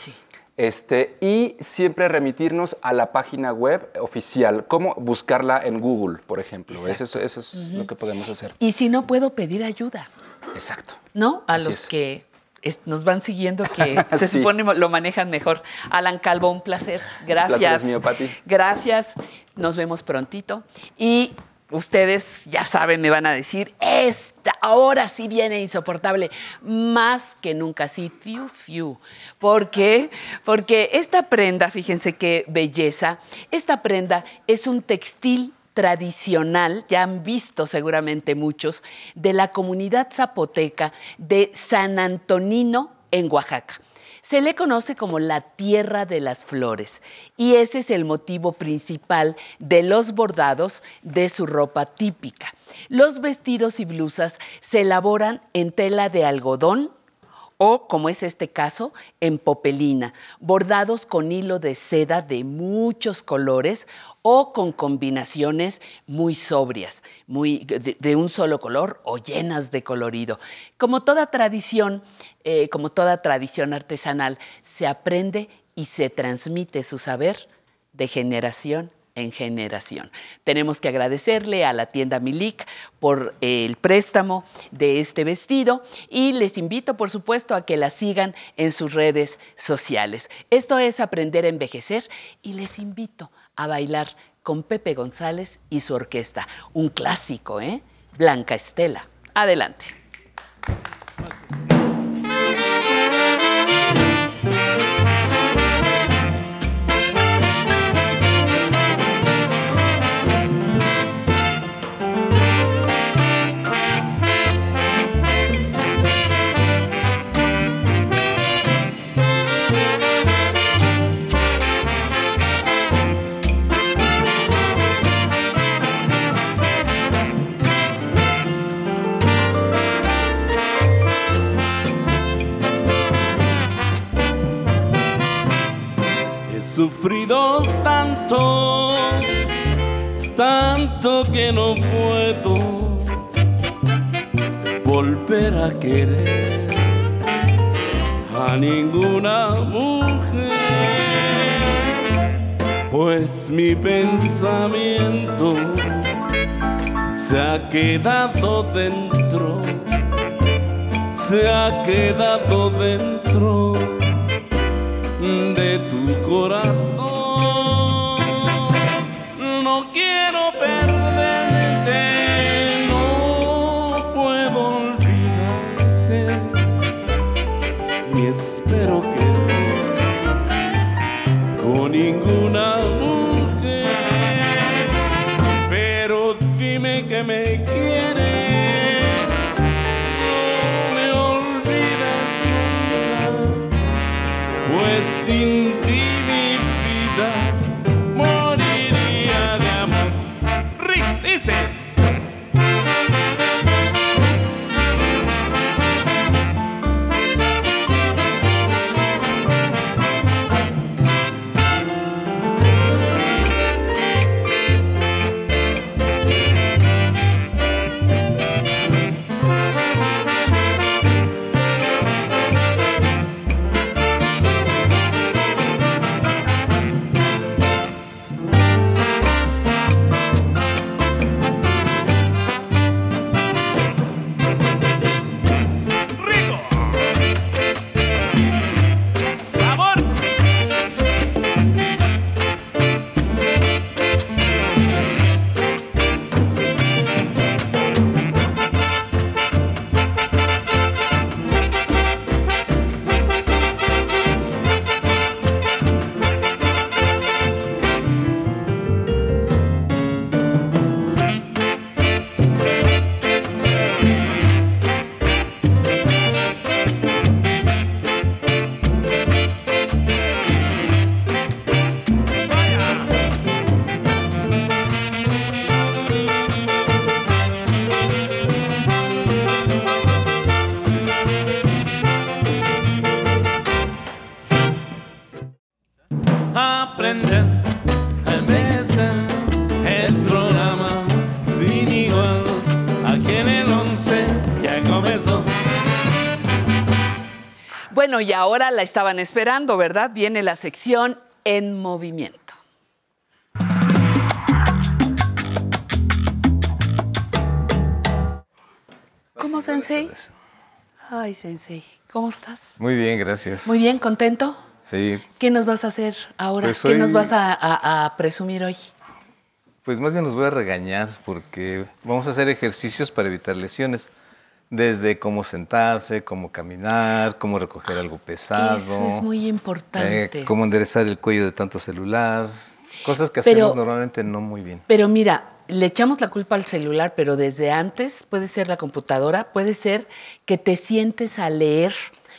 Este, y siempre remitirnos a la página web oficial, como buscarla en Google, por ejemplo. Eso, es- eso es lo que podemos hacer. Y si no puedo pedir ayuda, Exacto. ¿no? A Así los es. que nos van siguiendo, que se Sí. supone lo manejan mejor. Alan Calvo, un placer. Gracias. placer es mío, Pati. Gracias. Nos vemos prontito. Y ustedes ya saben, me van a decir, esta, ahora sí viene insoportable, más que nunca, sí, fiu, fiu. ¿Por qué? Porque esta prenda, fíjense qué belleza, esta prenda es un textil tradicional, ya han visto seguramente muchos, de la comunidad zapoteca de San Antonino en Oaxaca. Se le conoce como la tierra de las flores y ese es el motivo principal de los bordados de su ropa típica. Los vestidos y blusas se elaboran en tela de algodón o, como es este caso, en popelina, bordados con hilo de seda de muchos colores o con combinaciones muy sobrias, muy, de, un solo color o llenas de colorido. Como toda tradición, eh, como toda tradición artesanal, se aprende y se transmite su saber de generación en generación. Tenemos que agradecerle a la tienda Milik por el préstamo de este vestido y les invito, por supuesto, a que la sigan en sus redes sociales. Esto es Aprender a Envejecer y les invito a bailar con Pepe González y su orquesta. Un clásico, ¿eh? Blanca Estela. Adelante. Volver a querer a ninguna mujer, pues mi pensamiento se ha quedado dentro, se ha quedado dentro de tu corazón. Y ahora la estaban esperando, ¿verdad? Viene la sección en movimiento. ¿Cómo, Sensei? Ay, Sensei, ¿cómo estás? Muy bien, gracias. Muy bien, ¿contento? Sí, ¿Qué nos vas a hacer ahora? Pues ¿Qué nos vas a, a- a presumir hoy? pues más bien los voy a regañar porque vamos a hacer ejercicios para evitar lesiones. Desde cómo sentarse, cómo caminar, cómo recoger algo pesado. Eso es muy importante. eh, cómo enderezar el cuello de tanto celular. Cosas que Pero- hacemos normalmente no muy bien. Pero mira, le echamos la culpa al celular, pero desde antes puede ser la computadora, puede ser que te sientes a leer.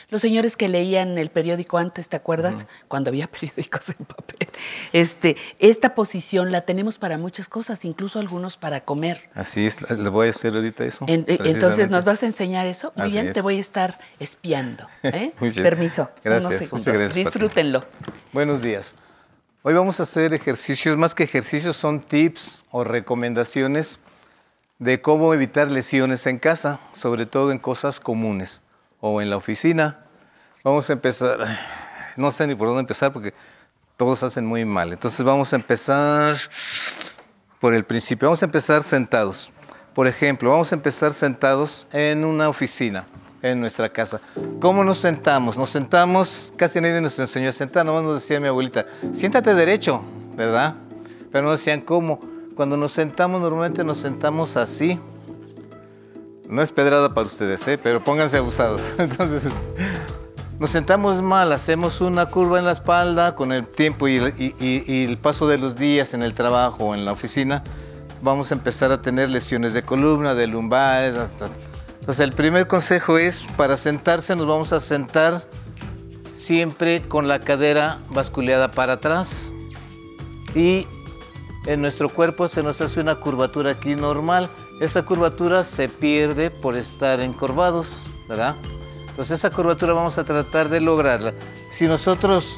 Los señores que leían el periódico antes, ¿te acuerdas? Cuando había periódicos en papel. Este, esta posición la tenemos para muchas cosas, incluso algunos para comer. Así es, le voy a hacer ahorita eso. En- eh, entonces. ¿nos vas a enseñar eso? Muy Así bien, es. te voy a estar espiando. ¿eh? Muy bien. Permiso. Gracias, unos gracias. Disfrútenlo. Buenos días. Hoy vamos a hacer ejercicios, más que ejercicios, son tips o recomendaciones de cómo evitar lesiones en casa, sobre todo en cosas comunes o en la oficina. Vamos a empezar, no sé ni por dónde empezar porque todos hacen muy mal. Entonces vamos a empezar por el principio. Vamos a empezar sentados. Por ejemplo, vamos a empezar sentados en una oficina, en nuestra casa. ¿Cómo nos sentamos? Nos sentamos, casi nadie nos enseñó a sentar, nomás nos decía mi abuelita, siéntate derecho, ¿verdad? Pero no decían cómo. Cuando nos sentamos, normalmente nos sentamos así. No es pedrada para ustedes, ¿eh? pero pónganse abusados. Entonces, nos sentamos mal, hacemos una curva en la espalda con el tiempo y, el- paso de los días en el trabajo o en la oficina, vamos a empezar a tener lesiones de columna, de lumbares. Entonces el primer consejo es, para sentarse nos vamos a sentar siempre con la cadera basculeada para atrás y en nuestro cuerpo se nos hace una curvatura aquí normal. Esa curvatura se pierde por estar encorvados, ¿verdad? Entonces esa curvatura vamos a tratar de lograrla. Si nosotros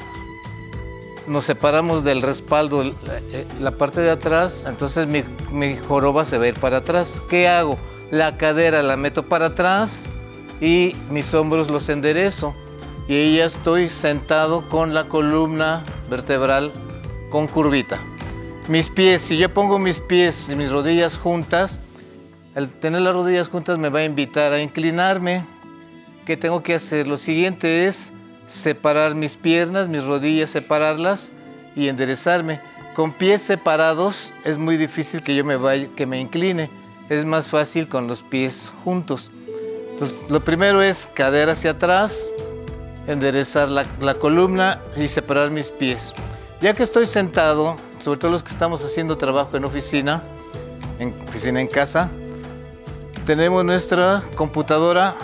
nos separamos del respaldo, el- eh, la parte de atrás, entonces mi, mi joroba se va a ir para atrás. ¿Qué hago? La cadera la meto para atrás y mis hombros los enderezo. Y ahí ya estoy sentado con la columna vertebral con curvita. Mis pies, si yo pongo mis pies y mis rodillas juntas, al tener las rodillas juntas me va a invitar a inclinarme. ¿Qué tengo que hacer? Lo siguiente es separar mis piernas, mis rodillas, separarlas y enderezarme. Con pies separados es muy difícil que yo me vaya, que me incline. Es más fácil con los pies juntos. Entonces, lo primero es cadera hacia atrás, enderezar la, la columna y separar mis pies. Ya que estoy sentado, sobre todo los que estamos haciendo trabajo en oficina, en oficina en casa, tenemos nuestra computadora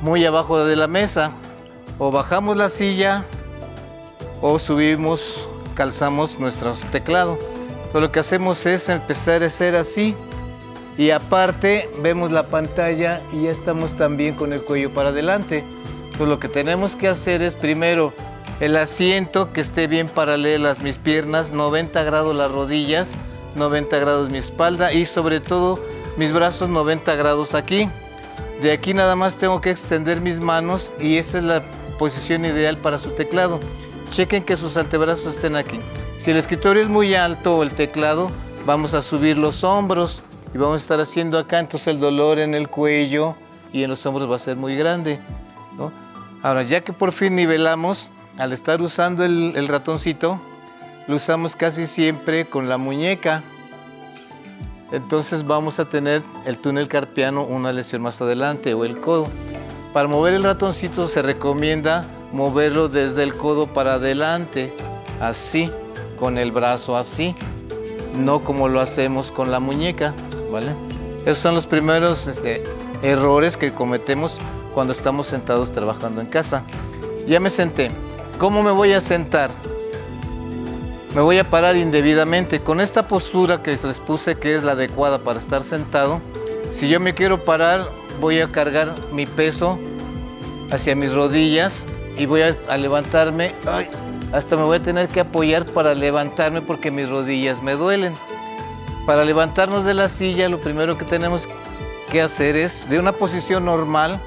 muy abajo de la mesa. O bajamos la silla o subimos, calzamos nuestro teclado. Entonces, lo que hacemos es empezar a hacer así y aparte vemos la pantalla y ya estamos también con el cuello para adelante. Lo que tenemos que hacer es primero el asiento que esté bien paralelas mis piernas, 90 grados las rodillas, 90 grados mi espalda y sobre todo mis brazos 90 grados aquí. De aquí nada más tengo que extender mis manos y esa es la posición ideal para su teclado. Chequen que sus antebrazos estén aquí. Si el escritorio es muy alto o el teclado, vamos a subir los hombros y vamos a estar haciendo acá, entonces el dolor en el cuello y en los hombros va a ser muy grande. Ahora, ya que por fin nivelamos, al estar usando el ratoncito, lo usamos casi siempre con la muñeca. Entonces vamos a tener el túnel carpiano una lesión más adelante o el codo. Para mover el ratoncito se recomienda moverlo desde el codo para adelante, así, con el brazo así, no como lo hacemos con la muñeca, ¿vale? Esos son los primeros este, errores que cometemos cuando estamos sentados trabajando en casa. Ya me senté. ¿Cómo me voy a sentar? Me voy a parar indebidamente. Con esta postura que les puse que es la adecuada para estar sentado, si yo me quiero parar, voy a cargar mi peso hacia mis rodillas y voy a, levantarme. Ay, hasta me voy a tener que apoyar para levantarme porque mis rodillas me duelen. Para levantarnos de la silla, lo primero que tenemos que hacer es, de una posición normal,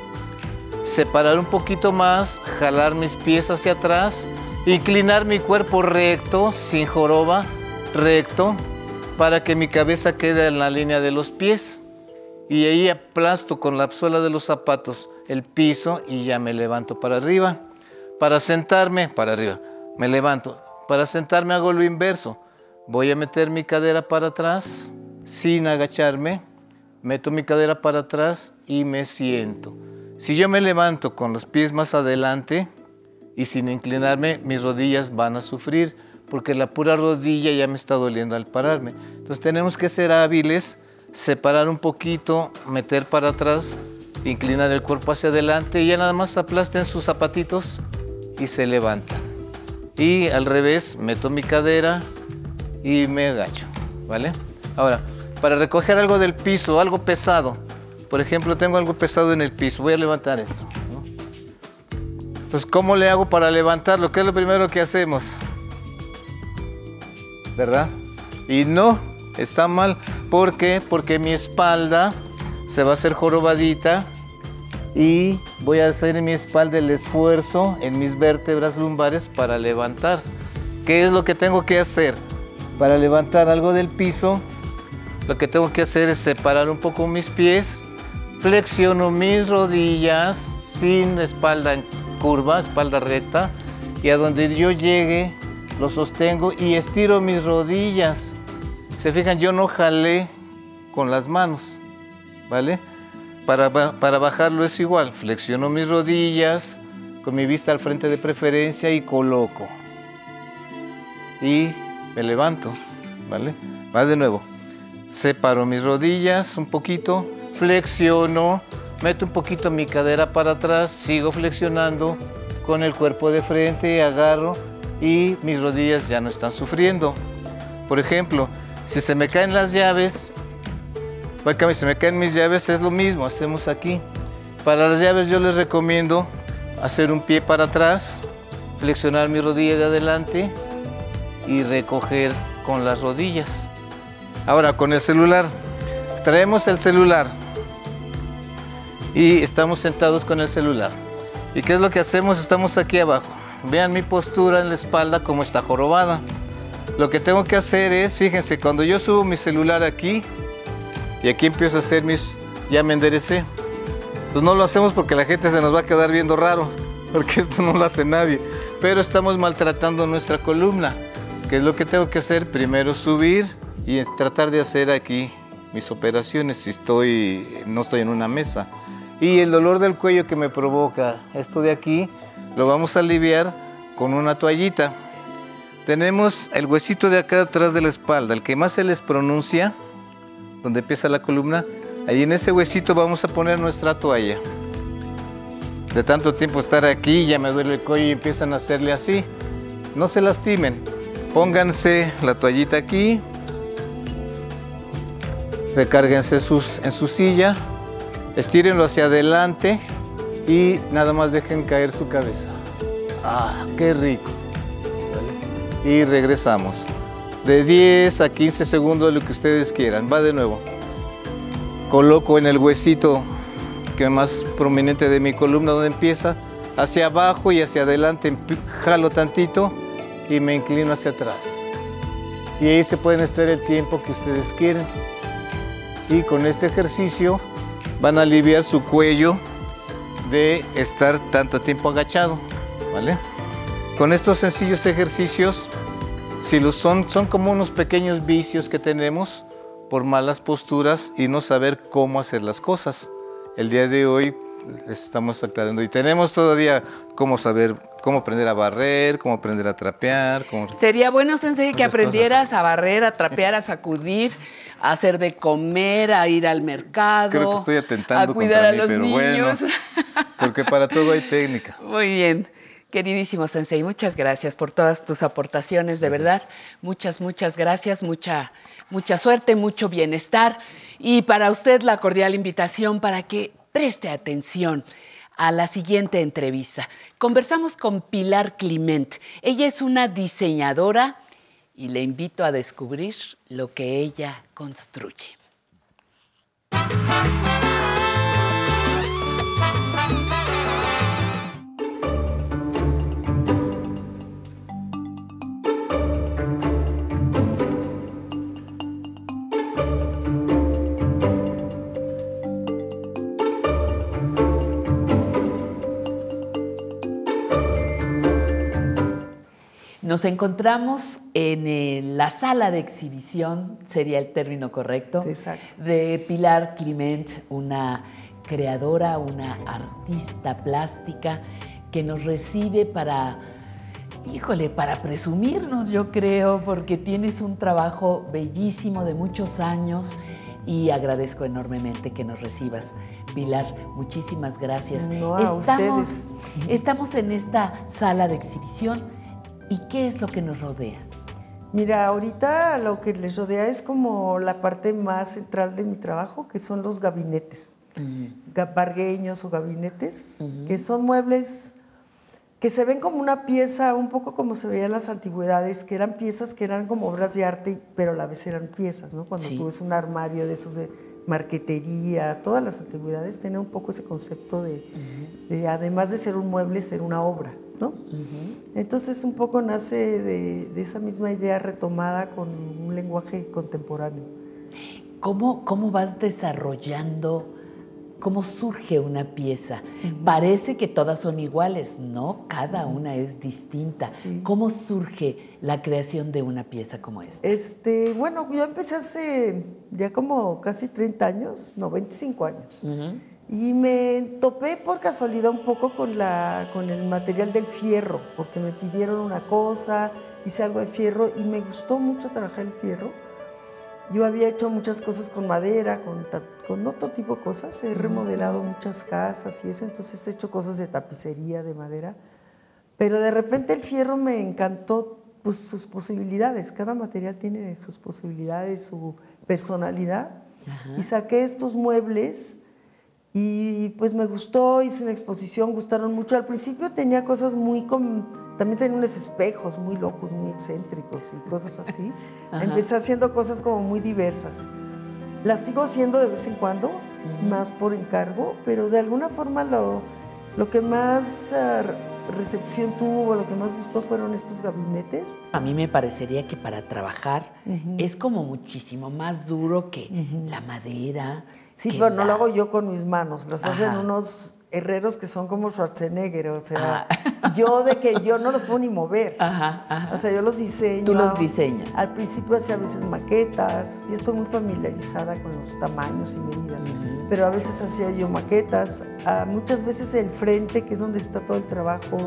separar un poquito más, jalar mis pies hacia atrás, inclinar mi cuerpo recto, sin joroba, recto, para que mi cabeza quede en la línea de los pies. Y ahí aplasto con la suela de los zapatos el piso y ya me levanto para arriba. Para sentarme, para arriba, me levanto. Para sentarme hago lo inverso. Voy a meter mi cadera para atrás sin agacharme. Meto mi cadera para atrás y me siento. Si yo me levanto con los pies más adelante y sin inclinarme, mis rodillas van a sufrir porque la pura rodilla ya me está doliendo al pararme. Entonces tenemos que ser hábiles, separar un poquito, meter para atrás, inclinar el cuerpo hacia adelante y ya nada más aplasten sus zapatitos y se levantan. Y al revés, meto mi cadera y me agacho, ¿vale? Ahora, para recoger algo del piso, algo pesado, por ejemplo, tengo algo pesado en el piso, voy a levantar esto. Entonces, ¿cómo le hago para levantarlo? ¿Qué es lo primero que hacemos? ¿Verdad? Y no, está mal. ¿Por qué? Porque mi espalda se va a hacer jorobadita y voy a hacer en mi espalda el esfuerzo en mis vértebras lumbares para levantar. ¿Qué es lo que tengo que hacer? Para levantar algo del piso, lo que tengo que hacer es separar un poco mis pies, flexiono mis rodillas sin espalda curva, espalda recta, y a donde yo llegue lo sostengo y estiro mis rodillas. Se fijan, yo no jalé con las manos, ¿vale? Para, para bajarlo es igual, flexiono mis rodillas con mi vista al frente de preferencia y coloco. Y me levanto, ¿vale? Va de nuevo. Separo mis rodillas un poquito, flexiono, meto un poquito mi cadera para atrás, sigo flexionando con el cuerpo de frente, agarro y mis rodillas ya no están sufriendo. Por ejemplo, si se me caen las llaves, si se me caen mis llaves es lo mismo, hacemos aquí. Para las llaves yo les recomiendo hacer un pie para atrás, flexionar mi rodilla de adelante y recoger con las rodillas. Ahora con el celular, traemos el celular y estamos sentados con el celular. ¿Y qué es lo que hacemos? Estamos aquí abajo. Vean mi postura en la espalda como está jorobada. Lo que tengo que hacer es, fíjense, cuando yo subo mi celular aquí y aquí empiezo a hacer mis, ya me enderecé. Pues no lo hacemos porque la gente se nos va a quedar viendo raro, porque esto no lo hace nadie. Pero estamos maltratando nuestra columna. ¿Qué es lo que tengo que hacer? Primero subir y tratar de hacer aquí mis operaciones si estoy, no estoy en una mesa. Y el dolor del cuello que me provoca esto de aquí, lo vamos a aliviar con una toallita. Tenemos el huesito de acá atrás de la espalda, el que más se les pronuncia, donde empieza la columna. Ahí en ese huesito vamos a poner nuestra toalla. De tanto tiempo estar aquí, ya me duele el cuello y empiezan a hacerle así. No se lastimen. Pónganse la toallita aquí. Recárguense sus, en su silla. Estírenlo hacia adelante y nada más dejen caer su cabeza. ¡Ah, qué rico! Y regresamos. De 10 a 15 segundos, lo que ustedes quieran. Va de nuevo. Coloco en el huesito que es más prominente de mi columna, donde empieza, hacia abajo y hacia adelante. Jalo tantito y me inclino hacia atrás. Y ahí se pueden estar el tiempo que ustedes quieren. Y con este ejercicio van a aliviar su cuello de estar tanto tiempo agachado, ¿vale? Con estos sencillos ejercicios, si los son, son como unos pequeños vicios que tenemos por malas posturas y no saber cómo hacer las cosas. El día de hoy les estamos aclarando y tenemos todavía cómo saber, cómo aprender a barrer, cómo aprender a trapear. Cómo... Sería bueno, Sensei, que aprendieras a barrer, a trapear, a sacudir, a hacer de comer, a ir al mercado. Creo que estoy atentando a cuidar contra a mí, los pero niños. bueno, porque para todo hay técnica. Muy bien. Queridísimo Sensei, muchas gracias por todas tus aportaciones, de verdad. Muchas, muchas gracias, mucha, mucha suerte, mucho bienestar. Y para usted la cordial invitación para que preste atención a la siguiente entrevista. Conversamos con Pilar Clement. Ella es una diseñadora y le invito a descubrir lo que ella construye. Nos encontramos en eh, la sala de exhibición, sería el término correcto, de Pilar Clement, una creadora, una artista plástica que nos recibe para, híjole, para presumirnos, yo creo, porque tienes un trabajo bellísimo de muchos años y agradezco enormemente que nos recibas. Pilar, muchísimas gracias. No, a estamos, ustedes. estamos en esta sala de exhibición ¿Y qué es lo que nos rodea? Mira, ahorita lo que les rodea es como la parte más central de mi trabajo, que son los gabinetes, bargueños o gabinetes, que son muebles que se ven como una pieza, un poco como se veía en las antigüedades, que eran piezas que eran como obras de arte, pero a la vez eran piezas, ¿no? Cuando Sí. tú ves un armario de esos de marquetería, todas las antigüedades tenían un poco ese concepto de, de, además de ser un mueble, ser una obra, ¿no? Entonces un poco nace de, de esa misma idea retomada con un lenguaje contemporáneo. ¿Cómo, cómo vas desarrollando, cómo surge una pieza? Parece que todas son iguales, no, cada una es distinta. ¿Cómo surge la creación de una pieza como esta? Este, bueno, yo empecé hace ya como casi 30 años, no, 25 años. Y me topé por casualidad un poco con, la, con el material del fierro, porque me pidieron una cosa, hice algo de fierro y me gustó mucho trabajar el fierro. Yo había hecho muchas cosas con madera, con, con otro tipo de cosas, he remodelado muchas casas y eso, entonces he hecho cosas de tapicería, de madera. Pero de repente el fierro me encantó pues, sus posibilidades, cada material tiene sus posibilidades, su personalidad. Y saqué estos muebles Y pues me gustó, hice una exposición, gustaron mucho. Al principio tenía cosas muy... com- también tenía unos espejos muy locos, muy excéntricos y cosas así. Empecé haciendo cosas como muy diversas. Las sigo haciendo de vez en cuando, más por encargo, pero de alguna forma lo, lo que más ah, recepción tuvo, lo que más gustó fueron estos gabinetes. A mí me parecería que para trabajar Ujú. es como muchísimo más duro que la madera. Sí, pero no lo hago yo con mis manos, los hacen Ajá. unos herreros que son como Schwarzenegger, o sea, yo de que yo no los puedo ni mover. O sea, yo los diseño. Tú los diseñas. Al principio hacía a veces maquetas, y estoy muy familiarizada con los tamaños y medidas, pero a veces hacía yo maquetas, ah, muchas veces el frente, que es donde está todo el trabajo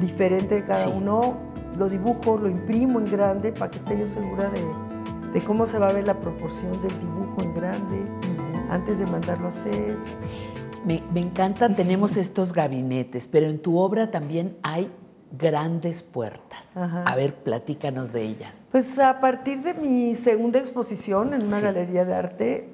diferente de cada Sí. uno, lo dibujo, lo imprimo en grande para que esté yo segura de, de cómo se va a ver la proporción del dibujo en grande antes de mandarlo a hacer. Me, me encantan, tenemos estos gabinetes, pero en tu obra también hay grandes puertas. Ajá. A ver, platícanos de ellas. Pues a partir de mi segunda exposición en una galería de arte,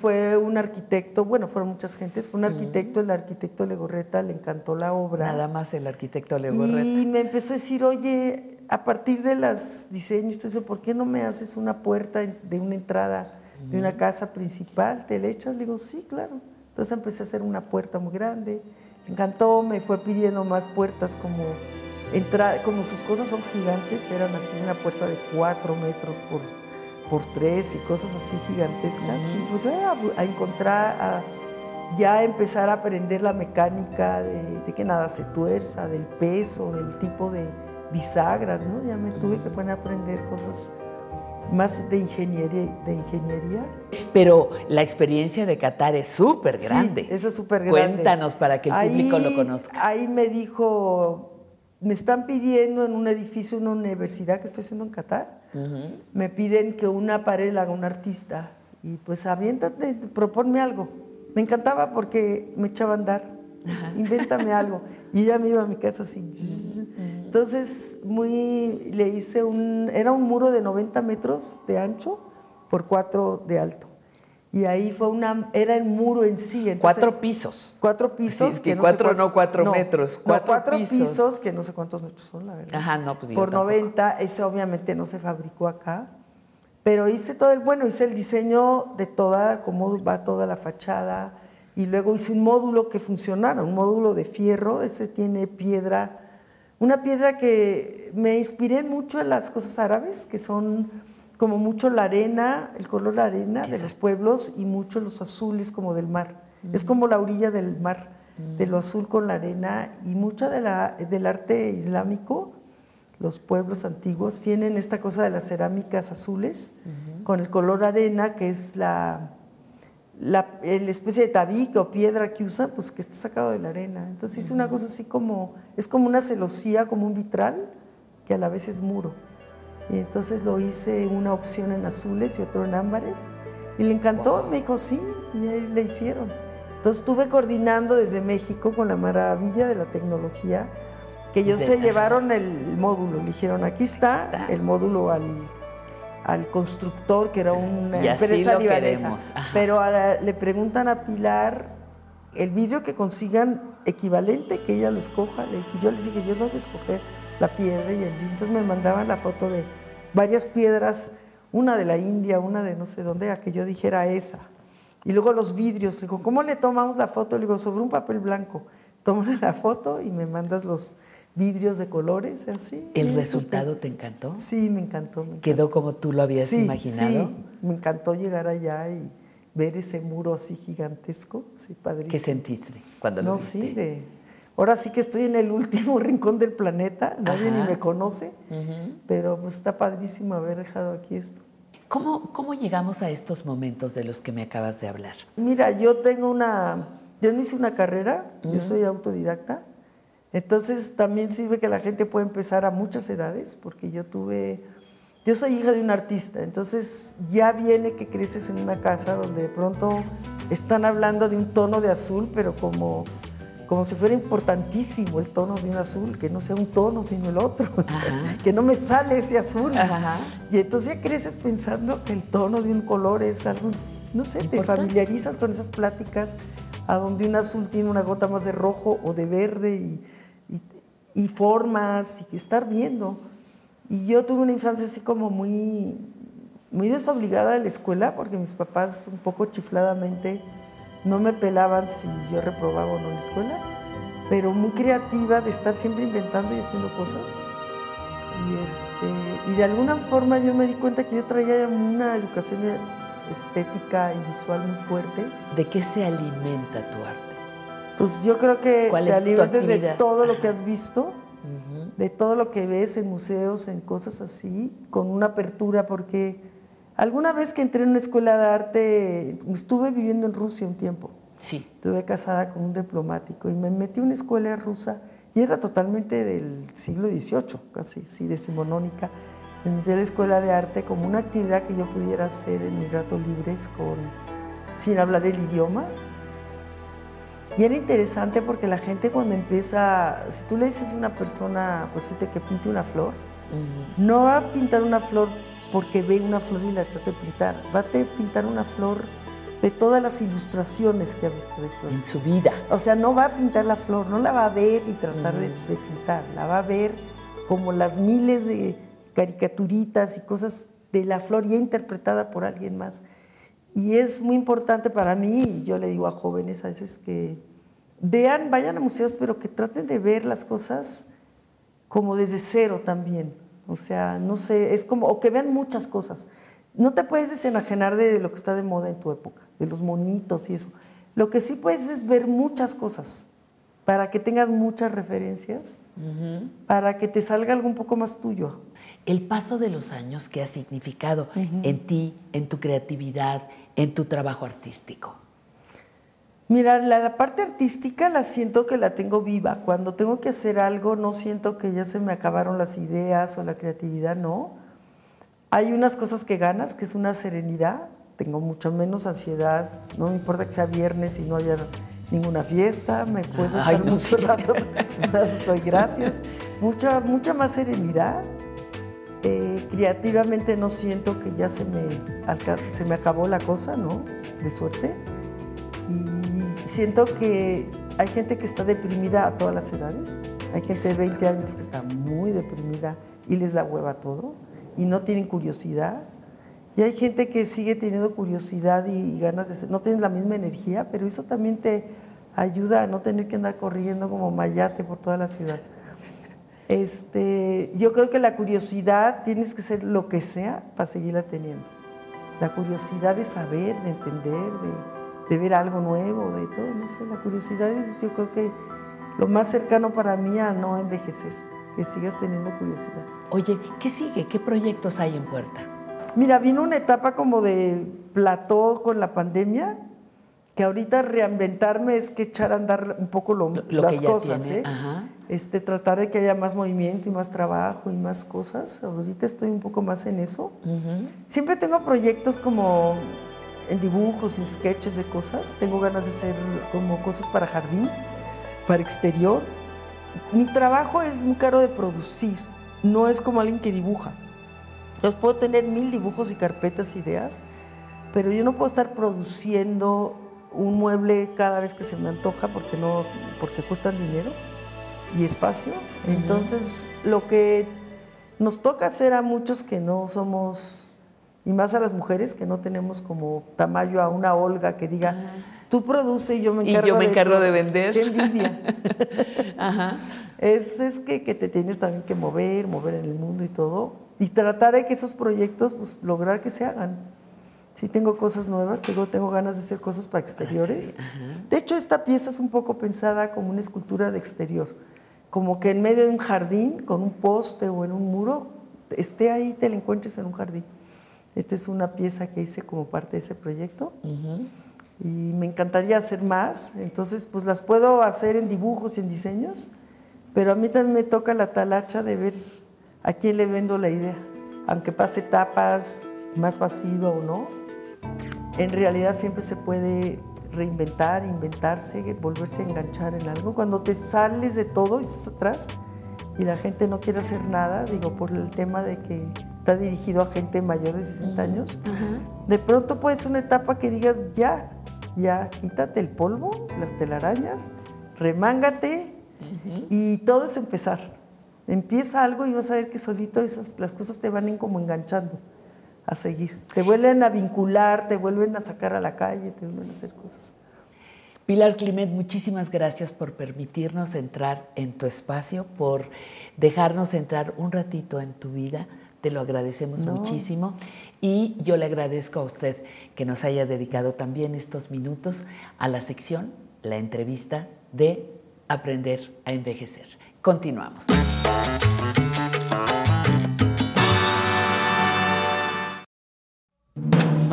fue un arquitecto, bueno, fueron muchas gentes, fue un arquitecto, el arquitecto Legorreta, le encantó la obra. Nada más el arquitecto Legorreta. Y me empezó a decir, oye, a partir de los diseños, eso, ¿por qué no me haces una puerta de una entrada de una casa principal? ¿Te le echas? Le digo, sí, claro. Entonces empecé a hacer una puerta muy grande. Me encantó, me fue pidiendo más puertas como entra, como sus cosas son gigantes, eran así una puerta de cuatro metros por, por tres y cosas así gigantescas. Y pues eh, a, encontrar, a ya empezar a aprender la mecánica de, de que nada se tuerza, del peso, del tipo de bisagras, ¿no? Ya me tuve que poner a aprender cosas más de ingeniería. De ingeniería. Pero la experiencia de Qatar es súper grande. Sí, esa es súper grande. Cuéntanos para que el público lo conozca. Ahí me dijo, me están pidiendo en un edificio, una universidad que estoy haciendo en Qatar, me piden que una pared la haga un artista. Y pues aviéntate, proponme algo. Me encantaba porque me echaba a andar. Invéntame algo. Y ella me iba a mi casa así. Entonces, muy, le hice un, era un muro de 90 metros de ancho por 4 de alto. Y ahí fue una, era el muro en sí. entonces- Cuatro pisos. Cuatro pisos. Sí, es que no cuatro no cuatro metros, no, cuatro cuatro pisos. pisos. que no sé cuántos metros son, la verdad. Ajá, no, pues Por tampoco. 90, eso obviamente no se fabricó acá. Pero hice todo el, bueno, hice el diseño de toda, cómo va toda la fachada. Y luego hice un módulo que funcionara, un módulo de fierro. Ese tiene piedra, una piedra que me inspiré mucho en las cosas árabes, que son como mucho la arena, el color la arena de los pueblos y mucho los azules como del mar. Es como la orilla del mar, de lo azul con la arena y mucha de la, del arte islámico, los pueblos antiguos tienen esta cosa de las cerámicas azules con el color arena, que es la, la, el especie de tabique o piedra que usan, pues que está sacado de la arena. Entonces hice una cosa así como, es como una celosía, como un vitral, que a la vez es muro. Y entonces lo hice una opción en azules y otro en ámbares. Y le encantó, me dijo sí, y ahí le hicieron. Entonces estuve coordinando desde México con la maravilla de la tecnología, que ellos De- se llevaron el módulo, le dijeron, aquí está, el módulo al, al constructor, que era una Y empresa libanesa. Pero le preguntan a Pilar el vidrio que consigan equivalente, que ella lo escoja. Le dije, yo les dije, yo tengo que escoger la piedra y el vidrio. Entonces me mandaban la foto de varias piedras, una de la India, una de no sé dónde, a que yo dijera esa. Y luego los vidrios. Le digo, ¿cómo le tomamos la foto? Le digo, sobre un papel blanco. Tómale la foto y me mandas los vidrios de colores, así. ¿El Sí, resultado te encantó? Sí, me encantó. me ¿Quedó como tú lo habías Sí, imaginado? Sí, me encantó llegar allá y ver ese muro así gigantesco, sí, padrísimo. ¿Qué sentiste cuando lo No, viste? sí, de... Ahora sí que estoy en el último rincón del planeta, nadie ni me conoce, pero pues está padrísimo haber dejado aquí esto. ¿Cómo, ¿Cómo llegamos a estos momentos de los que me acabas de hablar? Mira, yo tengo una, yo no hice una carrera, yo soy autodidacta, entonces también sirve que la gente puede empezar a muchas edades, porque yo tuve, yo soy hija de un artista, entonces ya viene que creces en una casa donde de pronto están hablando de un tono de azul, pero como, como si fuera importantísimo el tono de un azul, que no sea un tono sino el otro, que no me sale ese azul. Ajá. Y entonces ya creces pensando que el tono de un color es algo, no sé, te familiarizas con esas pláticas a donde un azul tiene una gota más de rojo o de verde y, y, formas y estar viendo. Y yo tuve una infancia así como muy, muy desobligada de la escuela porque mis papás un poco chifladamente no me pelaban si yo reprobaba o no la escuela, pero muy creativa de estar siempre inventando y haciendo cosas. Y, este, y de alguna forma yo me di cuenta que yo traía una educación estética y visual muy fuerte. ¿De qué se alimenta tu arte? Pues yo creo que ¿Cuál te alimentas de todo lo que has visto, de todo lo que ves en museos, en cosas así, con una apertura, porque alguna vez que entré en una escuela de arte, estuve viviendo en Rusia un tiempo. Sí. Estuve casada con un diplomático y me metí a una escuela rusa y era totalmente del siglo XVIII, casi, sí, decimonónica. Me metí a la escuela de arte como una actividad que yo pudiera hacer en mis ratos libres con, sin hablar el idioma. Y era interesante porque la gente cuando empieza, si tú le dices a una persona, por decirte que pinte una flor, no va a pintar una flor porque ve una flor y la trata de pintar, va a pintar una flor de todas las ilustraciones que ha visto de flor. En su vida. O sea, no va a pintar la flor, no la va a ver y tratar de, de pintar, la va a ver como las miles de caricaturitas y cosas de la flor ya interpretada por alguien más. Y es muy importante para mí, y yo le digo a jóvenes a veces que vean, vayan a museos, pero que traten de ver las cosas como desde cero también. O sea, no sé, es como, o que vean muchas cosas. No te puedes desenajenar de lo que está de moda en tu época, de los monitos y eso. Lo que sí puedes es ver muchas cosas para que tengas muchas referencias, para que te salga algo un poco más tuyo. El paso de los años que ha significado en ti, en tu creatividad, en tu trabajo artístico. Mira, la, parte artística la siento que la tengo viva. Cuando tengo que hacer algo, no siento que ya se me acabaron las ideas o la creatividad, no. Hay unas cosas que ganas, que es una serenidad. Tengo mucho menos ansiedad. No me importa que sea viernes y no haya ninguna fiesta. Me puedo Ay, estar no, mucho sí. rato. Estoy gracias. Mucha, mucha más serenidad. Eh, creativamente no siento que ya se me, se me acabó la cosa, ¿no? De suerte. Y siento que hay gente que está deprimida a todas las edades. Hay gente de 20 años que está muy deprimida y les da hueva todo y no tienen curiosidad. Y hay gente que sigue teniendo curiosidad y, y ganas de ser. No tienes la misma energía, pero eso también te ayuda a no tener que andar corriendo como mayate por toda la ciudad. Este, yo creo que la curiosidad tienes que ser lo que sea para seguirla teniendo. La curiosidad de saber, de entender, de, de ver algo nuevo, de todo, no sé, la curiosidad es yo creo que lo más cercano para mí a no envejecer, que sigas teniendo curiosidad. Oye, ¿qué sigue? ¿Qué proyectos hay en puerta? Mira, vino una etapa como de plató con la pandemia, que ahorita reinventarme es que echar a andar un poco lo- Lo las cosas, ¿eh? Este, tratar de que haya más movimiento y más trabajo y más cosas. Ahorita estoy un poco más en eso. Siempre tengo proyectos como en dibujos, en sketches de cosas. Tengo ganas de hacer como cosas para jardín, para exterior. Mi trabajo es muy caro de producir. No es como alguien que dibuja. Yo puedo tener mil dibujos y carpetas, ideas, pero yo no puedo estar produciendo un mueble cada vez que se me antoja porque no, porque cuestan dinero y espacio. Entonces, lo que nos toca hacer a muchos que no somos, y más a las mujeres que no tenemos como tamaño a una Olga que diga, tú produce y yo me Y encargo, yo me encargo todo". de vender. Qué envidia. Ajá. Es, es que, que te tienes también que mover, mover en el mundo y todo, y tratar de que esos proyectos, pues, lograr que se hagan. Sí tengo cosas nuevas, tengo, tengo ganas de hacer cosas para exteriores. De hecho, esta pieza es un poco pensada como una escultura de exterior, como que en medio de un jardín, con un poste o en un muro, esté ahí, te la encuentres en un jardín. Esta es una pieza que hice como parte de ese proyecto y me encantaría hacer más, entonces pues las puedo hacer en dibujos y en diseños, pero a mí también me toca la talacha de ver a quién le vendo la idea, aunque pase etapas más pasiva o no, en realidad siempre se puede reinventar, inventarse, volverse a enganchar en algo. Cuando te sales de todo y estás atrás y la gente no quiere hacer nada, digo, por el tema de que está dirigido a gente mayor de 60 años, de pronto puede ser una etapa que digas, ya, ya quítate el polvo, las telarañas, remángate y todo es empezar. Empieza algo y vas a ver que solito esas, las cosas te van en como enganchando a seguir. Te vuelven a vincular, te vuelven a sacar a la calle, te vuelven a hacer cosas. Pilar Climent, muchísimas gracias por permitirnos entrar en tu espacio, por dejarnos entrar un ratito en tu vida. Te lo agradecemos No. muchísimo. Y yo le agradezco a usted que nos haya dedicado también estos minutos a la sección, la entrevista de Aprender a Envejecer. Continuamos.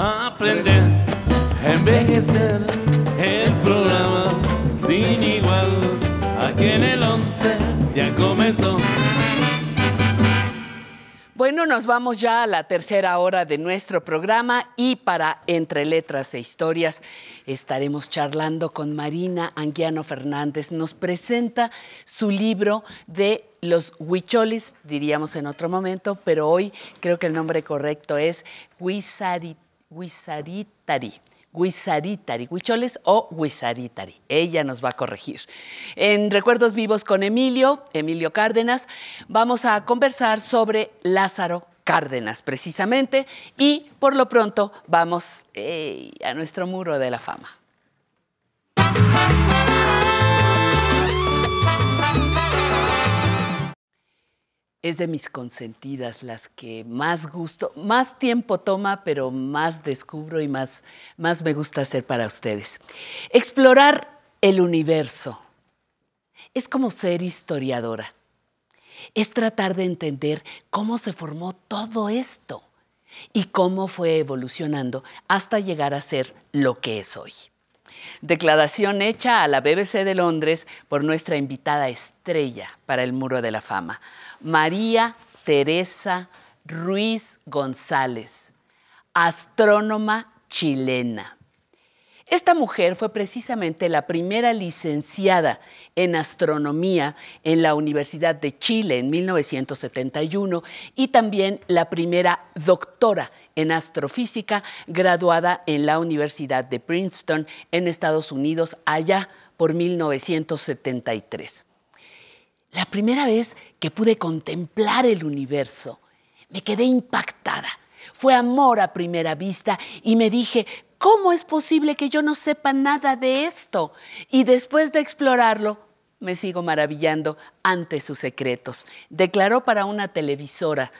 Aprender envejecer el programa sin igual. Aquí en el 11 ya comenzó. Bueno, nos vamos ya a la tercera hora de nuestro programa y para Entre Letras e Historias estaremos charlando con Marina Anguiano Fernández. Nos presenta su libro de los huicholes, diríamos en otro momento, pero hoy creo que el nombre correcto es Huizari- Huizaritari. Huizaritari, huicholes o Huizaritari. Ella nos va a corregir. En Recuerdos Vivos con Emilio, Emilio Cárdenas, vamos a conversar sobre Lázaro Cárdenas, precisamente, y por lo pronto vamos a nuestro muro de la fama. Es de mis consentidas, las que más gusto, más tiempo toma, pero más descubro y más, más me gusta hacer para ustedes. Explorar el universo es como ser historiadora. Es tratar de entender cómo se formó todo esto y cómo fue evolucionando hasta llegar a ser lo que es hoy. Declaración hecha a la BBC de Londres por nuestra invitada estrella para el Muro de la Fama, María Teresa Ruiz González, astrónoma chilena. Esta mujer fue precisamente la primera licenciada en astronomía en la Universidad de Chile en 1971 y también la primera doctora en astrofísica graduada en la Universidad de Princeton en Estados Unidos allá por 1973. La primera vez que pude contemplar el universo, me quedé impactada. Fue amor a primera vista y me dije, ¿cómo es posible que yo no sepa nada de esto? Y después de explorarlo, me sigo maravillando ante sus secretos, declaró para una televisora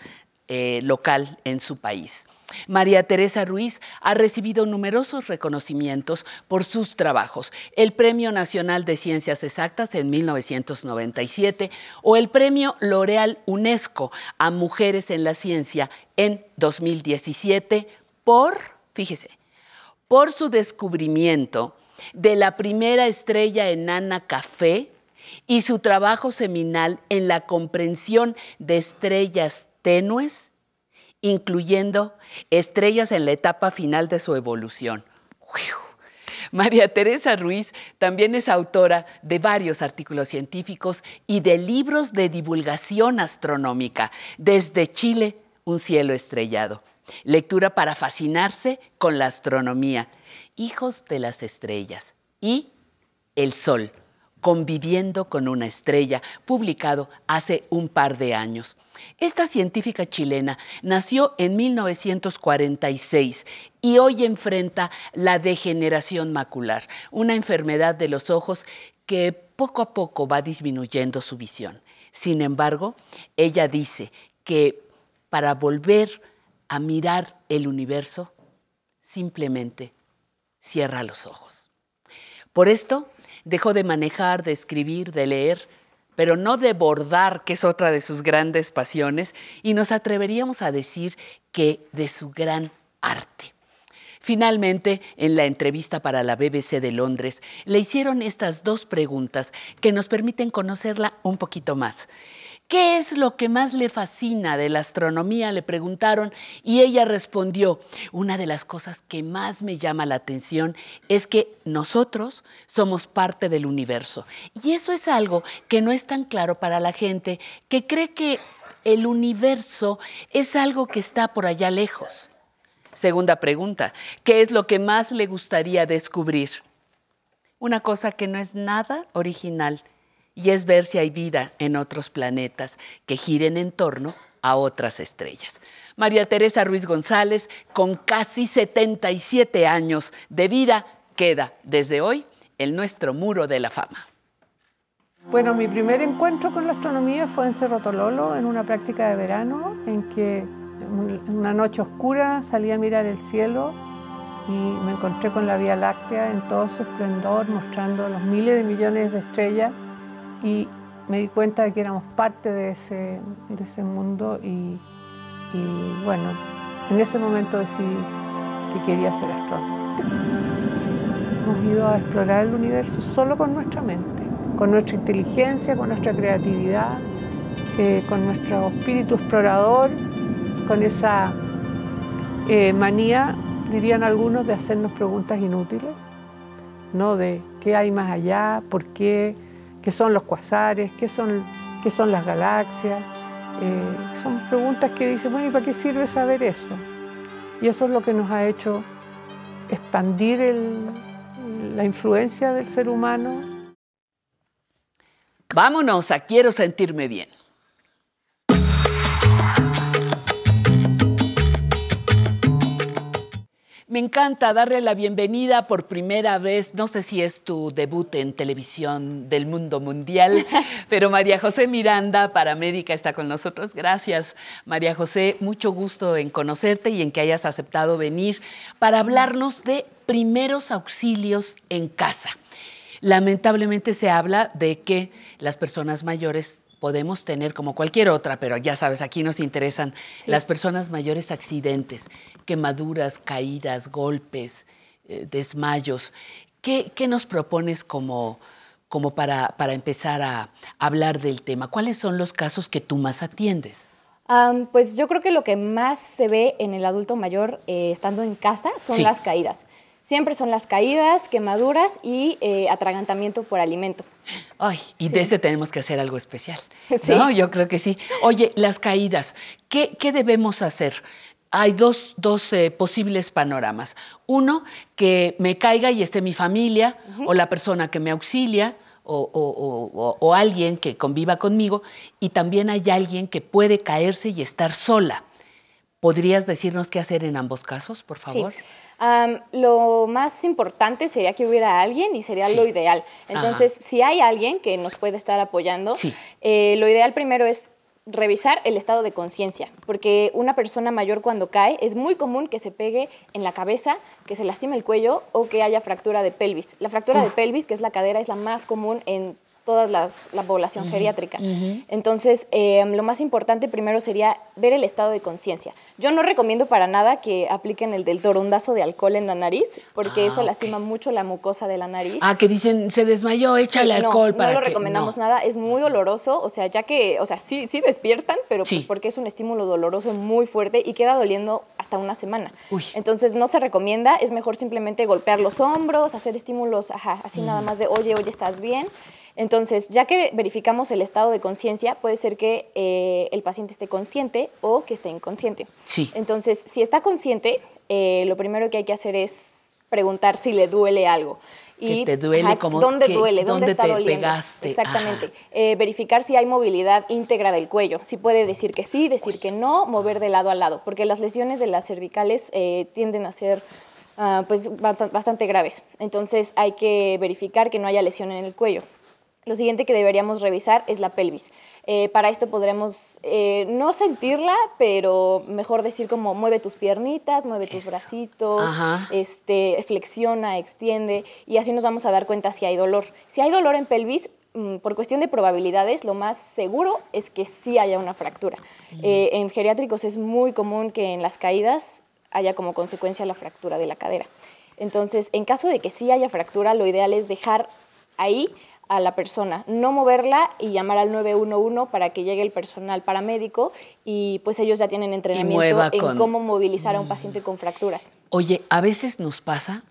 eh, local en su país. María Teresa Ruiz ha recibido numerosos reconocimientos por sus trabajos, el Premio Nacional de Ciencias Exactas en 1997 o el Premio L'Oreal UNESCO a Mujeres en la Ciencia en 2017 por, fíjese, por su descubrimiento de la primera estrella enana café y su trabajo seminal en la comprensión de estrellas tenues incluyendo estrellas en la etapa final de su evolución. María Teresa Ruiz también es autora de varios artículos científicos y de libros de divulgación astronómica, desde Chile, Un cielo estrellado. Lectura para fascinarse con la astronomía, Hijos de las estrellas y El Sol, conviviendo con una estrella, publicado hace un par de años. Esta científica chilena nació en 1946 y hoy enfrenta la degeneración macular, una enfermedad de los ojos que poco a poco va disminuyendo su visión. Sin embargo, ella dice que para volver a mirar el universo, simplemente cierra los ojos. Por esto, dejó de manejar, de escribir, de leer, pero no de bordar, que es otra de sus grandes pasiones, y nos atreveríamos a decir que de su gran arte. Finalmente, en la entrevista para la BBC de Londres, le hicieron estas dos preguntas que nos permiten conocerla un poquito más. ¿Qué es lo que más le fascina de la astronomía? Le preguntaron y ella respondió, una de las cosas que más me llama la atención es que nosotros somos parte del universo. Y eso es algo que no es tan claro para la gente que cree que el universo es algo que está por allá lejos. Segunda pregunta, ¿qué es lo que más le gustaría descubrir? Una cosa que no es nada original y es ver si hay vida en otros planetas que giren en torno a otras estrellas. María Teresa Ruiz González, con casi 77 años de vida, queda desde hoy en nuestro muro de la fama. Bueno, mi primer encuentro con la astronomía fue en Cerro Tololo, en una práctica de verano, en que en una noche oscura salí a mirar el cielo y me encontré con la Vía Láctea en todo su esplendor, mostrando los miles de millones de estrellas y me di cuenta de que éramos parte de ese, de ese mundo y, bueno, en ese momento decidí que quería ser astrónomo. Hemos ido a explorar el universo solo con nuestra mente, con nuestra inteligencia, con nuestra creatividad, eh, con nuestro espíritu explorador, con esa eh, manía, dirían algunos, de hacernos preguntas inútiles, ¿no? De qué hay más allá, por qué, qué son los cuasares, qué son, qué son las galaxias. Eh, son preguntas que dicen, bueno, ¿y para qué sirve saber eso? Y eso es lo que nos ha hecho expandir la influencia del ser humano. Vámonos a Quiero sentirme bien. Me encanta darle la bienvenida por primera vez, no sé si es tu debut en televisión del mundo mundial, pero María José Miranda, paramédica, está con nosotros. Gracias, María José, mucho gusto en conocerte y en que hayas aceptado venir para hablarnos de primeros auxilios en casa. Lamentablemente se habla de que las personas mayores podemos tener como cualquier otra, pero ya sabes, aquí nos interesan Sí. las personas mayores accidentes, quemaduras, caídas, golpes, eh, desmayos. ¿Qué, qué nos propones como, como para, para empezar a hablar del tema? ¿Cuáles son los casos que tú más atiendes? Pues yo creo que lo que más se ve en el adulto mayor eh, estando en casa son Sí. las caídas. Siempre son las caídas, quemaduras y eh, atragantamiento por alimento. Ay, y de ese tenemos que hacer algo especial. Sí. ¿no? Yo creo que sí. Oye, las caídas, ¿qué, qué debemos hacer? Hay dos, dos, eh, posibles panoramas. Uno, que me caiga y esté mi familia o la persona que me auxilia o, o- o- o- o alguien que conviva conmigo. Y también hay alguien que puede caerse y estar sola. ¿Podrías decirnos qué hacer en ambos casos, por favor? Sí. Am, lo más importante sería que hubiera alguien y sería Sí. lo ideal. Entonces, si hay alguien que nos puede estar apoyando, Sí. eh, lo ideal primero es revisar el estado de conciencia, porque una persona mayor cuando cae es muy común que se pegue en la cabeza, que se lastime el cuello o que haya fractura de pelvis. La fractura de pelvis, que es la cadera, es la más común en toda la población Ujú, geriátrica. ujú. Entonces, eh, lo más importante primero sería ver el estado de conciencia. Yo no recomiendo para nada que apliquen el del torondazo de alcohol en la nariz, porque Ah, eso ok. lastima mucho la mucosa de la nariz. Ah, que dicen, se desmayó, échale Sí, no, alcohol para No lo que... recomendamos no. nada, es muy doloroso, o sea, ya que, o sea, sí, sí despiertan, pero Sí. pues porque es un estímulo doloroso muy fuerte y queda doliendo hasta una semana. Uy. Entonces no se recomienda, es mejor simplemente golpear los hombros, hacer estímulos, ajá, así nada Mm. más de, oye, oye, ¿estás bien? Entonces, ya que verificamos el estado de conciencia, puede ser que eh, el paciente esté consciente o que esté inconsciente. Sí. Entonces, si está consciente, eh, lo primero que hay que hacer es preguntar si le duele algo. Que te duele, como ¿Dónde que- duele? ¿Dónde, dónde está te doliendo? pegaste? Exactamente. Eh, verificar si hay movilidad íntegra del cuello. Si puede decir que sí, decir que no, mover de lado a lado. Porque las lesiones de las cervicales eh, tienden a ser ah, pues, bast- bastante graves. Entonces hay que verificar que no haya lesión en el cuello. Lo siguiente que deberíamos revisar es la pelvis. Eh, para esto podremos eh, no sentirla, pero mejor decir como mueve tus piernitas, mueve tus bracitos, Ajá. este, flexiona, extiende, y así nos vamos a dar cuenta si hay dolor. Si hay dolor en pelvis, mm, por cuestión de probabilidades, lo más seguro es que sí haya una fractura. Eh, en geriátricos es muy común que en las caídas haya como consecuencia la fractura de la cadera. Entonces, en caso de que sí haya fractura, lo ideal es dejar ahí a la persona, no moverla y llamar al 911 para que llegue el personal paramédico y pues ellos ya tienen entrenamiento en con- cómo movilizar a un paciente con fracturas. Oye, a veces nos pasa,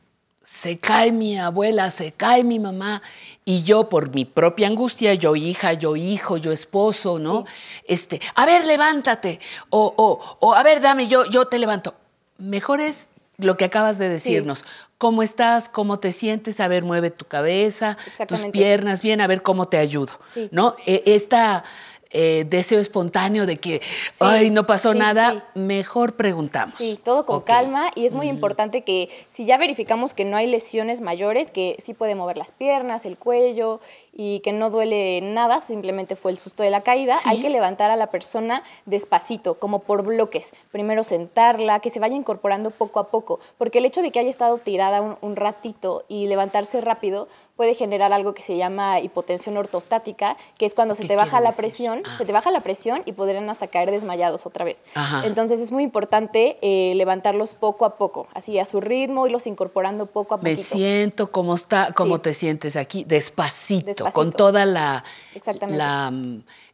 se cae mi abuela, se cae mi mamá, y yo por mi propia angustia, yo hija, yo hijo, yo esposo, ¿no? Este, a ver, levántate, o, o, o a ver, dame, yo, yo te levanto. mejor es lo que acabas de decirnos. ¿Cómo estás? ¿Cómo te sientes? A ver, mueve tu cabeza, tus piernas bien, a ver cómo te ayudo. Sí. ¿No? E- Esta eh, deseo espontáneo de que, ay, no pasó sí, nada, mejor preguntamos. Sí, todo con calma. Y es muy importante que si ya verificamos que no hay lesiones mayores, que sí puede mover las piernas, el cuello y que no duele nada, simplemente fue el susto de la caída, hay que levantar a la persona despacito, como por bloques. Primero sentarla, que se vaya incorporando poco a poco, porque el hecho de que haya estado tirada un, un ratito y levantarse rápido puede generar algo que se llama hipotensión ortostática, que es cuando se ¿Qué te baja la decir? presión, Ah. se te baja la presión y podrían hasta caer desmayados otra vez. Ajá. Entonces es muy importante eh, levantarlos poco a poco, así a su ritmo, irlos incorporando poco a Me poquito. siento, ¿cómo está, cómo Sí. te sientes aquí? Despacito, Despacito. con toda la, Exactamente. la,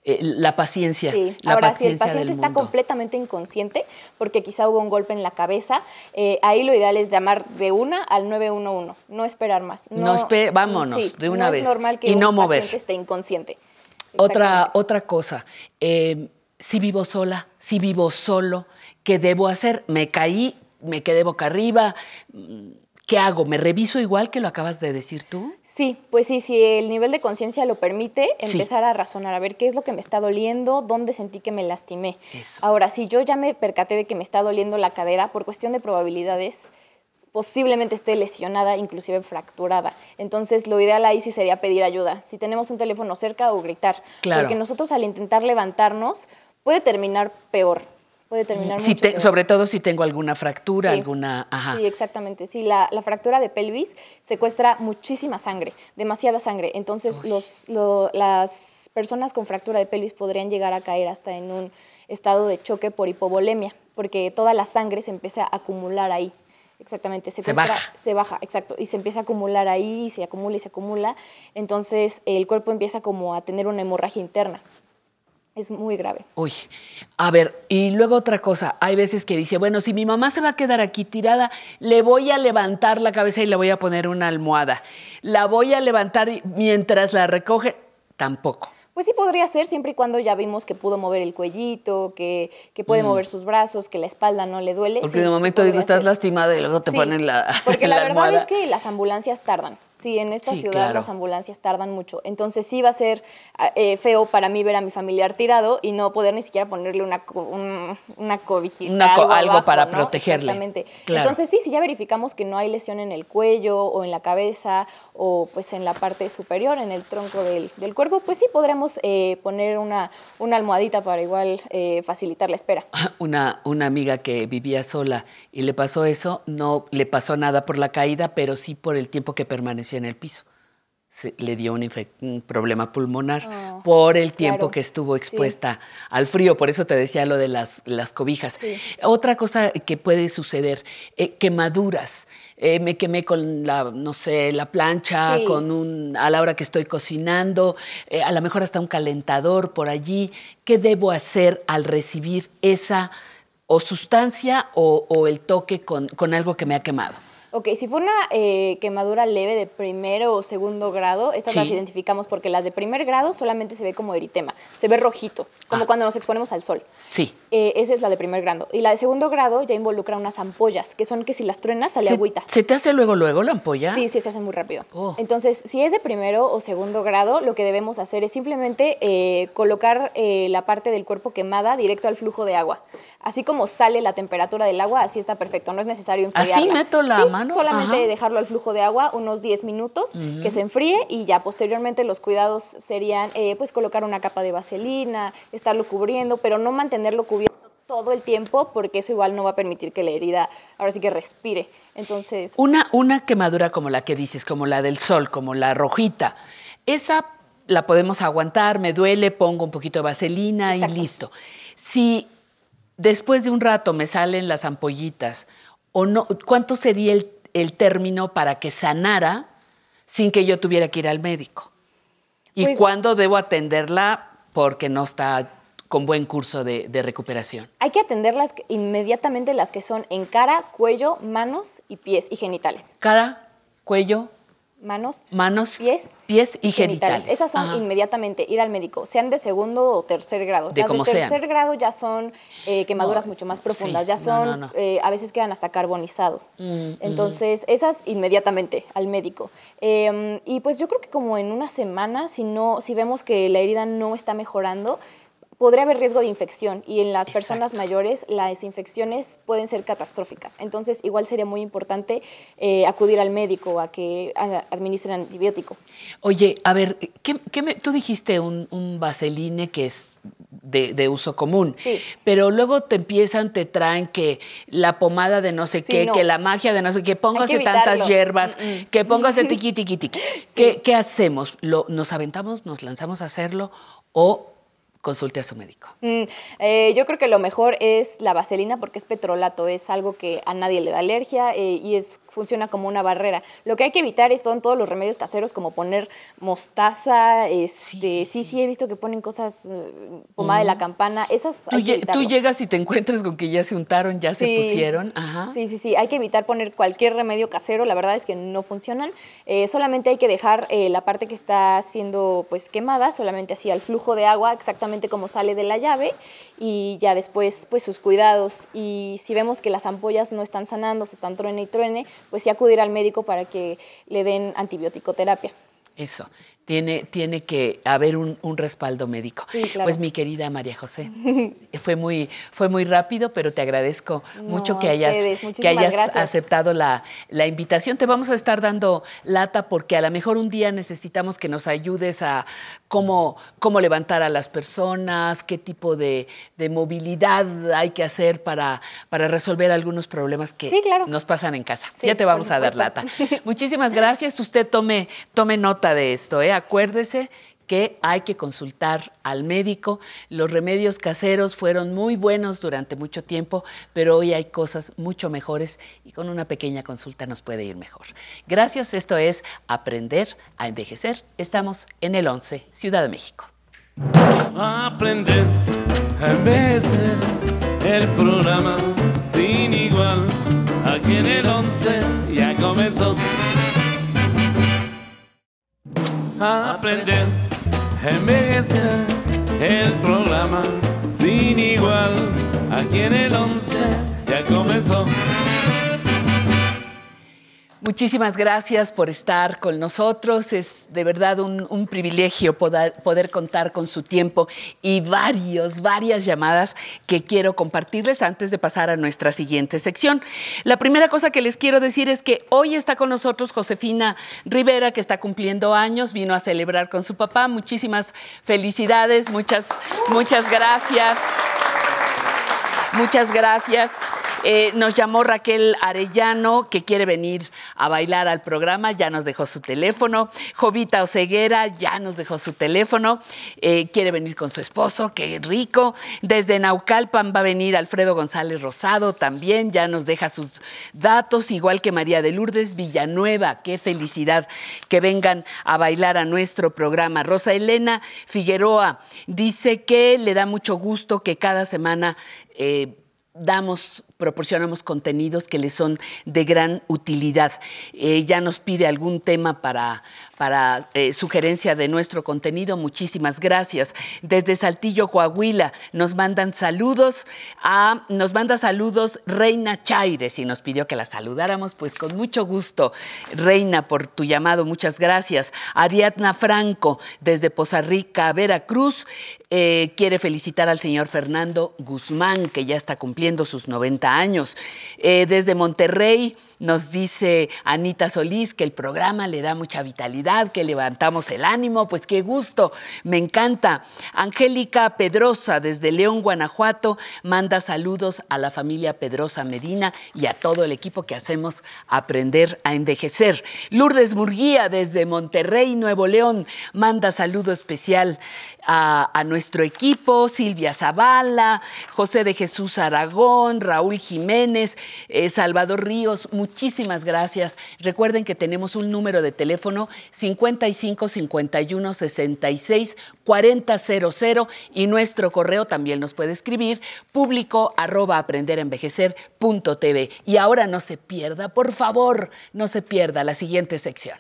eh, la paciencia. Sí. La Ahora, si el paciente está mundo. completamente inconsciente, porque quizá hubo un golpe en la cabeza, eh, ahí lo ideal es llamar de una al 911, no esperar más. No espe- vámonos, sí, de una no vez. es normal que Y no un mover. paciente esté inconsciente. Otra, otra cosa, eh, si vivo sola, si vivo solo, ¿qué debo hacer? Me caí, me quedé boca arriba, mm, ¿qué hago? ¿Me reviso igual que lo acabas de decir tú? Sí, pues sí, si el nivel de conciencia lo permite, Sí. empezar a razonar, a ver qué es lo que me está doliendo, dónde sentí que me lastimé. Ahora, si yo ya me percaté de que me está doliendo la cadera, por cuestión de probabilidades, posiblemente esté lesionada, inclusive fracturada. Entonces, lo ideal ahí sí sería pedir ayuda. Si tenemos un teléfono cerca o gritar. Claro. Porque nosotros al intentar levantarnos puede terminar peor. Puede terminar Si mucho te- peor. sobre todo si tengo alguna fractura, Sí. alguna... Ajá. Sí, exactamente. Sí, la, la fractura de pelvis secuestra muchísima sangre, demasiada sangre. Entonces, los, lo- las personas con fractura de pelvis podrían llegar a caer hasta en un estado de choque por hipovolemia, porque toda la sangre se empieza a acumular ahí. Exactamente, secuestra- baja. Se baja, exacto. Y se empieza a acumular ahí, y se acumula y se acumula. Entonces, el cuerpo empieza como a tener una hemorragia interna. Es muy grave. Uy, a ver, y luego otra cosa, hay veces que dice, bueno, si mi mamá se va a quedar aquí tirada, le voy a levantar la cabeza y le voy a poner una almohada. La voy a levantar mientras la recoge, tampoco. Pues sí podría ser, siempre y cuando ya vimos que pudo mover el cuellito, que, que puede Mm. mover sus brazos, que la espalda no le duele. Porque sí, de sí momento digo, estás lastimada y luego te Sí, ponen la, Porque la, la verdad almohada. es que las ambulancias tardan. Sí, en esta Sí, ciudad claro. las ambulancias tardan mucho. Entonces sí va a ser ah, eh, feo para mí ver a mi familiar tirado y no poder ni siquiera ponerle una, un- una cobijita. Una co- algo, algo abajo, para ¿no? protegerle. Exactamente. Claro. Entonces sí, si ya verificamos que no hay lesión en el cuello o en la cabeza o pues en la parte superior, en el tronco del, del cuerpo, pues sí podremos eh, poner una, una almohadita para igual eh, facilitar la espera. Una, una amiga que vivía sola y le pasó eso, no le pasó nada por la caída, pero sí por el tiempo que permaneció en el piso. Se- le dio un, problema pulmonar Ah, por el tiempo claro. que estuvo Sí. expuesta al frío. Por eso te decía lo de las, las cobijas. Sí. Otra cosa que puede suceder, eh, quemaduras. Eh, me quemé con la, no sé, la plancha, Sí. con un, a la hora que estoy cocinando, eh, a lo mejor hasta un calentador por allí. ¿Qué debo hacer al recibir esa o sustancia o, o el toque con, con algo que me ha quemado? Ok, si fue una eh, quemadura leve de primero o segundo grado, estas las identificamos porque las de primer grado solamente se ve como eritema, se ve rojito, como cuando nos exponemos al sol. Sí. Eh, esa es la de primer grado. Y la de segundo grado ya involucra unas ampollas, que son que si las truenas sale ¿Se, agüita. ¿Se te hace luego, luego la ampolla? Sí, sí, se hace muy rápido. Oh. Entonces, si es de primero o segundo grado, lo que debemos hacer es simplemente eh, colocar eh, la parte del cuerpo quemada directo al flujo de agua. Así como sale la temperatura del agua, así está perfecto. No es necesario enfriarla. ¿Así meto la Sí, mano? Solamente Ajá. dejarlo al flujo de agua unos 10 minutos, que se enfríe y ya posteriormente los cuidados serían eh, pues colocar una capa de vaselina, estarlo cubriendo, pero no mantenerlo cubierto todo el tiempo porque eso igual no va a permitir que la herida ahora sí que respire. Entonces, Una, una quemadura como la que dices, como la del sol, como la rojita, esa la podemos aguantar, me duele, pongo un poquito de vaselina Exacto. y listo. Si después de un rato me salen las ampollitas, o no, ¿cuánto sería el, el término para que sanara sin que yo tuviera que ir al médico? ¿Y Pues- cuándo debo atenderla porque no está con buen curso de, de recuperación? Hay que atenderlas inmediatamente las que son en cara, cuello, manos y pies y genitales. Cara, cuello, manos, Manos, pies, pies y genitales. Esas son Ajá. inmediatamente ir al médico, sean de segundo o tercer grado. De Las como de sean. tercer grado ya son eh, quemaduras No, mucho más profundas, sí, ya son, no, no. eh, a veces quedan hasta carbonizado. Mm, Entonces, esas inmediatamente al médico. Eh, y pues yo creo que como en una semana, si, no, si vemos que la herida no está mejorando, podría haber riesgo de infección y en las personas mayores las infecciones pueden ser catastróficas. Entonces, igual sería muy importante eh, acudir al médico a que a- administren antibiótico. Oye, a ver, ¿qué, qué me- tú dijiste un, un vaseline que es de, de uso común, Sí. pero luego te empiezan, te traen que la pomada de no sé Sí, qué, no. que la magia de no sé qué, póngase tantas hierbas, Mm, mm. que póngase tiqui, tiqui, tiqui. ¿Qué, qué hacemos? ¿Lo, ¿Nos aventamos, nos lanzamos a hacerlo o consulte a su médico? Mm, eh, yo creo que lo mejor es la vaselina porque es petrolato, es algo que a nadie le da alergia eh, y es, funciona como una barrera. Lo que hay que evitar es son todos los remedios caseros como poner mostaza, este, sí, sí, he visto que ponen cosas, eh, pomada de la campana, esas Tú, hay que lle- tú llegas y te encuentras con que ya se untaron, ya se pusieron. Ajá. Sí, sí, sí, hay que evitar poner cualquier remedio casero, la verdad es que no funcionan. Eh, solamente hay que dejar la parte que está siendo pues quemada, solamente así al flujo de agua, exactamente como sale de la llave y ya después pues sus cuidados. Y si vemos que las ampollas no están sanando, se están truene y truene, pues sí acudir al médico para que le den antibiótico terapia. Eso, tiene, tiene que haber un, un respaldo médico. Sí, claro. Pues mi querida María José, fue muy, fue muy rápido, pero te agradezco No, mucho que hayas, que hayas gracias. aceptado la, la invitación. Te vamos a estar dando lata porque a lo mejor un día necesitamos que nos ayudes a cómo, cómo levantar a las personas, qué tipo de, de movilidad hay que hacer para, para resolver algunos problemas que Sí, claro. nos pasan en casa. Sí, ya te vamos a dar lata. Muchísimas gracias. Usted tome, tome nota de esto. ¿eh? Acuérdese que hay que consultar al médico. Los remedios caseros fueron muy buenos durante mucho tiempo, pero hoy hay cosas mucho mejores y con una pequeña consulta nos puede ir mejor. Gracias. Esto es Aprender a Envejecer. Estamos en el 11, Ciudad de México. Aprender a envejecer el programa sin igual. Aquí en el 11 ya comenzó. Aprender envejecer el programa sin igual. Aquí en el 11 ya comenzó. Muchísimas gracias por estar con nosotros. Es de verdad un, privilegio poder, poder contar con su tiempo y varios, varias llamadas que quiero compartirles antes de pasar a nuestra siguiente sección. La primera cosa que les quiero decir es que hoy está con nosotros Josefina Rivera, que está cumpliendo años, vino a celebrar con su papá. Muchísimas felicidades, muchas, muchas gracias. Muchas gracias. Eh, nos llamó Raquel Arellano, que quiere venir a bailar al programa, ya nos dejó su teléfono. Jovita Oceguera ya nos dejó su teléfono, eh, quiere venir con su esposo, qué rico. Desde Naucalpan va a venir Alfredo González Rosado también, ya nos deja sus datos, igual que María de Lourdes Villanueva, qué felicidad que vengan a bailar a nuestro programa. Rosa Elena Figueroa dice que le da mucho gusto que cada semana... eh, damos, proporcionamos contenidos que le son de gran utilidad. Ella nos pide algún tema para, para eh, sugerencia de nuestro contenido. Muchísimas gracias. Desde Saltillo, Coahuila, nos mandan saludos. Nos manda saludos Reina Chaires y nos pidió que la saludáramos, pues con mucho gusto. Reina, por tu llamado, muchas gracias. Ariadna Franco, desde Poza Rica, Veracruz, eh, quiere felicitar al señor Fernando Guzmán, que ya está cumpliendo sus 90 años. Eh, desde Monterrey nos dice Anita Solís que el programa le da mucha vitalidad, que levantamos el ánimo, pues qué gusto, me encanta. Angélica Pedrosa, desde León, Guanajuato, manda saludos a la familia Pedrosa Medina y a todo el equipo que hacemos Aprender a Envejecer. Lourdes Murguía, desde Monterrey, Nuevo León, manda saludo especial a, nuestro equipo, Silvia Zavala, José de Jesús Aragón, Raúl Jiménez, eh, Salvador Ríos, gracias. Recuerden que tenemos un número de teléfono 55 51 66 4000 y nuestro correo también nos puede escribir público arroba aprenderenvejecer.tv. Y ahora no se pierda, por favor, no se pierda la siguiente sección.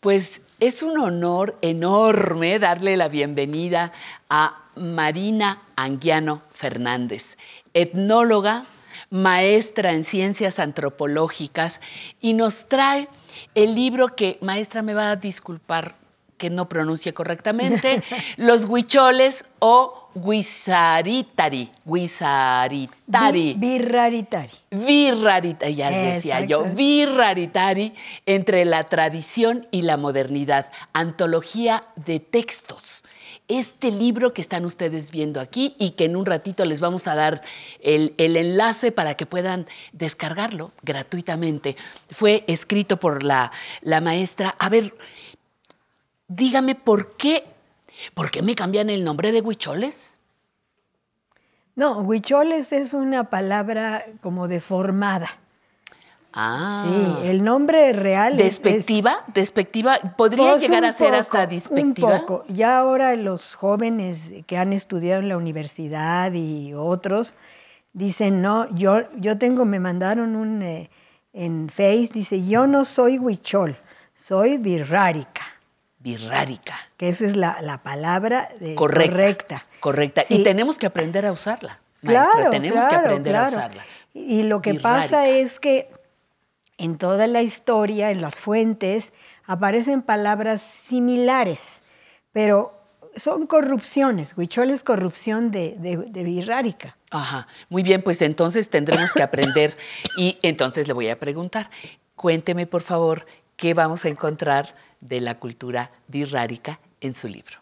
Pues es un honor enorme darle la bienvenida a Marina Anguiano Fernández, etnóloga, maestra en ciencias antropológicas y nos trae el libro que, maestra, me va a disculpar que no pronuncie correctamente, Los Huicholes o Guisaritari. Guisaritari. Virraritari. Virraritari, ya decía yo. Exacto. Virraritari entre la tradición y la modernidad. Antología de textos. Este libro que están ustedes viendo aquí y que en un ratito les vamos a dar el, el enlace para que puedan descargarlo gratuitamente, fue escrito por la, la maestra. A ver, dígame por qué, por qué me cambian el nombre de Huicholes. No, huicholes es una palabra como deformada. Ah. Sí, el nombre real es- despectiva, despectiva, podría Pues llegar a ser hasta despectiva. Un poco. Ya ahora los jóvenes que han estudiado en la universidad y otros dicen, no, yo, yo tengo, me mandaron un eh, en Face, dice, yo no soy huichol, soy birrárica, Birrárica. que esa es la, la palabra de- Correcta. correcta. Correcta. Sí. Y tenemos que aprender a usarla. Maestra, Claro, tenemos que claro, aprender a usarla. Y lo que Birrárica. pasa es que en toda la historia, en las fuentes, aparecen palabras similares, pero son corrupciones. Huichol es corrupción de, de, de birrárica. Ajá. Muy bien, pues entonces tendremos que aprender. Y entonces le voy a preguntar, cuénteme por favor qué vamos a encontrar de la cultura birrárica en su libro.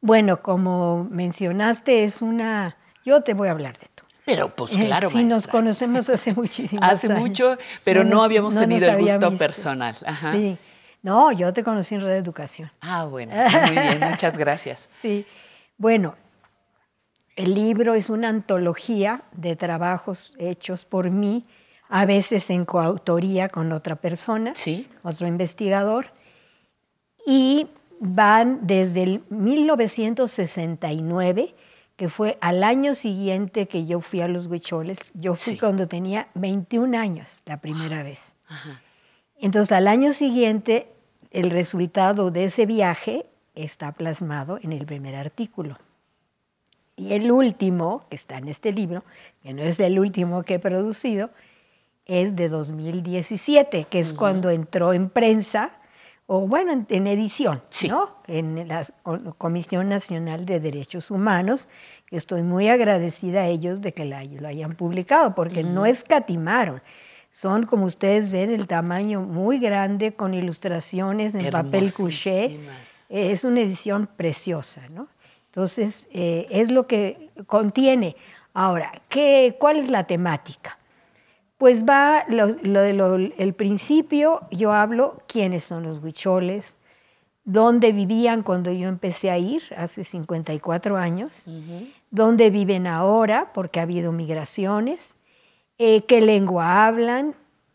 Bueno, como mencionaste, es una... Yo te voy a hablar de. Pero pues Eh, claro, sí, nos conocemos hace muchísimos Hace años. mucho, pero no, habíamos no tenido el gusto visto. personal. Ajá. Sí. No, yo te conocí en Red Educación. Ah, bueno, muy bien, muchas gracias. Sí. Bueno, el libro es una antología de trabajos hechos por mí, a veces en coautoría con otra persona, otro investigador, y van desde el 1969, que fue al año siguiente que yo fui a los Huicholes. Yo fui cuando tenía 21 años, la primera vez. Entonces, al año siguiente, el resultado de ese viaje está plasmado en el primer artículo. Y el último, que está en este libro, que no es el último que he producido, es de 2017, que es cuando entró en prensa, o bueno, en, en edición, ¿no? En la Comisión Nacional de Derechos Humanos, que estoy muy agradecida a ellos de que la- lo hayan publicado, porque no escatimaron. Son, como ustedes ven, el tamaño muy grande, con ilustraciones en papel couché. Eh, Es una edición preciosa, ¿no? Entonces, eh, es lo que contiene. Ahora, ¿qué, ¿cuál es la temática? Pues va, lo, lo de lo- el principio, yo hablo quiénes son los huicholes, dónde vivían cuando yo empecé a ir, hace 54 años, dónde viven ahora, porque ha habido migraciones, eh, qué lengua hablan,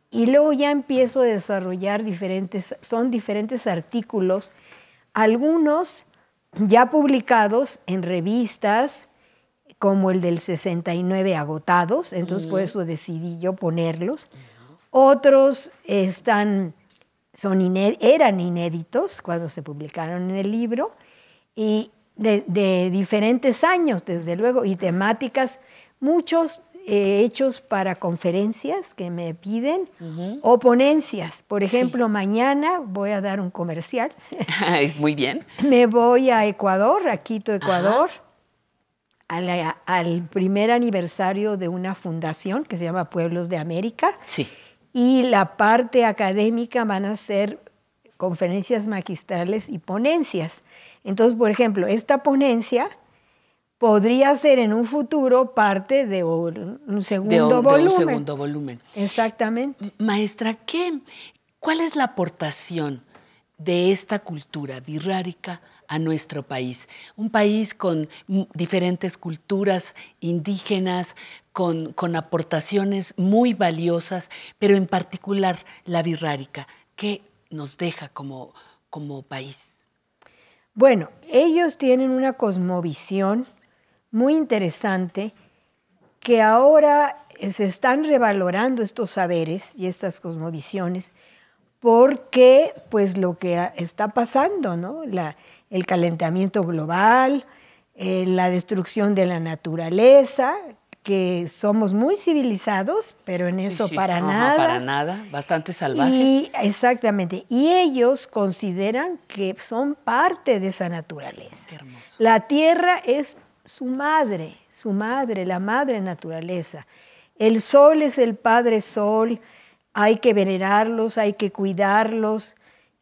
y luego ya empiezo a desarrollar diferentes, son diferentes artículos, algunos ya publicados en revistas, como el del 69 agotados, entonces por eso decidí yo ponerlos. Otros están, son iné- eran inéditos cuando se publicaron en el libro y de, de diferentes años, desde luego, y temáticas, muchos eh, hechos para conferencias que me piden o ponencias. Por Sí. ejemplo, mañana voy a dar un comercial. es muy bien. Me voy a Ecuador, a Quito, Ecuador, la- al primer aniversario de una fundación que se llama Pueblos de América. Sí. Y la parte académica van a ser conferencias magistrales y ponencias. Entonces, por ejemplo, esta ponencia podría ser en un futuro parte de un un De segundo un, de un volumen. segundo volumen. Exactamente. Maestra, ¿qué, ¿cuál es la aportación de esta cultura birrárica a nuestro país? Un país con diferentes culturas indígenas, con, con aportaciones muy valiosas, pero en particular la birrárica. ¿Qué nos deja como, como país? Bueno, ellos tienen una cosmovisión muy interesante que ahora se están revalorando estos saberes y estas cosmovisiones porque pues lo que está pasando, ¿no? La, el calentamiento global, eh, la destrucción de la naturaleza, que somos muy civilizados, pero en eso para Ajá, nada. Para nada, bastante salvajes. Y, exactamente. Y ellos consideran que son parte de esa naturaleza. La tierra es su madre, su madre, la madre naturaleza. El sol es el padre sol, hay que venerarlos, hay que cuidarlos,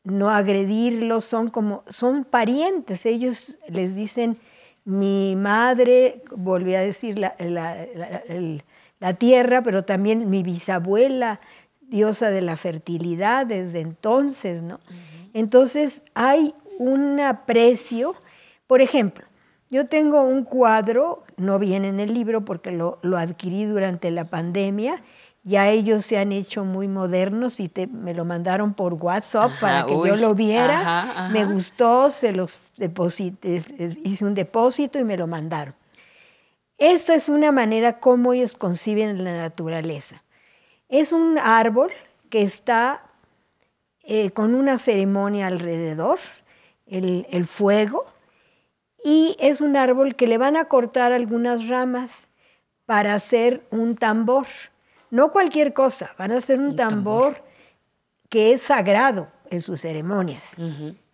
no agredirlos, son como, son parientes. Ellos les dicen, mi madre, volví a decir la, la- la- el- la tierra, pero también mi bisabuela, diosa de la fertilidad desde entonces, ¿no? Entonces hay un aprecio, por ejemplo, yo tengo un cuadro, no viene en el libro porque lo, lo adquirí durante la pandemia, ya ellos se han hecho muy modernos y te- me lo mandaron por WhatsApp Ajá, para que uy, yo lo viera. ajá, ajá. Me gustó, se los deposité, hice un depósito y me lo mandaron. Esto es una manera como ellos conciben la naturaleza. Es un árbol que está eh, con una ceremonia alrededor, el, el fuego, y es un árbol que le van a cortar algunas ramas para hacer un tambor. No cualquier cosa, van a hacer un, tambor, que es sagrado en sus ceremonias.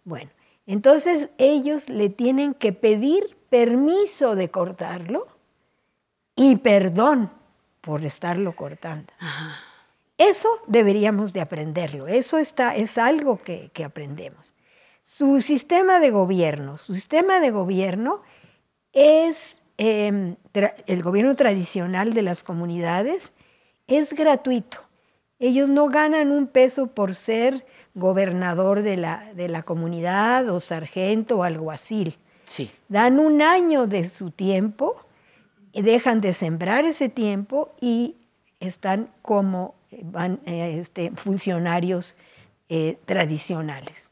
Bueno, entonces ellos le tienen que pedir permiso de cortarlo y perdón por estarlo cortando. Eso deberíamos de aprenderlo, eso está, es algo que, que aprendemos. Su sistema de gobierno, su sistema de gobierno es eh, tra- el gobierno tradicional de las comunidades, es gratuito. Ellos no ganan un peso por ser gobernador de la, de la comunidad o sargento o alguacil. Sí. Dan un año de su tiempo, dejan de sembrar ese tiempo y están como eh, van, eh, este, funcionarios eh, tradicionales.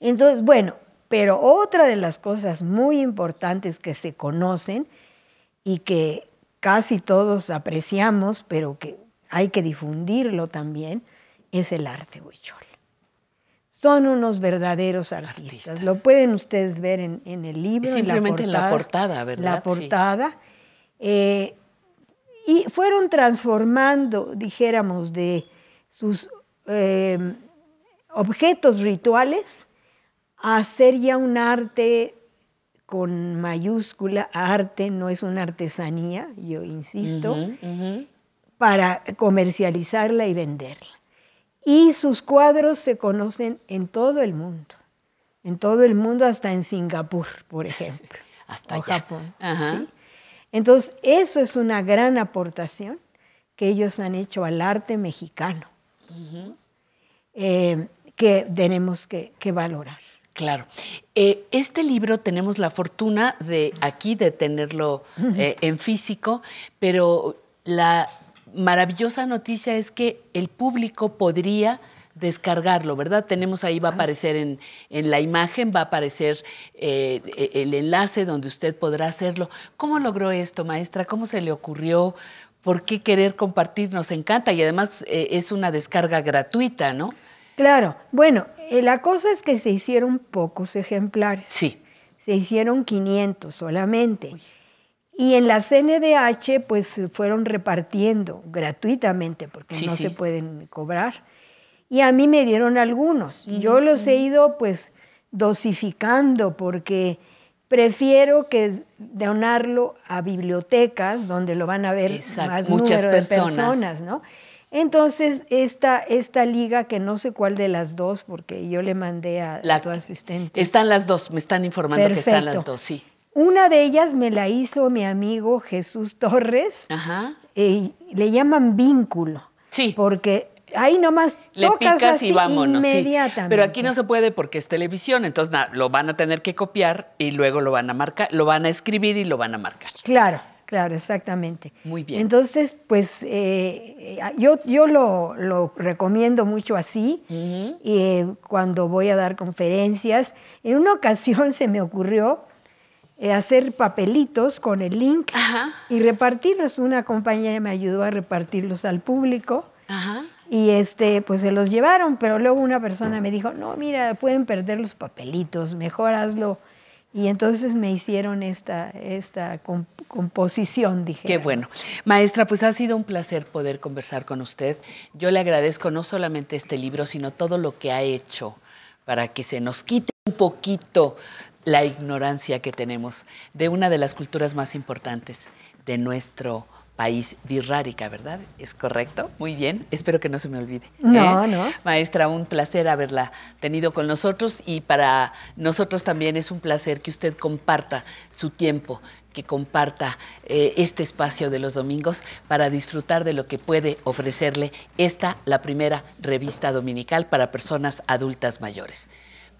Entonces, bueno, pero otra de las cosas muy importantes que se conocen y que casi todos apreciamos, pero que hay que difundirlo también, es el arte huichol. Son unos verdaderos artistas. Lo pueden ustedes ver en, en el libro, en la Simplemente en la portada. portada, ¿verdad? La Sí. portada. Eh, y fueron transformando, dijéramos, de sus eh, objetos rituales a hacer ya un arte con mayúscula, arte no es una artesanía, yo insisto, para comercializarla y venderla. Y sus cuadros se conocen en todo el mundo, en todo el mundo, hasta en Singapur, por ejemplo, hasta o allá. Japón. Ajá. ¿sí? Entonces, eso es una gran aportación que ellos han hecho al arte mexicano, eh, que tenemos que, que valorar. Claro. Eh, este libro tenemos la fortuna de aquí de tenerlo eh, en físico, pero la maravillosa noticia es que el público podría descargarlo, ¿verdad? Tenemos ahí, va a aparecer en, en la imagen, va a aparecer eh, e- el enlace donde usted podrá hacerlo. ¿Cómo logró esto, maestra? ¿Cómo se le ocurrió? ¿Por qué querer compartir? Nos encanta y además eh, es una descarga gratuita, ¿no? Claro, bueno, eh, la cosa es que se hicieron pocos ejemplares. Sí. Se hicieron 500 solamente. Y en la CNDH pues se fueron repartiendo gratuitamente porque Sí, no sí. se pueden cobrar. Y a mí me dieron algunos. Yo los he ido pues dosificando porque prefiero que donarlo a bibliotecas donde lo van a ver Exacto, más muchas número personas. de personas, ¿no? Entonces, esta, esta liga, que no sé cuál de las dos, porque yo le mandé a, La- a tu asistente. Están las dos, me están informando que están las dos, sí. Una de ellas me la hizo mi amigo Jesús Torres. Ajá. eh, le llaman vínculo. Sí. Porque ahí nomás Le tocas picas así y vámonos. sí. inmediatamente. Pero aquí no se puede porque es televisión, entonces na- lo van a tener que copiar y luego lo van a marcar, lo van a escribir y lo van a marcar. Claro, claro, exactamente. Muy bien. Entonces, pues eh, eh, yo, yo lo, lo recomiendo mucho así. eh, cuando voy a dar conferencias. En una ocasión se me ocurrió eh, hacer papelitos con el link y repartirlos. Una compañera me ayudó a repartirlos al público. Y este, pues se los llevaron, pero luego una persona me dijo, no, mira, pueden perder los papelitos, mejor hazlo. Y entonces me hicieron esta, esta composición, dije. Qué bueno. Maestra, pues ha sido un placer poder conversar con usted. Yo le agradezco no solamente este libro, sino todo lo que ha hecho para que se nos quite un poquito la ignorancia que tenemos de una de las culturas más importantes de nuestro país birrárica, ¿verdad? ¿Es correcto? Muy bien. Espero que no se me olvide. No, ¿eh? no. Maestra, un placer haberla tenido con nosotros y para nosotros también es un placer que usted comparta su tiempo, que comparta eh, este espacio de los domingos para disfrutar de lo que puede ofrecerle esta, la primera revista dominical para personas adultas mayores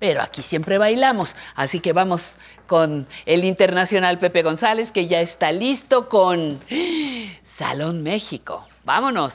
pero aquí siempre bailamos. Así que vamos con el internacional Pepe González, que ya está listo con Salón México. Vámonos.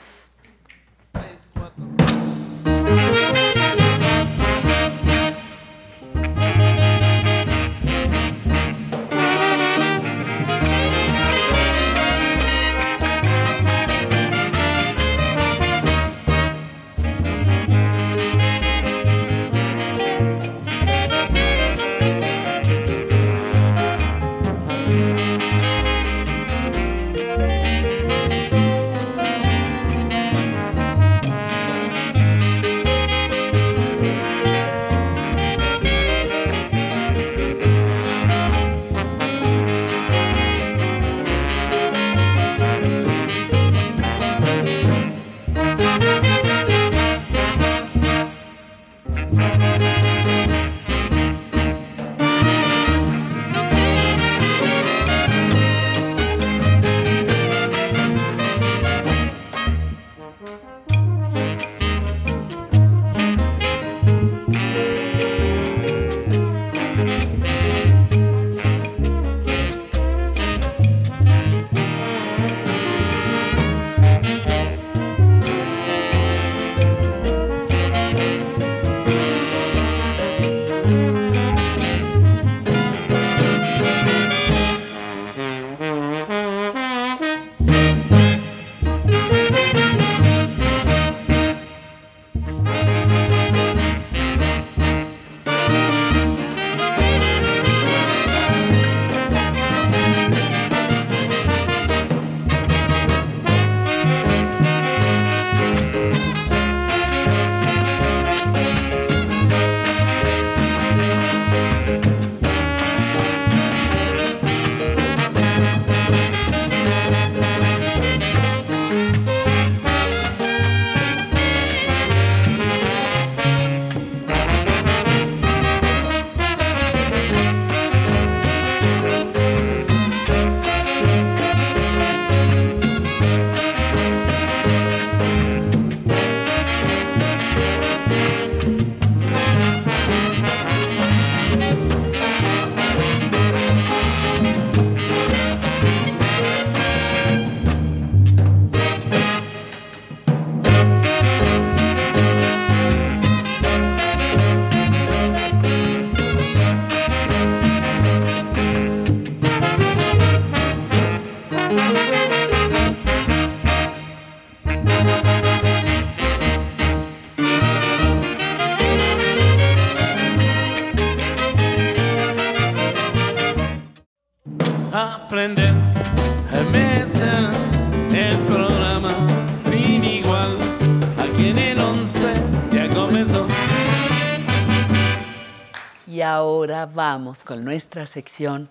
Vamos con nuestra sección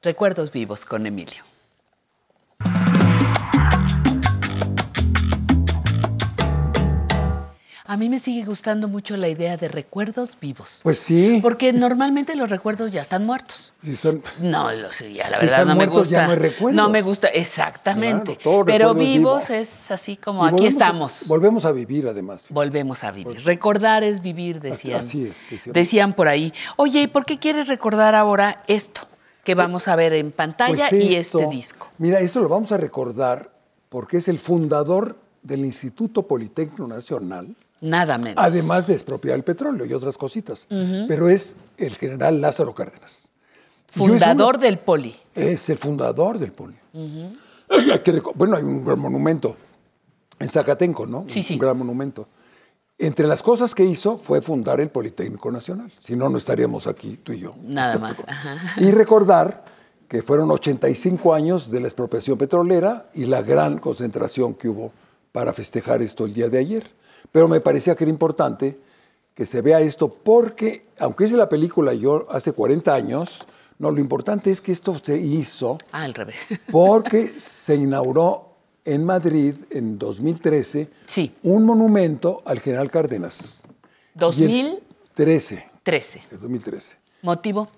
Recuerdos vivos con Emilio. A mí me sigue gustando mucho la idea de recuerdos vivos. Pues sí. Porque normalmente los recuerdos ya están muertos. Si No, los, ya la Si verdad están no me muertos, gusta. ya no hay recuerdos. No me gusta, exactamente. Claro, todo Pero vivo. vivos es así como Y aquí a- estamos. volvemos a vivir, además. Volvemos a vivir. Recordar es vivir, decían. Así es. decíamos. Decían por ahí. Oye, ¿y por qué quieres recordar ahora esto que vamos a ver en pantalla Pues y esto, este disco? Mira, esto lo vamos a recordar porque es el fundador del Instituto Politécnico Nacional, Nada menos. además de expropiar el petróleo y otras cositas. Pero es el general Lázaro Cárdenas. Fundador del Poli. Es el fundador del Poli. bueno, hay un gran monumento en Zacatenco, ¿no? Sí, sí. Un gran monumento. Entre las cosas que hizo fue fundar el Politécnico Nacional. Si no, no estaríamos aquí tú y yo. Nada más. Ajá. Y recordar que fueron 85 años de la expropiación petrolera y la gran concentración que hubo para festejar esto el día de ayer. Pero me parecía que era importante que se vea esto porque, aunque hice la película yo hace 40 años, no, lo importante es que esto se hizo Ah, al revés. porque se inauguró en Madrid en 2013 un monumento al general Cárdenas. 2013. 13. 2013. ¿Motivo?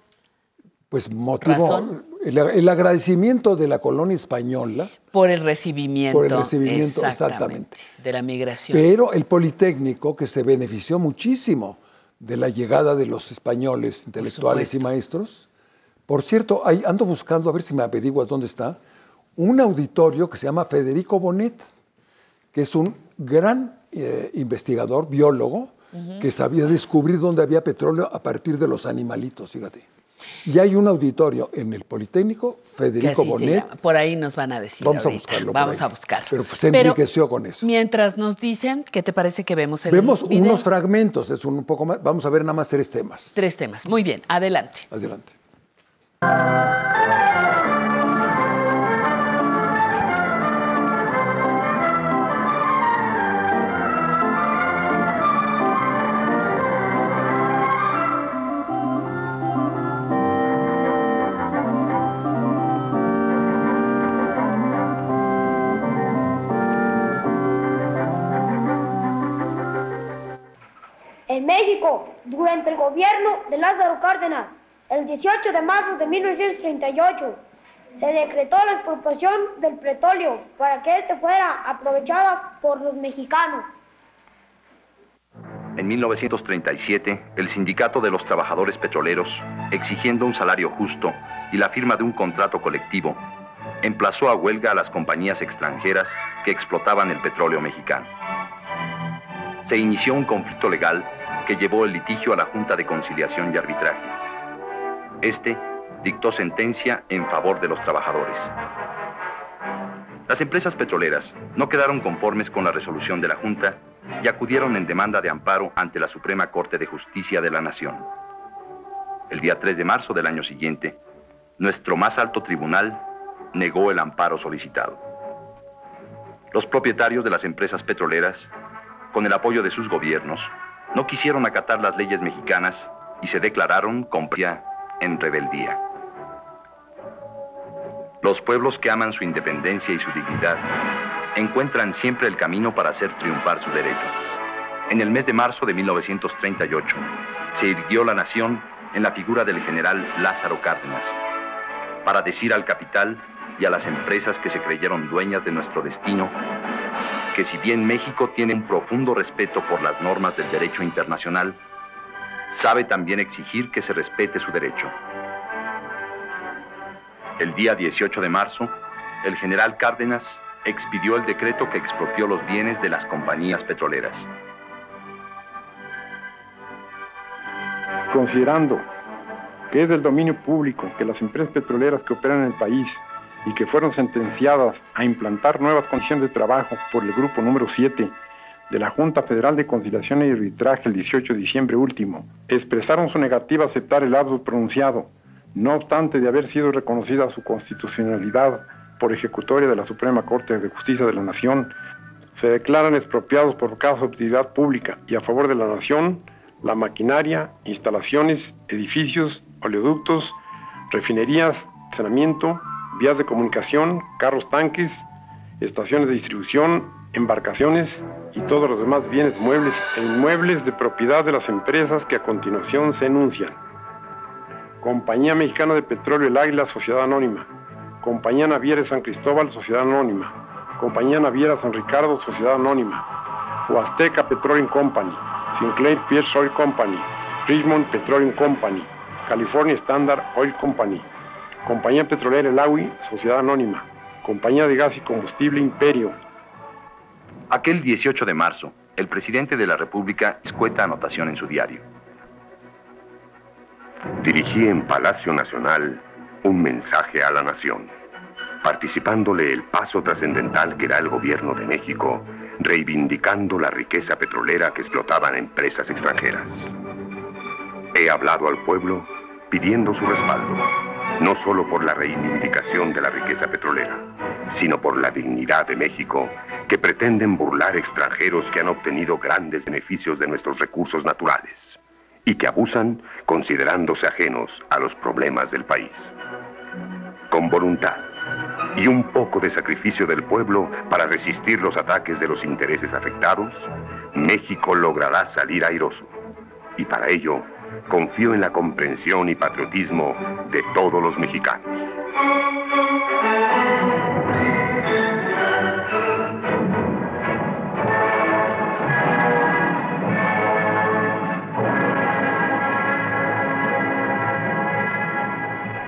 Pues motivo ¿Razón? El, el agradecimiento de la colonia española Por el recibimiento. Por el recibimiento, exactamente. De la migración. Pero el Politécnico, que se benefició muchísimo de la llegada de los españoles, intelectuales y maestros. Por cierto, ando buscando, a ver si me averiguas dónde está, un auditorio que se llama Federico Bonet, que es un gran eh, investigador, biólogo, que sabía descubrir dónde había petróleo a partir de los animalitos, fíjate. Y hay un auditorio en el Politécnico, Federico Bonet. Por ahí nos van a decir. Vamos a buscarlo. por Vamos a buscarlo. Pero se Pero enriqueció con eso. Mientras nos dicen, ¿qué te parece que vemos el Vemos video? unos fragmentos, es un poco más. Vamos a ver nada más tres temas. Tres temas. Muy bien, adelante. Adelante. México, durante el gobierno de Lázaro Cárdenas, el 18 de marzo de 1938, se decretó la expropiación del petróleo para que éste fuera aprovechado por los mexicanos. En 1937, el Sindicato de los Trabajadores Petroleros, exigiendo un salario justo y la firma de un contrato colectivo, emplazó a huelga a las compañías extranjeras que explotaban el petróleo mexicano. Se inició un conflicto legal que llevó el litigio a la Junta de Conciliación y Arbitraje. Este dictó sentencia en favor de los trabajadores. Las empresas petroleras no quedaron conformes con la resolución de la Junta y acudieron en demanda de amparo ante la Suprema Corte de Justicia de la Nación. El día 3 de marzo del año siguiente, nuestro más alto tribunal negó el amparo solicitado. Los propietarios de las empresas petroleras, con el apoyo de sus gobiernos, no quisieron acatar las leyes mexicanas y se declararon compría en rebeldía. Los pueblos que aman su independencia y su dignidad encuentran siempre el camino para hacer triunfar su derecho. En el mes de marzo de 1938 se irguió la nación en la figura del general Lázaro Cárdenas para decir al capital y a las empresas que se creyeron dueñas de nuestro destino que si bien México tiene un profundo respeto por las normas del derecho internacional, sabe también exigir que se respete su derecho. El día 18 de marzo, el general Cárdenas expidió el decreto que expropió los bienes de las compañías petroleras. considerando que es del dominio público que las empresas petroleras que operan en el país y que fueron sentenciadas a implantar nuevas condiciones de trabajo por el grupo número 7 de la Junta Federal de Conciliación y Arbitraje el 18 de diciembre último, expresaron su negativa a aceptar el abdo pronunciado, no obstante de haber sido reconocida su constitucionalidad por ejecutoria de la Suprema Corte de Justicia de la Nación, se declaran expropiados por causa de utilidad pública y a favor de la nación la maquinaria, instalaciones, edificios, oleoductos, refinerías, saneamiento, vías de comunicación, carros tanques, estaciones de distribución, embarcaciones y todos los demás bienes muebles e inmuebles de propiedad de las empresas que a continuación se enuncian. Compañía Mexicana de Petróleo El Águila, Sociedad Anónima. Compañía Naviera San Cristóbal, Sociedad Anónima. Compañía Naviera San Ricardo, Sociedad Anónima. Huasteca Petroleum Company. Sinclair Pierce Oil Company. Richmond Petroleum Company. California Standard Oil Company. Compañía Petrolera El Agui, Sociedad Anónima. Compañía de Gas y Combustible Imperio. Aquel 18 de marzo, el presidente de la República escueta anotación en su diario. dirigí en Palacio Nacional un mensaje a la nación, participándole el paso trascendental que da el gobierno de México, reivindicando la riqueza petrolera que explotaban empresas extranjeras. He hablado al pueblo pidiendo su respaldo, no solo por la reivindicación de la riqueza petrolera, sino por la dignidad de México, que pretenden burlar extranjeros que han obtenido grandes beneficios de nuestros recursos naturales y que abusan considerándose ajenos a los problemas del país. Con voluntad y un poco de sacrificio del pueblo para resistir los ataques de los intereses afectados, México logrará salir airoso. Y para ello, confío en la comprensión y patriotismo de todos los mexicanos.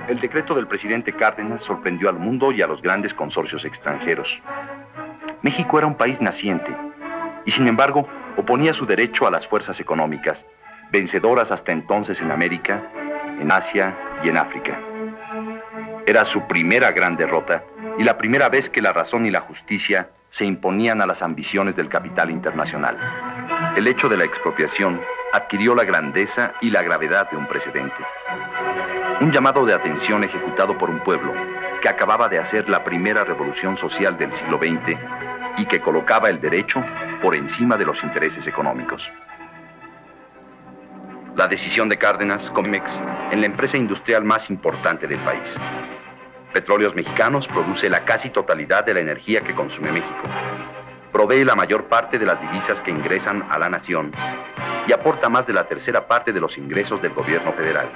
El decreto del presidente Cárdenas sorprendió al mundo y a los grandes consorcios extranjeros. México era un país naciente y sin embargo oponía su derecho a las fuerzas económicas, vencedoras hasta entonces en América, en Asia y en África. Era su primera gran derrota y la primera vez que la razón y la justicia se imponían a las ambiciones del capital internacional. El hecho de la expropiación adquirió la grandeza y la gravedad de un precedente. Un llamado de atención ejecutado por un pueblo que acababa de hacer la primera revolución social del siglo XX y que colocaba el derecho por encima de los intereses económicos. La decisión de Cárdenas, Comex, en la empresa industrial más importante del país. Petróleos Mexicanos produce la casi totalidad de la energía que consume México. Provee la mayor parte de las divisas que ingresan a la nación y aporta más de la tercera parte de los ingresos del gobierno federal.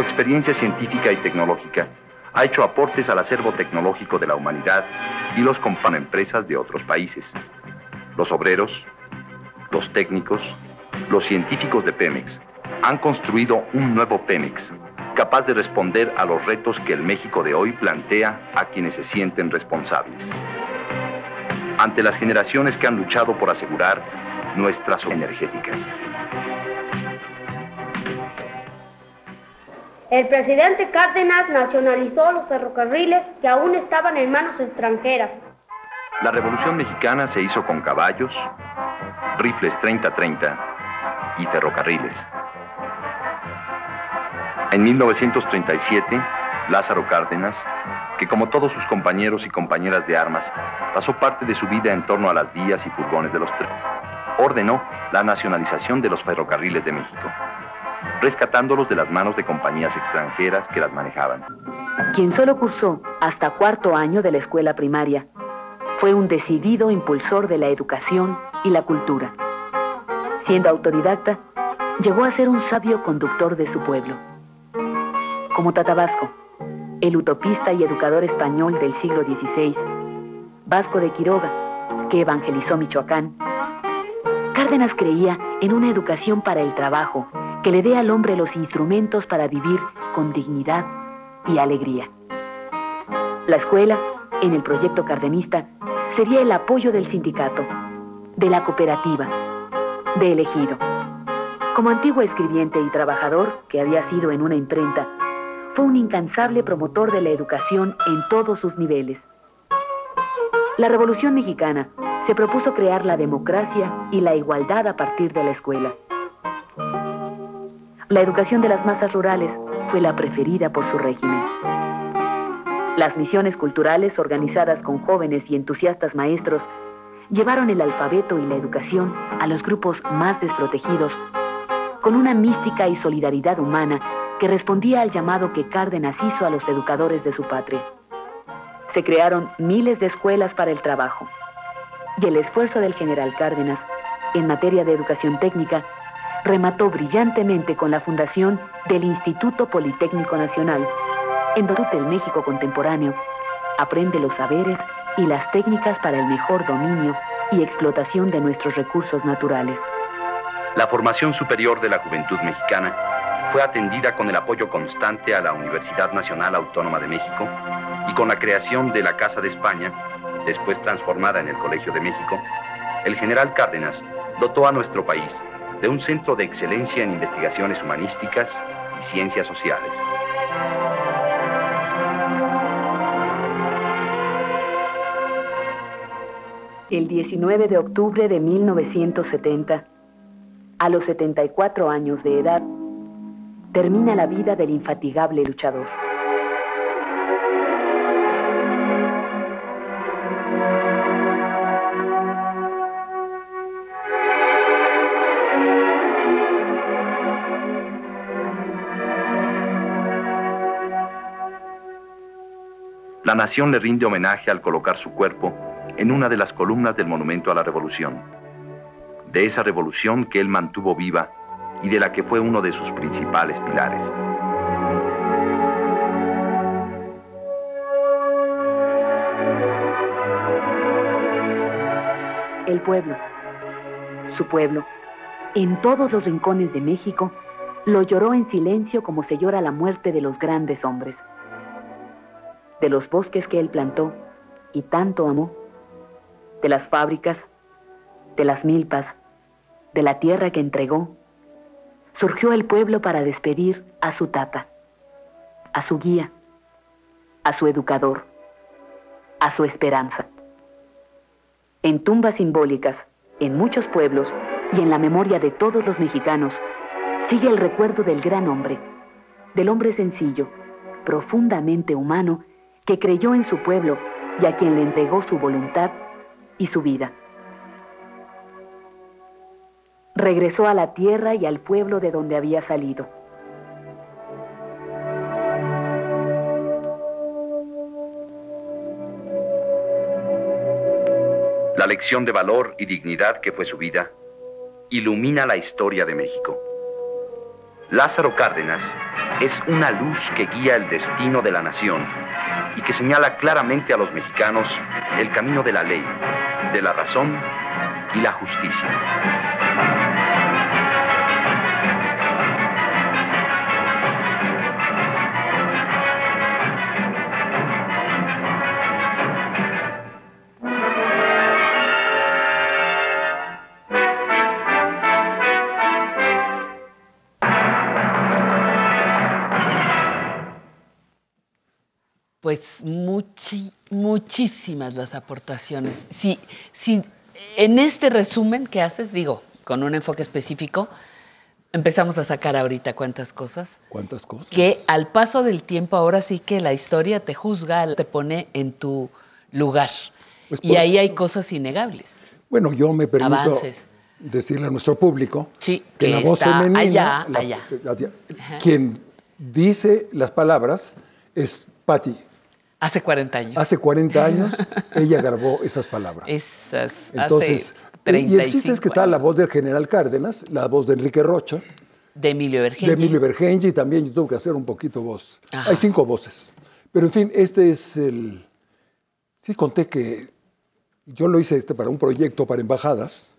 Su experiencia científica y tecnológica ha hecho aportes al acervo tecnológico de la humanidad y los compan empresas de otros países. Los obreros, los técnicos, los científicos de Pemex han construido un nuevo Pemex, capaz de responder a los retos que el México de hoy plantea a quienes se sienten responsables. Ante las generaciones que han luchado por asegurar nuestra energética. El presidente Cárdenas nacionalizó los ferrocarriles que aún estaban en manos extranjeras. La Revolución Mexicana se hizo con caballos, rifles 30-30 y ferrocarriles. En 1937, Lázaro Cárdenas, que como todos sus compañeros y compañeras de armas, pasó parte de su vida en torno a las vías y furgones de los trenes, ordenó la nacionalización de los ferrocarriles de México, rescatándolos de las manos de compañías extranjeras que las manejaban. Quien solo cursó hasta cuarto año de la escuela primaria, fue un decidido impulsor de la educación y la cultura. Siendo autodidacta, llegó a ser un sabio conductor de su pueblo. Como Tatabasco, el utopista y educador español del siglo XVI, Vasco de Quiroga, que evangelizó Michoacán, Cárdenas creía en una educación para el trabajo que le dé al hombre los instrumentos para vivir con dignidad y alegría. La escuela, en el proyecto cardenista, sería el apoyo del sindicato, de la cooperativa, de elegido. Como antiguo escribiente y trabajador que había sido en una imprenta, fue un incansable promotor de la educación en todos sus niveles. La Revolución Mexicana se propuso crear la democracia y la igualdad a partir de la escuela. La educación de las masas rurales fue la preferida por su régimen. Las misiones culturales organizadas con jóvenes y entusiastas maestros llevaron el alfabeto y la educación a los grupos más desprotegidos con una mística y solidaridad humana que respondía al llamado que Cárdenas hizo a los educadores de su patria. Se crearon miles de escuelas para el trabajo y el esfuerzo del general Cárdenas en materia de educación técnica remató brillantemente con la fundación del Instituto Politécnico Nacional, en donde el México contemporáneo aprende los saberes y las técnicas para el mejor dominio y explotación de nuestros recursos naturales. La formación superior de la juventud mexicana fue atendida con el apoyo constante a la Universidad Nacional Autónoma de México y con la creación de la Casa de España, después transformada en el Colegio de México, el general Cárdenas dotó a nuestro país de un centro de excelencia en investigaciones humanísticas y ciencias sociales. El 19 de octubre de 1970, a los 74 años de edad, termina la vida del infatigable luchador. La nación le rinde homenaje al colocar su cuerpo en una de las columnas del Monumento a la Revolución. De esa revolución que él mantuvo viva y de la que fue uno de sus principales pilares. El pueblo, su pueblo, en todos los rincones de México, lo lloró en silencio como se llora la muerte de los grandes hombres. De los bosques que él plantó y tanto amó, de las fábricas, de las milpas, de la tierra que entregó, surgió el pueblo para despedir a su tata, a su guía, a su educador, a su esperanza. En tumbas simbólicas, en muchos pueblos y en la memoria de todos los mexicanos, sigue el recuerdo del gran hombre, del hombre sencillo, profundamente humano, que creyó en su pueblo y a quien le entregó su voluntad y su vida. Regresó a la tierra y al pueblo de donde había salido. La lección de valor y dignidad que fue su vida ilumina la historia de México. Lázaro Cárdenas es una luz que guía el destino de la nación y que señala claramente a los mexicanos el camino de la ley, de la razón y la justicia. Pues muchi- muchísimas las aportaciones. Si, si en este resumen que haces, digo, con un enfoque específico, empezamos a sacar ahorita cuántas cosas, ¿Cuántas cosas? que al paso del tiempo ahora sí que la historia te juzga, te pone en tu lugar. Pues y ahí hay cosas innegables. Bueno, yo me permito Avances. decirle a nuestro público Sí, que que la voz femenina, allá, la- allá. la- quien dice las palabras es Patti. Hace 40 años. Hace 40 años ella grabó esas palabras. Esas, Entonces, hace y- y el chiste es 35 que está la voz del general Cárdenas, la voz de Enrique Rocha, de Emilio Vergengi. de Emilio Bergengi, y también yo tuve que hacer un poquito voz. Ajá. Hay cinco voces. Pero en fin, este es el... Sí, conté que yo lo hice este para un proyecto para embajadas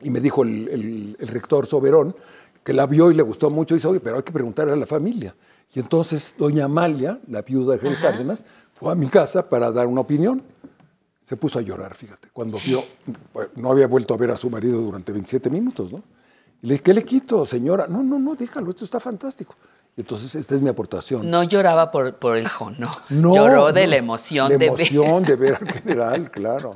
y me dijo el, el- el rector Soberón que la vio y le gustó mucho y dice, oye, pero hay que preguntarle a la familia. Y entonces doña Amalia, la viuda de General Ajá. Cárdenas, fue a mi casa para dar una opinión. Se puso a llorar, fíjate, cuando vio, pues, no había vuelto a ver a su marido durante 27 minutos, ¿no? Y le dije, ¿qué le quito, señora? No, no, no, déjalo, esto está fantástico. Y entonces esta es mi aportación. No lloraba por, por el hijo, no. Lloró de no, la emoción La de emoción ver. de ver al general, claro.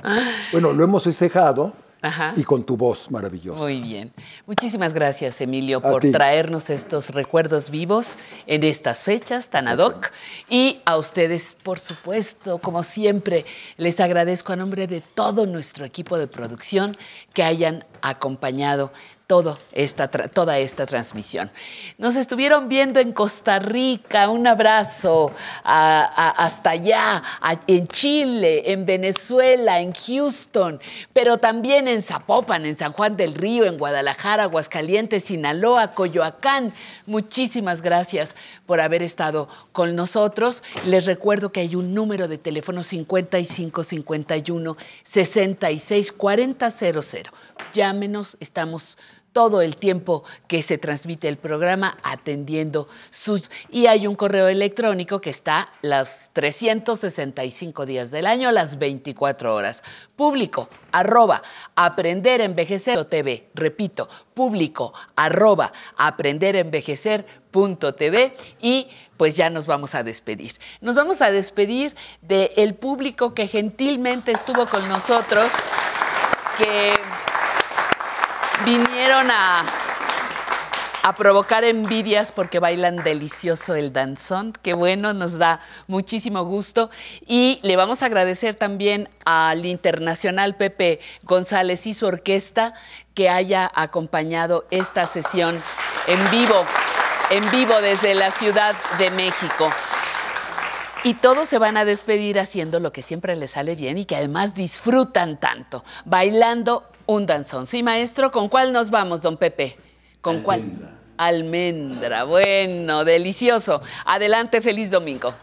Bueno, lo hemos festejado Ajá. y con tu voz maravillosa. Muy bien. Muchísimas gracias, Emilio, A por ti. traernos estos recuerdos vivos en estas fechas tan ad hoc. Y a ustedes, por supuesto, como siempre, les agradezco a nombre de todo nuestro equipo de producción que hayan acompañado esta, toda esta transmisión. Nos estuvieron viendo en Costa Rica, un abrazo hasta allá, en Chile, en Venezuela, en Houston, pero también en Zapopan, en San Juan del Río, en Guadalajara, Aguascalientes, Sinaloa, Coyoacán. Muchísimas gracias por haber estado con nosotros. Les recuerdo que hay un número de teléfono 55 51 66 40 00. Llámenos, estamos todo el tiempo que se transmite el programa atendiendo sus... Y hay un correo electrónico que está los 365 días del año, las 24 horas. Público, arroba, aprender envejecer TV. Repito, público, arroba, aprender envejecer TV y pues ya nos vamos a despedir. Nos vamos a despedir del público que gentilmente estuvo con nosotros, que vinieron a, a provocar envidias porque bailan delicioso el danzón. Qué bueno, nos da muchísimo gusto. Y le vamos a agradecer también al internacional Pepe González y su orquesta que haya acompañado esta sesión en vivo, en vivo desde la Ciudad de México. Y todos se van a despedir haciendo lo que siempre les sale bien y que además disfrutan tanto, bailando un danzón. Sí, maestro, ¿con cuál nos vamos, don Pepe? ¿Con Almendra. cuál? Almendra. Bueno, delicioso. Adelante, feliz domingo.